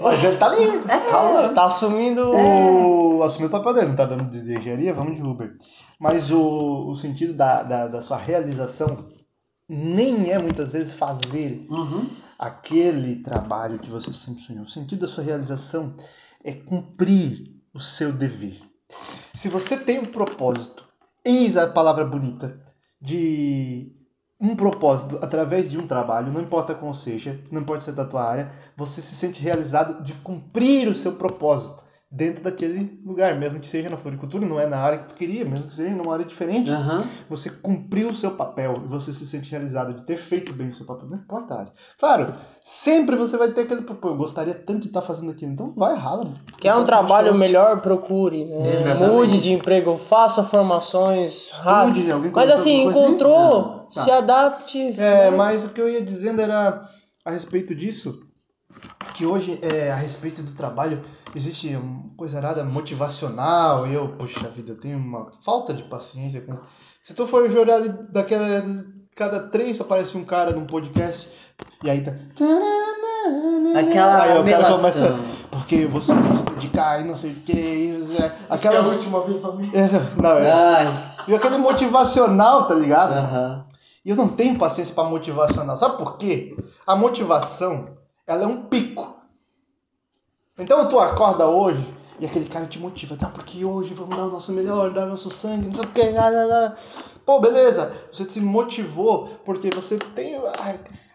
[SPEAKER 2] Mas ele tá ali, calma.
[SPEAKER 1] tá assumindo
[SPEAKER 2] O, assumiu o papel dele, não tá dando de engenharia, vamos de Uber. Mas o, o sentido da, da, da sua realização nem é muitas vezes fazer
[SPEAKER 4] Uhum.
[SPEAKER 2] Aquele trabalho que você sempre sonhou. O sentido da sua realização é cumprir o seu dever. Se você tem um propósito, eis a palavra bonita, de um propósito através de um trabalho, não importa qual seja, não importa se é da tua área, você se sente realizado de cumprir o seu propósito dentro daquele lugar, mesmo que seja na floricultura, não é na área que tu queria, mesmo que seja numa área diferente,
[SPEAKER 4] Aham.
[SPEAKER 2] você cumpriu o seu papel e você se sente realizado de ter feito bem o seu papel, não importa a área. Claro, sempre você vai ter aquele eu gostaria tanto de estar fazendo aquilo, então vai, rala.
[SPEAKER 1] Quer um trabalho melhor, procure. Né? Mude de emprego, faça formações rápido.
[SPEAKER 2] alguém
[SPEAKER 1] Mas assim, encontrou,
[SPEAKER 2] Não, tá.
[SPEAKER 1] se adapte.
[SPEAKER 2] É, mas o que eu ia dizendo era a respeito disso, que hoje, é, a respeito do trabalho, existe uma coisa errada motivacional, e eu, puxa vida, eu tenho uma falta de paciência com... Se tu for jogar ali daquela... Cada três aparece um cara num podcast, e aí tá...
[SPEAKER 4] Aquela
[SPEAKER 2] Aí o cara começa... Porque você tem que se dedicar e não sei o que, e você- aquelas...
[SPEAKER 1] vez pra mim.
[SPEAKER 2] É, não, é.
[SPEAKER 4] Ai,
[SPEAKER 2] E aquele motivacional, tá ligado?
[SPEAKER 4] aham.
[SPEAKER 2] E eu não tenho paciência para motivacional. Sabe por quê? A motivação, ela é um pico. Então tu acorda hoje e aquele cara te motiva. Tá, porque hoje vamos dar o nosso melhor, dar o nosso sangue, não sei o lá. Pô, beleza. Você se motivou porque você tem...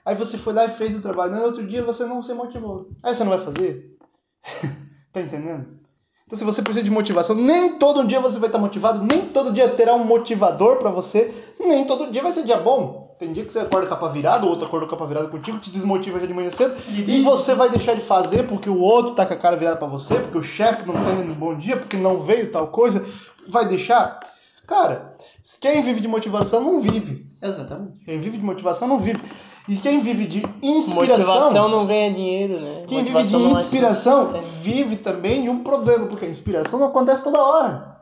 [SPEAKER 2] Aí você foi lá e fez o trabalho. No outro dia você não se motivou. Aí você não vai fazer? tá entendendo? Então, se você precisa de motivação, nem todo dia você vai estar motivado, nem todo dia terá um motivador pra você, nem todo dia vai ser dia bom. Tem dia que você acorda capa virada, o outro acorda capa virada contigo, te desmotiva já de manhã cedo, e você vai deixar de fazer porque o outro tá com a cara virada pra você, porque o chefe não tem um bom dia, porque não veio tal coisa, vai deixar. Cara, quem vive de motivação não vive.
[SPEAKER 4] Exatamente.
[SPEAKER 2] Quem vive de motivação não vive. E quem vive de inspiração.
[SPEAKER 1] Motivação não ganha dinheiro, né?
[SPEAKER 2] Quem vive de
[SPEAKER 1] Motivação é
[SPEAKER 2] inspiração
[SPEAKER 1] sustento.
[SPEAKER 2] vive também de um problema, porque a inspiração não acontece toda hora.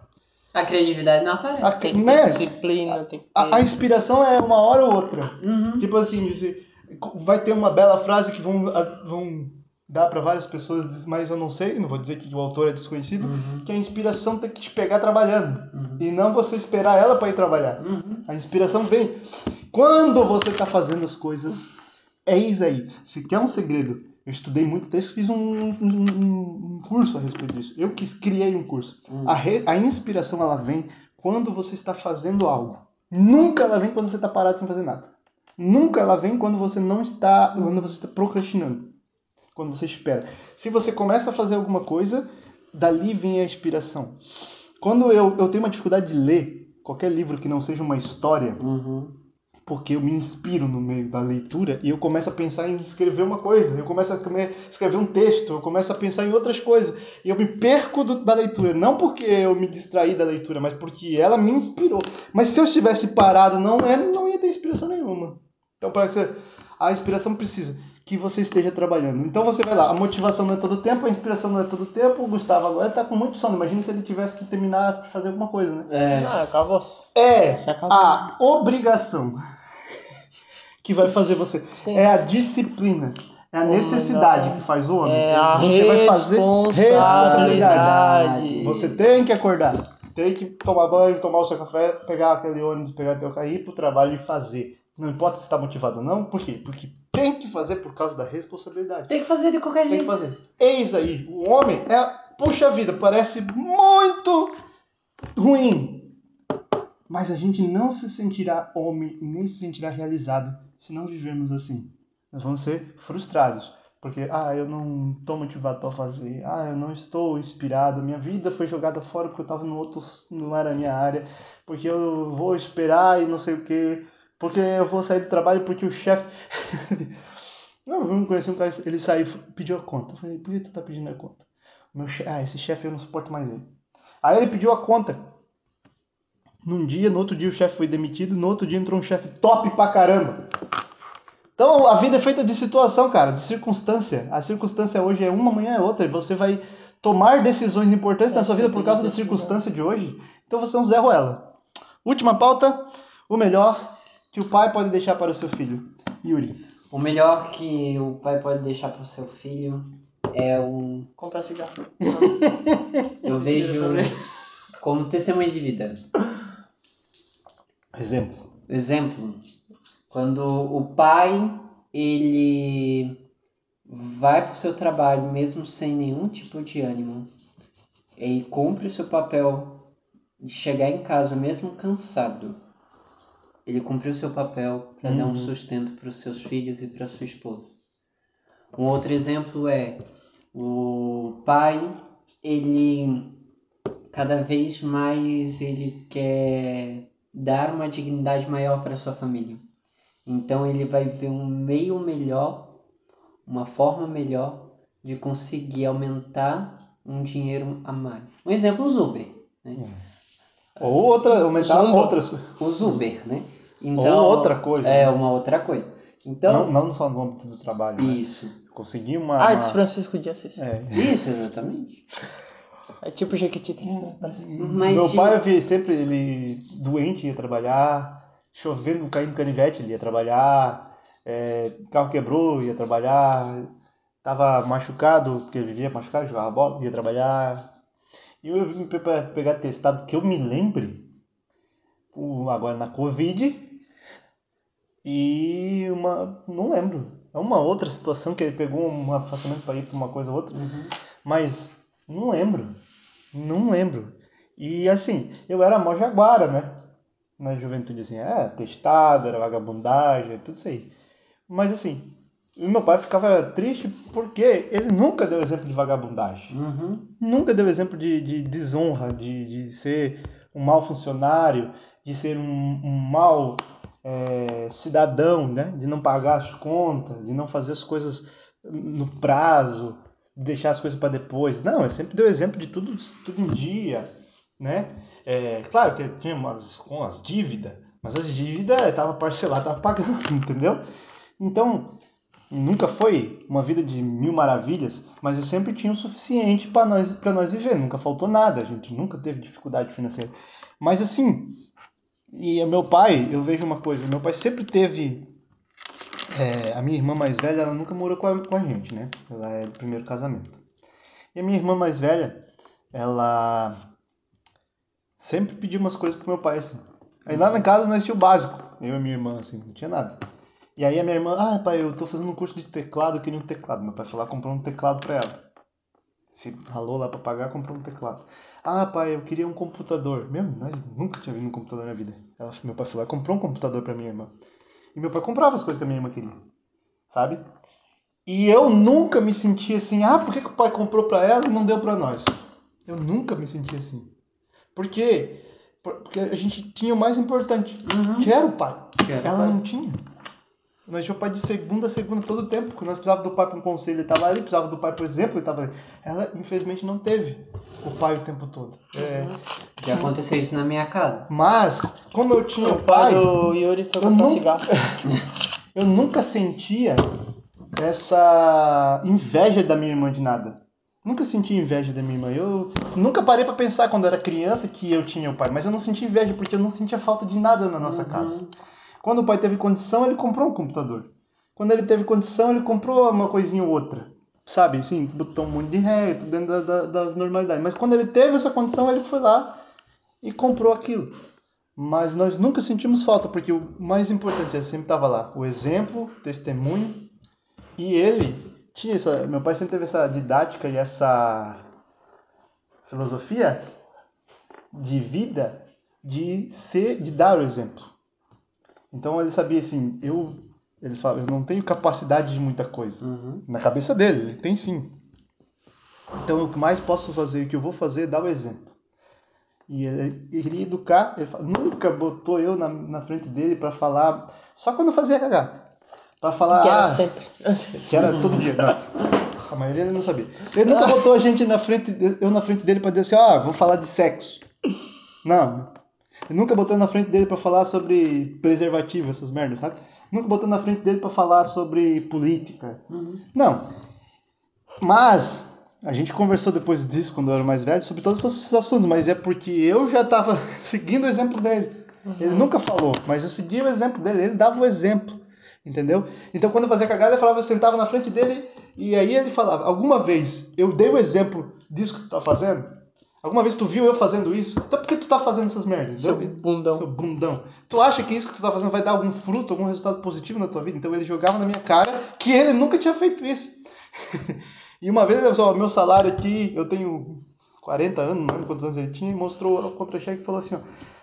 [SPEAKER 4] A criatividade não aparece.
[SPEAKER 2] A,
[SPEAKER 1] Tem que ter
[SPEAKER 2] né?
[SPEAKER 1] disciplina, tem que ter...
[SPEAKER 2] a, a inspiração é uma hora ou outra. Tipo assim, você- vai ter uma bela frase que vão, a- vão dar para várias pessoas, mas eu não sei, não vou dizer que o autor é desconhecido, que a inspiração tem que te pegar trabalhando. E não você esperar ela para ir trabalhar. A inspiração vem. Quando você tá fazendo as coisas, eis aí. Se quer um segredo, eu estudei muito, até fiz um, um, um- curso a respeito disso. Eu quis, criei um curso. A, re- a inspiração, ela vem quando você está fazendo algo. Nunca ela vem quando você está parado sem fazer nada. Nunca ela vem quando você não está, quando você está procrastinando. Quando você espera. Se você começa a fazer alguma coisa, dali vem a inspiração. Quando eu, eu tenho uma dificuldade de ler qualquer livro que não seja uma história,
[SPEAKER 4] Uhum.
[SPEAKER 2] Porque eu me inspiro no meio da leitura e eu começo a pensar em escrever uma coisa, eu começo a escrever um texto, eu começo a pensar em outras coisas e eu me perco do- da leitura, não porque eu me distraí da leitura, mas porque ela me inspirou. Mas se eu estivesse parado, não, é, não ia ter inspiração nenhuma. Então, para ser, a inspiração precisa que você esteja trabalhando. Então você vai lá, a motivação não é todo tempo, a inspiração não é todo tempo. O Gustavo agora está com muito sono. Imagina se ele tivesse que terminar de fazer alguma coisa, né?
[SPEAKER 4] É.
[SPEAKER 1] Ah, acabou.
[SPEAKER 2] É
[SPEAKER 1] Você acabou.
[SPEAKER 2] a obrigação que vai fazer você.
[SPEAKER 1] Sim.
[SPEAKER 2] É a disciplina. É a necessidade que faz o homem.
[SPEAKER 1] É a
[SPEAKER 2] você vai fazer
[SPEAKER 1] responsabilidade.
[SPEAKER 2] Você tem que acordar. Tem que tomar banho, tomar o seu café, pegar aquele ônibus, pegar teu carro, ir pro trabalho e fazer. Não importa se está motivado ou não. Por quê? Porque tem que fazer por causa da responsabilidade.
[SPEAKER 4] Tem que fazer de qualquer
[SPEAKER 2] Tem
[SPEAKER 4] jeito.
[SPEAKER 2] que fazer. Eis aí, o homem é. Puxa vida, parece muito ruim. Mas a gente não se sentirá homem e nem se sentirá realizado se não vivermos assim. Nós vamos ser frustrados. Porque, ah, eu não estou motivado para fazer. Ah, eu não estou inspirado. Minha vida foi jogada fora porque eu estava no outro, não era a minha área. Porque eu vou esperar e não sei o quê. Porque eu vou sair do trabalho porque o chefe. eu conheci um cara, ele saiu pediu a conta. Eu falei, por que tu tá pedindo a conta? Meu chefe, ah, esse chefe eu não suporto mais ele. Aí ele pediu a conta. Num dia, no outro dia o chefe foi demitido, no outro dia entrou um chefe top pra caramba. Então a vida é feita de situação, cara, de circunstância. A circunstância hoje é uma, amanhã é outra. E você vai tomar decisões importantes é, na sua vida por causa da circunstância de hoje. Então você é um Zé Ruela. Última pauta: o melhor que o pai pode deixar para o seu filho. Yuri.
[SPEAKER 4] O melhor que o pai pode deixar para o seu filho é um.
[SPEAKER 1] Comprar cigarro.
[SPEAKER 4] Eu vejo como testemunho de vida.
[SPEAKER 2] Exemplo.
[SPEAKER 4] Exemplo. Quando o pai ele vai para o seu trabalho mesmo sem nenhum tipo de ânimo e cumpre o seu papel de chegar em casa mesmo cansado. Ele cumpriu o seu papel para uhum. dar um sustento para os seus filhos e para sua esposa. Um outro exemplo é o pai, ele cada vez mais ele quer dar uma dignidade maior para sua família. Então ele vai ver um meio melhor, uma forma melhor de conseguir aumentar um dinheiro a mais. Um exemplo, os Uber. Né?
[SPEAKER 2] Ou outra, aumentar outras coisas.
[SPEAKER 4] Os Uber, né? Então,
[SPEAKER 2] Ou outra coisa.
[SPEAKER 4] É,
[SPEAKER 2] né?
[SPEAKER 4] uma outra coisa. Então,
[SPEAKER 2] não, não só no âmbito do trabalho.
[SPEAKER 4] Isso.
[SPEAKER 2] Né? Conseguir uma.
[SPEAKER 1] Artes
[SPEAKER 2] uma...
[SPEAKER 1] Francisco de Assis.
[SPEAKER 2] É.
[SPEAKER 4] Isso, exatamente.
[SPEAKER 1] É tipo Jequiti.
[SPEAKER 2] Mas Meu pai, eu vi sempre ele doente, ia trabalhar, chovendo, caindo canivete, ele ia trabalhar, é, carro quebrou, ia trabalhar, tava machucado, porque ele vivia machucado, jogava bola, ia trabalhar. E eu vim para pegar testado que eu me lembre, agora na Covid, e uma. não lembro. É uma outra situação que ele pegou um afastamento para ir para uma coisa ou outra,
[SPEAKER 4] uhum.
[SPEAKER 2] mas não lembro. Não lembro. E assim, eu era mó jaguara, né? Na juventude, assim, é, testado, era vagabundagem, tudo isso aí. Mas assim, meu pai ficava triste porque ele nunca deu exemplo de vagabundagem.
[SPEAKER 4] Uhum.
[SPEAKER 2] Nunca deu exemplo de, de desonra, de, de ser um mau funcionário, de ser um, um mau é, cidadão, né? De não pagar as contas, de não fazer as coisas no prazo, deixar as coisas para depois. Não, eu sempre deu exemplo de tudo, tudo em dia, né? É, claro que tinha umas, umas dívidas, mas as dívidas estava parcelado, estava pagando, entendeu? Então, nunca foi uma vida de mil maravilhas, mas eu sempre tinha o suficiente para nós, para nós viver, nunca faltou nada, a gente nunca teve dificuldade financeira. Mas assim, e meu pai, eu vejo uma coisa, meu pai sempre teve é, a minha irmã mais velha, ela nunca morou com a, com a gente, né? Ela é do primeiro casamento. E a minha irmã mais velha, ela sempre pediu umas coisas pro meu pai, assim. Aí lá na casa nós tinha o básico, eu e minha irmã, assim, não tinha nada. E aí a minha irmã, ah, pai, eu tô fazendo um curso de teclado, eu queria um teclado. Meu pai foi lá comprou um teclado pra ela. Se ralou lá pra pagar, comprou um teclado. Ah, pai, eu queria um computador. Meu, nós nunca tinha visto um computador na vida. Ela, meu pai foi lá comprou um computador pra minha irmã. E meu pai comprava as coisas que a minha irmã queria, sabe? E eu nunca me senti assim, ah, por que, que o pai comprou para ela e não deu para nós? Eu nunca me senti assim. Por quê? Porque a gente tinha o mais importante, uhum. que era o pai.
[SPEAKER 4] Era
[SPEAKER 2] ela
[SPEAKER 4] pai.
[SPEAKER 2] não tinha. Nós tinha o pai de segunda a segunda todo o tempo. Quando nós precisávamos do pai para um conselho, ele estava ali. Precisava do pai, por exemplo, ele estava ali. Ela, infelizmente, não teve o pai o tempo todo. É,
[SPEAKER 4] Já aconteceu isso na minha casa.
[SPEAKER 2] mas, como eu tinha o
[SPEAKER 1] O pai do Yuri foi
[SPEAKER 2] eu
[SPEAKER 1] comprar
[SPEAKER 2] nunca-
[SPEAKER 1] cigarro.
[SPEAKER 2] eu nunca sentia essa inveja da minha irmã de nada. Nunca senti inveja da minha irmã. Eu nunca parei para pensar quando eu era criança que eu tinha o pai, mas eu não senti inveja porque eu não sentia falta de nada na nossa casa. Quando o pai teve condição, ele comprou um computador. Quando ele teve condição, ele comprou uma coisinha ou outra. Sabe, assim, botou um monte de ré, tudo dentro da- da- das normalidades. Mas quando ele teve essa condição, ele foi lá e comprou aquilo. Mas nós nunca sentimos falta, porque o mais importante é sempre estava lá. O exemplo, testemunho E ele tinha essa. Meu pai sempre teve essa didática e essa filosofia de vida de ser, de dar o exemplo. Então ele sabia assim, eu, ele fala, eu não tenho capacidade de muita coisa.
[SPEAKER 4] Uhum.
[SPEAKER 2] Na cabeça dele, ele tem sim. Então o que mais posso fazer, o que eu vou fazer é dar o exemplo. E ele queria educar, ele fala, nunca botou eu na, na frente dele para falar, só quando fazia cagar. Para falar.
[SPEAKER 1] Que era
[SPEAKER 2] ah,
[SPEAKER 1] sempre.
[SPEAKER 2] que era todo dia. Não. A maioria ele não sabia. Ele nunca botou a gente na frente, eu na frente dele para dizer assim, ah, vou falar de sexo. Não. Nunca botou na frente dele para falar sobre preservativo, essas merdas, sabe? Nunca botou na frente dele para falar sobre política. Não. Mas a gente conversou depois disso, quando eu era mais velho, sobre todos esses assuntos, mas é porque eu já estava seguindo o exemplo dele. Ele nunca falou, mas eu seguia o exemplo dele, ele dava o exemplo. Entendeu? Então quando eu fazia cagada, eu falava, eu sentava na frente dele e aí ele falava: Alguma vez eu dei o exemplo disso que tu tá fazendo? Alguma vez tu viu eu fazendo isso? Então por que tu tá fazendo essas merdas?
[SPEAKER 1] Seu
[SPEAKER 2] entendeu?
[SPEAKER 1] bundão.
[SPEAKER 2] Seu bundão. Tu acha que isso que tu tá fazendo vai dar algum fruto, algum resultado positivo na tua vida? Então ele jogava na minha cara que ele nunca tinha feito isso. e uma vez, só, meu salário aqui, eu tenho 40 anos, não lembro quantos anos ele tinha, e mostrou o contra-cheque e falou assim: ó,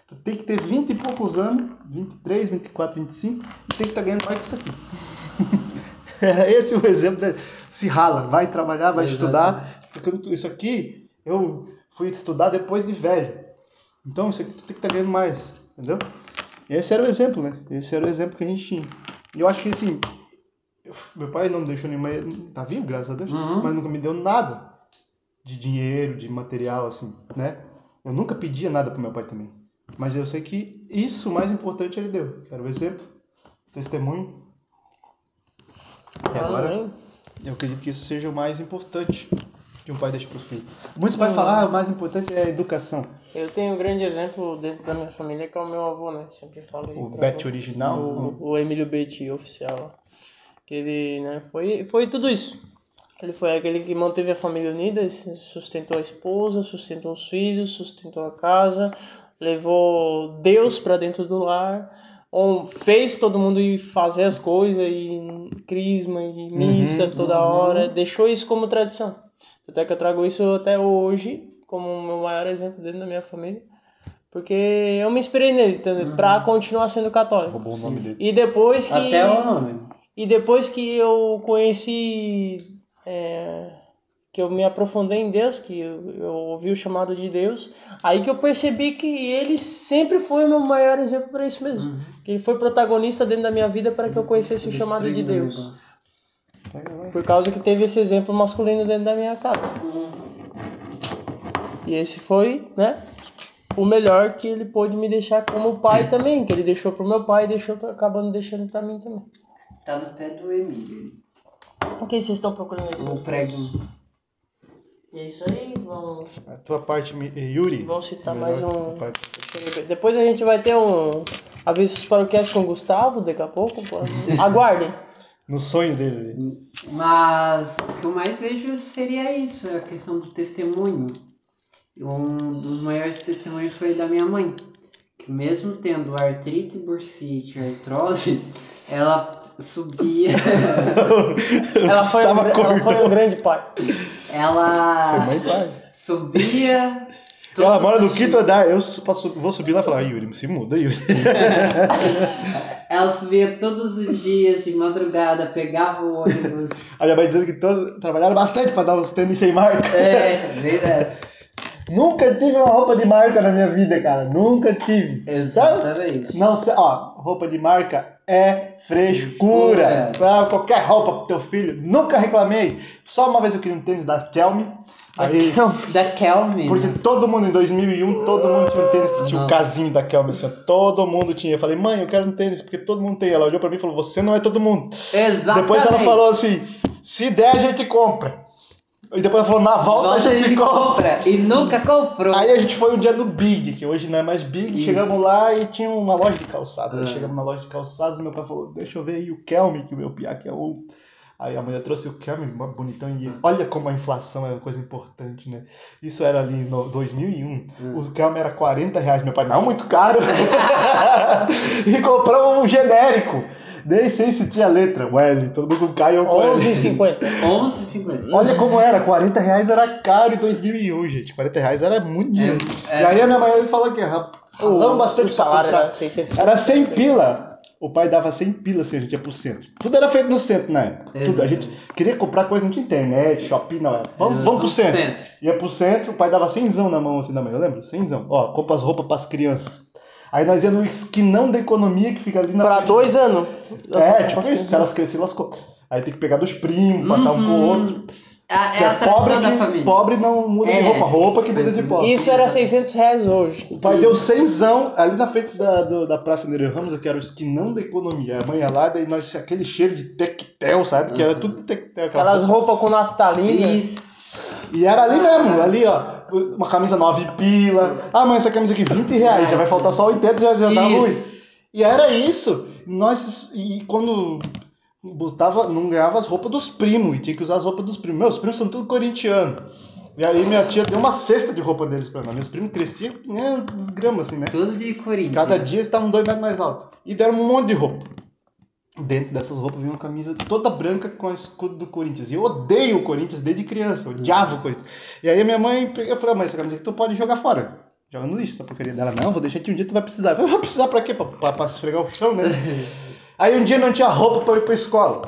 [SPEAKER 2] tu tem que ter 20 e poucos anos, 23, 24, 25, e tem que estar ganhando mais que isso aqui. Esse é o exemplo. Se rala, vai trabalhar, vai
[SPEAKER 4] Exato.
[SPEAKER 2] estudar. Porque isso aqui, eu fui estudar depois de velho. Então, isso aqui tu tem que estar ganhando mais, entendeu? Esse era o exemplo, né? Esse era o exemplo que a gente tinha. E eu acho que, assim, eu- meu pai não me deixou nenhuma... Tá vivo, graças a Deus. Mas nunca me deu nada de dinheiro, de material, assim, né? Eu nunca pedia nada pro meu pai também. Mas eu sei que isso, mais importante, ele deu. Era o exemplo, testemunho. E agora, eu acredito que isso seja o mais importante que um pai deixa para os filhos. Muitos pais falam, ah, o mais importante é a educação.
[SPEAKER 1] Eu tenho um grande exemplo dentro da minha família que é o meu avô, né? Sempre falo
[SPEAKER 2] O Bet original.
[SPEAKER 1] O, o Emílio Betti oficial. Que ele, né, foi, foi tudo isso. Ele foi aquele que manteve a família unida, sustentou a esposa, sustentou os filhos, sustentou a casa, levou Deus para dentro do lar, fez todo mundo ir fazer as coisas, e crisma, e missa toda hora, deixou isso como tradição. Até que eu trago isso até hoje como o meu maior exemplo dentro da minha família. Porque eu me inspirei nele, entendeu? Pra continuar sendo católico.
[SPEAKER 2] Roubou o nome dele.
[SPEAKER 1] E depois que.
[SPEAKER 4] Até o nome.
[SPEAKER 1] E depois que eu conheci. é, que eu me aprofundei em Deus, que eu, eu ouvi o chamado de Deus, aí que eu percebi que ele sempre foi o meu maior exemplo para isso mesmo. Que ele foi protagonista dentro da minha vida para que eu conhecesse o chamado de Deus.
[SPEAKER 2] Lá.
[SPEAKER 1] Por causa que teve esse exemplo masculino dentro da minha casa. E esse foi, né? O melhor que ele pôde me deixar como pai também, que ele deixou pro meu pai e deixou acabando deixando pra mim também.
[SPEAKER 4] Tá no pé do Emílio.
[SPEAKER 1] O que vocês estão procurando nesse
[SPEAKER 4] O preguinho.
[SPEAKER 1] E é isso aí, vão,
[SPEAKER 2] A tua parte, Yuri.
[SPEAKER 1] vão citar mais um. Depois a gente vai ter um avisos para o cast com o Gustavo, daqui a pouco. pode- Aguardem.
[SPEAKER 2] No sonho dele.
[SPEAKER 4] Mas o que eu mais vejo seria isso, a questão do testemunho. Um dos maiores testemunhos foi da minha mãe. Que mesmo tendo artrite, bursite e artrose, ela subia.
[SPEAKER 1] Ela foi, um, ela foi um grande pai.
[SPEAKER 4] ela subia.
[SPEAKER 2] Ela
[SPEAKER 4] todos
[SPEAKER 2] mora no quinto andar. Eu posso- vou subir lá e falar, Yuri, se muda, Yuri.
[SPEAKER 4] Ela subia todos os dias de madrugada, pegava o ônibus.
[SPEAKER 2] A minha mãe dizendo que todo, trabalharam bastante para dar os tênis sem marca.
[SPEAKER 4] É, verdade.
[SPEAKER 2] Nunca tive uma roupa de marca na minha vida, cara. Nunca tive. Sabe?
[SPEAKER 4] Exatamente.
[SPEAKER 2] Não sei, ó, roupa de marca é frescura. Ah, qualquer roupa pro teu filho. Nunca reclamei. Só uma vez eu queria um tênis da Kelme. Aí,
[SPEAKER 4] Da Kelme.
[SPEAKER 2] porque todo mundo em 2001, todo mundo tinha um tênis que tinha o
[SPEAKER 4] Nossa.
[SPEAKER 2] casinho da Kelme, assim, todo mundo tinha. Eu falei, mãe, eu quero um tênis, porque todo mundo tem. Ela olhou pra mim e falou, você não é todo mundo.
[SPEAKER 4] Exatamente.
[SPEAKER 2] Depois ela falou assim, se der a gente compra. E depois ela falou, na volta,
[SPEAKER 4] Volta
[SPEAKER 2] a gente, compra.
[SPEAKER 4] E nunca comprou.
[SPEAKER 2] Aí a gente foi um dia no Big, que hoje não é mais Big.
[SPEAKER 4] Isso.
[SPEAKER 2] Chegamos lá e tinha uma loja de calçados. Aí
[SPEAKER 4] Ah.
[SPEAKER 2] chegamos na loja de calçados e meu pai falou: Deixa eu ver aí o Kelme, que o meu piá que é o. Aí a mulher trouxe o Kelme, mó bonitão. E olha como a inflação é uma coisa importante, né? Isso era ali no 2001. O Kelme era 40 reais. Meu pai, não, muito caro. e compramos um genérico. Nem sei se tinha letra, o L, todo mundo com K e eu com L.
[SPEAKER 1] 11,50.
[SPEAKER 4] 11,50.
[SPEAKER 2] Olha como era, 40 reais era caro em 2001, gente. 40 reais era muito dinheiro.
[SPEAKER 4] É, é.
[SPEAKER 2] E aí a minha mãe falou que rap- ralamos
[SPEAKER 1] O,
[SPEAKER 2] bastante
[SPEAKER 1] o salário era 600
[SPEAKER 2] Era 100 pila. O pai dava 100 pila se a gente ia pro centro. Tudo era feito no centro na época. Tudo. A gente queria comprar coisa, não tinha internet, shopping, não. Era. Vamos, vamos pro centro. Ia pro centro, o pai dava 100 na mão assim da mãe, eu lembro? 100 Ó, compra as roupas pras crianças. Aí nós ia no esquinão da economia que fica ali na
[SPEAKER 1] Pra
[SPEAKER 2] frente
[SPEAKER 1] dois anos.
[SPEAKER 2] é, tipo isso, se elas crescerem, lascou. Aí tem que pegar dos primos, passar um pro outro.
[SPEAKER 4] É,
[SPEAKER 2] Porque
[SPEAKER 4] é a tradição
[SPEAKER 2] pobre,
[SPEAKER 4] da
[SPEAKER 2] que,
[SPEAKER 4] família.
[SPEAKER 2] pobre não muda de
[SPEAKER 4] É.
[SPEAKER 2] roupa, roupa que muda de pobre.
[SPEAKER 1] Isso era 600 reais hoje.
[SPEAKER 2] O pai deu cenzão ali na frente da, do- da Praça Nereu Ramos, que era o esquinão da economia. A mãe ia lá, daí nós, aquele cheiro de tectel, sabe? Que era tudo tectel. aquela
[SPEAKER 1] Aquelas
[SPEAKER 2] roupa.
[SPEAKER 1] roupas com naftalina.
[SPEAKER 4] Isso.
[SPEAKER 2] E era ali mesmo, ali ó, uma camisa 9 pila. Ah, mãe, essa camisa aqui 20 reais, já vai faltar só 80, já, já dá ruim.
[SPEAKER 4] Isso.
[SPEAKER 2] E era isso. Nós, e quando botava, não ganhava as roupas dos primos, e tinha que usar as roupas dos primos. Meus primos são tudo corintianos. E aí minha tia deu uma cesta de roupa deles pra nós. Meus primos cresciam, né, desgrama assim, né?
[SPEAKER 4] Tudo de Corinthians.
[SPEAKER 2] Cada dia eles estavam dois metros mais altos. E deram um monte de roupa. Dentro dessas roupas vinha uma camisa toda branca com o escudo do Corinthians. E eu odeio o Corinthians desde criança, eu odiava o Corinthians. E aí minha mãe pegou e falou, "Ah, mãe, essa camisa aqui tu pode jogar fora. Joga no lixo, essa porcaria dela. Não, vou deixar que um dia tu vai precisar. Eu falei, vou precisar pra quê? Pra, pra, pra esfregar o chão, né? aí um dia não tinha roupa pra ir pra escola.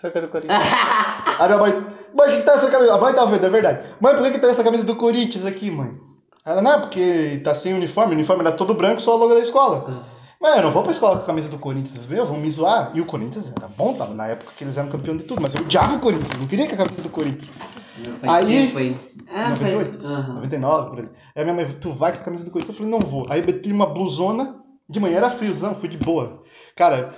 [SPEAKER 1] Foi com a do Corinthians.
[SPEAKER 2] Aí minha mãe, mãe, o que tá essa camisa? A mãe tá vendo, é verdade. Mãe, por que, que tá essa camisa do Corinthians aqui, mãe? Ela, não, porque tá sem uniforme, o uniforme era todo branco, só a logo da escola. Mas eu não vou pra escola com a camisa do Corinthians, meu, vão me zoar. E o Corinthians era bom, tava na época que eles eram campeão de tudo, mas eu odiava o Corinthians, não queria que a camisa do Corinthians.
[SPEAKER 4] Faz
[SPEAKER 2] Aí-
[SPEAKER 4] tempo aí. Ah, foi.
[SPEAKER 2] 98?
[SPEAKER 4] Aham.
[SPEAKER 2] 99, por ali. Aí minha mãe, tu vai com a camisa do Corinthians? Eu falei, não vou. Aí eu meti uma blusona, de manhã era friozão, fui de boa. Cara,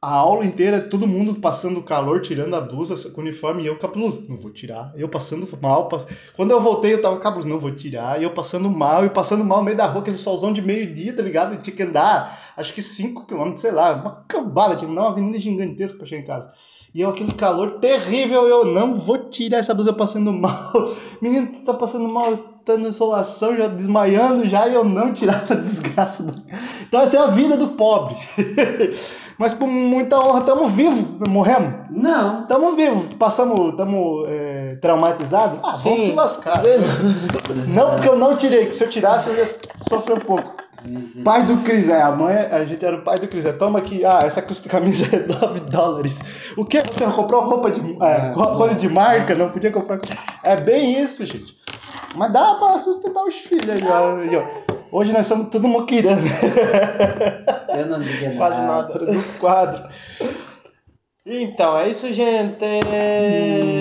[SPEAKER 2] a aula inteira, todo mundo passando calor, tirando a blusa com o uniforme, e eu com a blusa. Não vou tirar. Eu passando mal. pass... Quando eu voltei, eu tava com a blusa. Não vou tirar. E eu passando mal, e passando mal no meio da rua, aquele solzão de meio-dia, tá ligado? Eu tinha que andar, acho que 5 km, sei lá, uma cambada, tinha que dar uma avenida gigantesca pra chegar em casa. E eu, aquele calor terrível, eu não vou tirar essa blusa passando mal. Menino, tu tá passando mal, tá na insolação, já desmaiando já, e eu não tirava a desgraça. Do... Então essa é a vida do pobre. Mas com muita honra, estamos vivos, não morremos?
[SPEAKER 4] Não.
[SPEAKER 2] Estamos vivos, passamos, estamos é, traumatizados? Ah, vamos
[SPEAKER 1] Sim.
[SPEAKER 2] se lascar. não porque eu não tirei, que se eu tirasse eu ia sofrer um pouco. Pai do Cris, é, a mãe, a gente era o pai do Cris. É, toma aqui, ah, essa custa camisa é 9 dólares. O que? Você comprou roupa de, é, coisa de marca, não podia comprar. É bem isso, gente. Mas dá pra sustentar os filhos aí, ó. Hoje nós somos tudo moquirando.
[SPEAKER 4] Eu não diria nada.
[SPEAKER 1] Quase nada.
[SPEAKER 2] do quadro.
[SPEAKER 1] Então, é isso, gente.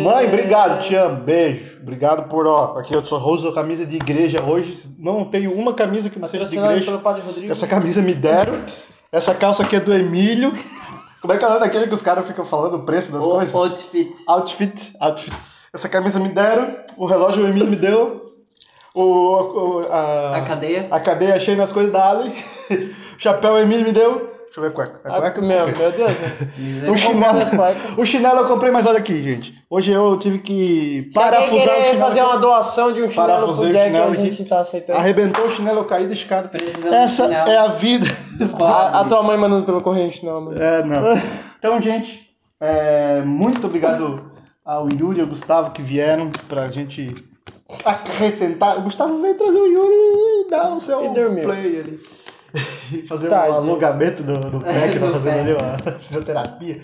[SPEAKER 2] Mãe, obrigado, te amo, beijo. Obrigado por, ó, aqui eu só uso camisa de igreja hoje. Não tenho uma camisa que não seja de igreja.
[SPEAKER 1] pelo Padre Rodrigo.
[SPEAKER 2] Essa camisa me deram. Essa calça aqui é do Emílio. Como é que é o nome daquele que os caras ficam falando o preço das coisas?
[SPEAKER 4] Outfit.
[SPEAKER 2] Outfit, outfit. Essa camisa me deram. O relógio o Emílio me deu. O, o- a,
[SPEAKER 4] A cadeia.
[SPEAKER 2] A cadeia achei nas coisas da Ali. O chapéu o Emílio me deu. Deixa eu ver a cueca. A
[SPEAKER 1] Ah,
[SPEAKER 2] cueca eu
[SPEAKER 1] meu, meu Deus, né?
[SPEAKER 2] O chinelo, o chinelo eu comprei, mas olha aqui, gente. Hoje eu tive que
[SPEAKER 1] Se
[SPEAKER 2] parafusar o chinelo.
[SPEAKER 1] fazer uma doação de um chinelo
[SPEAKER 2] Parafusei
[SPEAKER 1] pro
[SPEAKER 2] o
[SPEAKER 1] Jack,
[SPEAKER 2] chinelo
[SPEAKER 1] a gente tá aceitando.
[SPEAKER 2] Arrebentou o chinelo, eu caí da escada. Essa é a vida.
[SPEAKER 1] A, a tua mãe mandando pelo correio não, mano.
[SPEAKER 2] É, não. Então, gente, é, muito obrigado ao Yuri e ao Gustavo que vieram pra gente acrescentar. O Gustavo veio trazer o Yuri e dar o seu play ali. E fazer um
[SPEAKER 1] Tadinho.
[SPEAKER 2] alongamento do, do pé que tá fazendo ali, uma fisioterapia.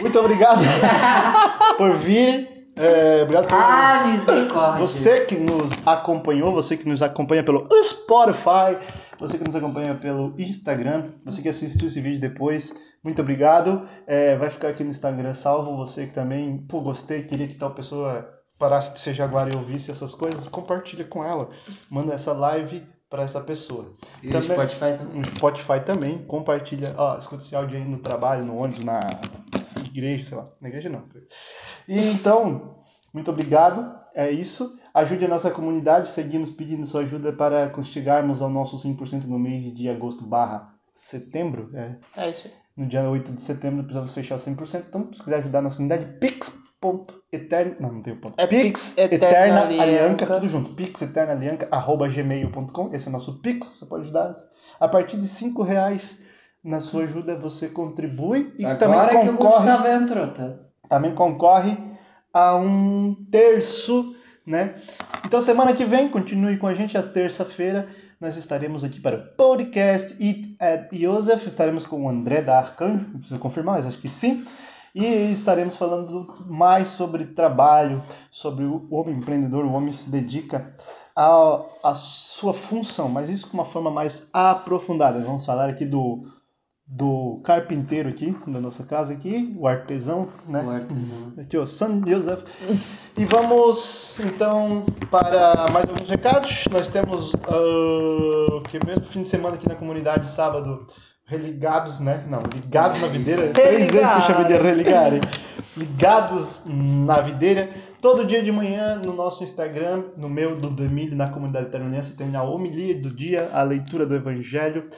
[SPEAKER 2] Muito obrigado por virem. É, obrigado por
[SPEAKER 4] Ah, misericórdia.
[SPEAKER 2] você que nos acompanhou, você que nos acompanha pelo Spotify, você que nos acompanha pelo Instagram, você que assistiu esse vídeo depois, muito obrigado. É, vai ficar aqui no Instagram salvo. Você que também, pô, gostei, queria que tal pessoa parasse de ser jaguar e ouvisse essas coisas, compartilha com ela. Manda essa live para essa pessoa.
[SPEAKER 4] E o Spotify também.
[SPEAKER 2] No Spotify também, compartilha. Ó, escuta esse áudio aí no trabalho, no ônibus, na igreja, sei lá. Na igreja não. E então, muito obrigado. É isso. Ajude a nossa comunidade. Seguimos pedindo sua ajuda para chegarmos ao nosso 100% no mês de agosto barra setembro. É,
[SPEAKER 1] É isso aí.
[SPEAKER 2] no dia 8 de setembro precisamos fechar o 100%. Então, se quiser ajudar a nossa comunidade, pix.eterna... Não, não tem o ponto.
[SPEAKER 1] É
[SPEAKER 2] Pix,
[SPEAKER 1] Pix
[SPEAKER 2] Eterna,
[SPEAKER 1] Eterna
[SPEAKER 2] Alianca, tudo junto. Pix, Eterna Alianca, arroba gmail.com. Esse é o nosso Pix. Você pode ajudar a partir de 5 reais. Na sua ajuda você contribui e
[SPEAKER 4] Agora
[SPEAKER 2] também
[SPEAKER 4] que o
[SPEAKER 2] concorre,
[SPEAKER 4] Gustavo entrou, tá?
[SPEAKER 2] também concorre a um terço, né? Então semana que vem continue com a gente, a terça-feira nós estaremos aqui para o podcast It at Joseph, estaremos com o André da Arcanjo, não preciso confirmar, mas acho que sim. E estaremos falando mais sobre trabalho, sobre o homem empreendedor, o homem se dedica à, à sua função, mas isso com uma forma mais aprofundada. Vamos falar aqui do, do carpinteiro aqui, da nossa casa aqui, o artesão, né?
[SPEAKER 4] O artesão.
[SPEAKER 2] Aqui, ó, San Joseph. E vamos, então, para mais alguns recados. Nós temos uh, o que mesmo fim de semana aqui na comunidade, sábado, religados, né? Não, ligados na videira. Três vezes que eu chamei de religar. hein? Ligados na videira. Todo dia de manhã no nosso Instagram, no meu, do Demílio, na comunidade terminense, tem a homilia do dia, a leitura do Evangelho.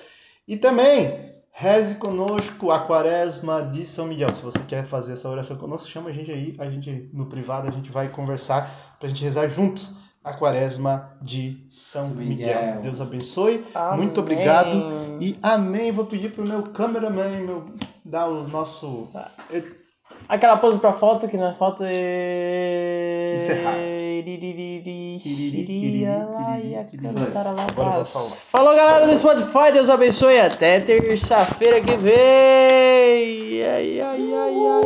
[SPEAKER 2] E também, reze conosco a quaresma de São Miguel. Se você quer fazer essa oração conosco, chama a gente aí, a gente no privado, a gente vai conversar pra gente rezar juntos a quaresma de São Miguel.
[SPEAKER 4] Miguel.
[SPEAKER 2] Deus abençoe.
[SPEAKER 1] Amém.
[SPEAKER 2] Muito obrigado. E amém. Vou pedir pro meu cameraman meu, dar o nosso.
[SPEAKER 1] Aquela pose pra foto, que na foto é...
[SPEAKER 2] Encerrar.
[SPEAKER 1] E. Falou, galera do Spotify. Deus abençoe. Até terça-feira que vem. Ai, ai, ai, ai.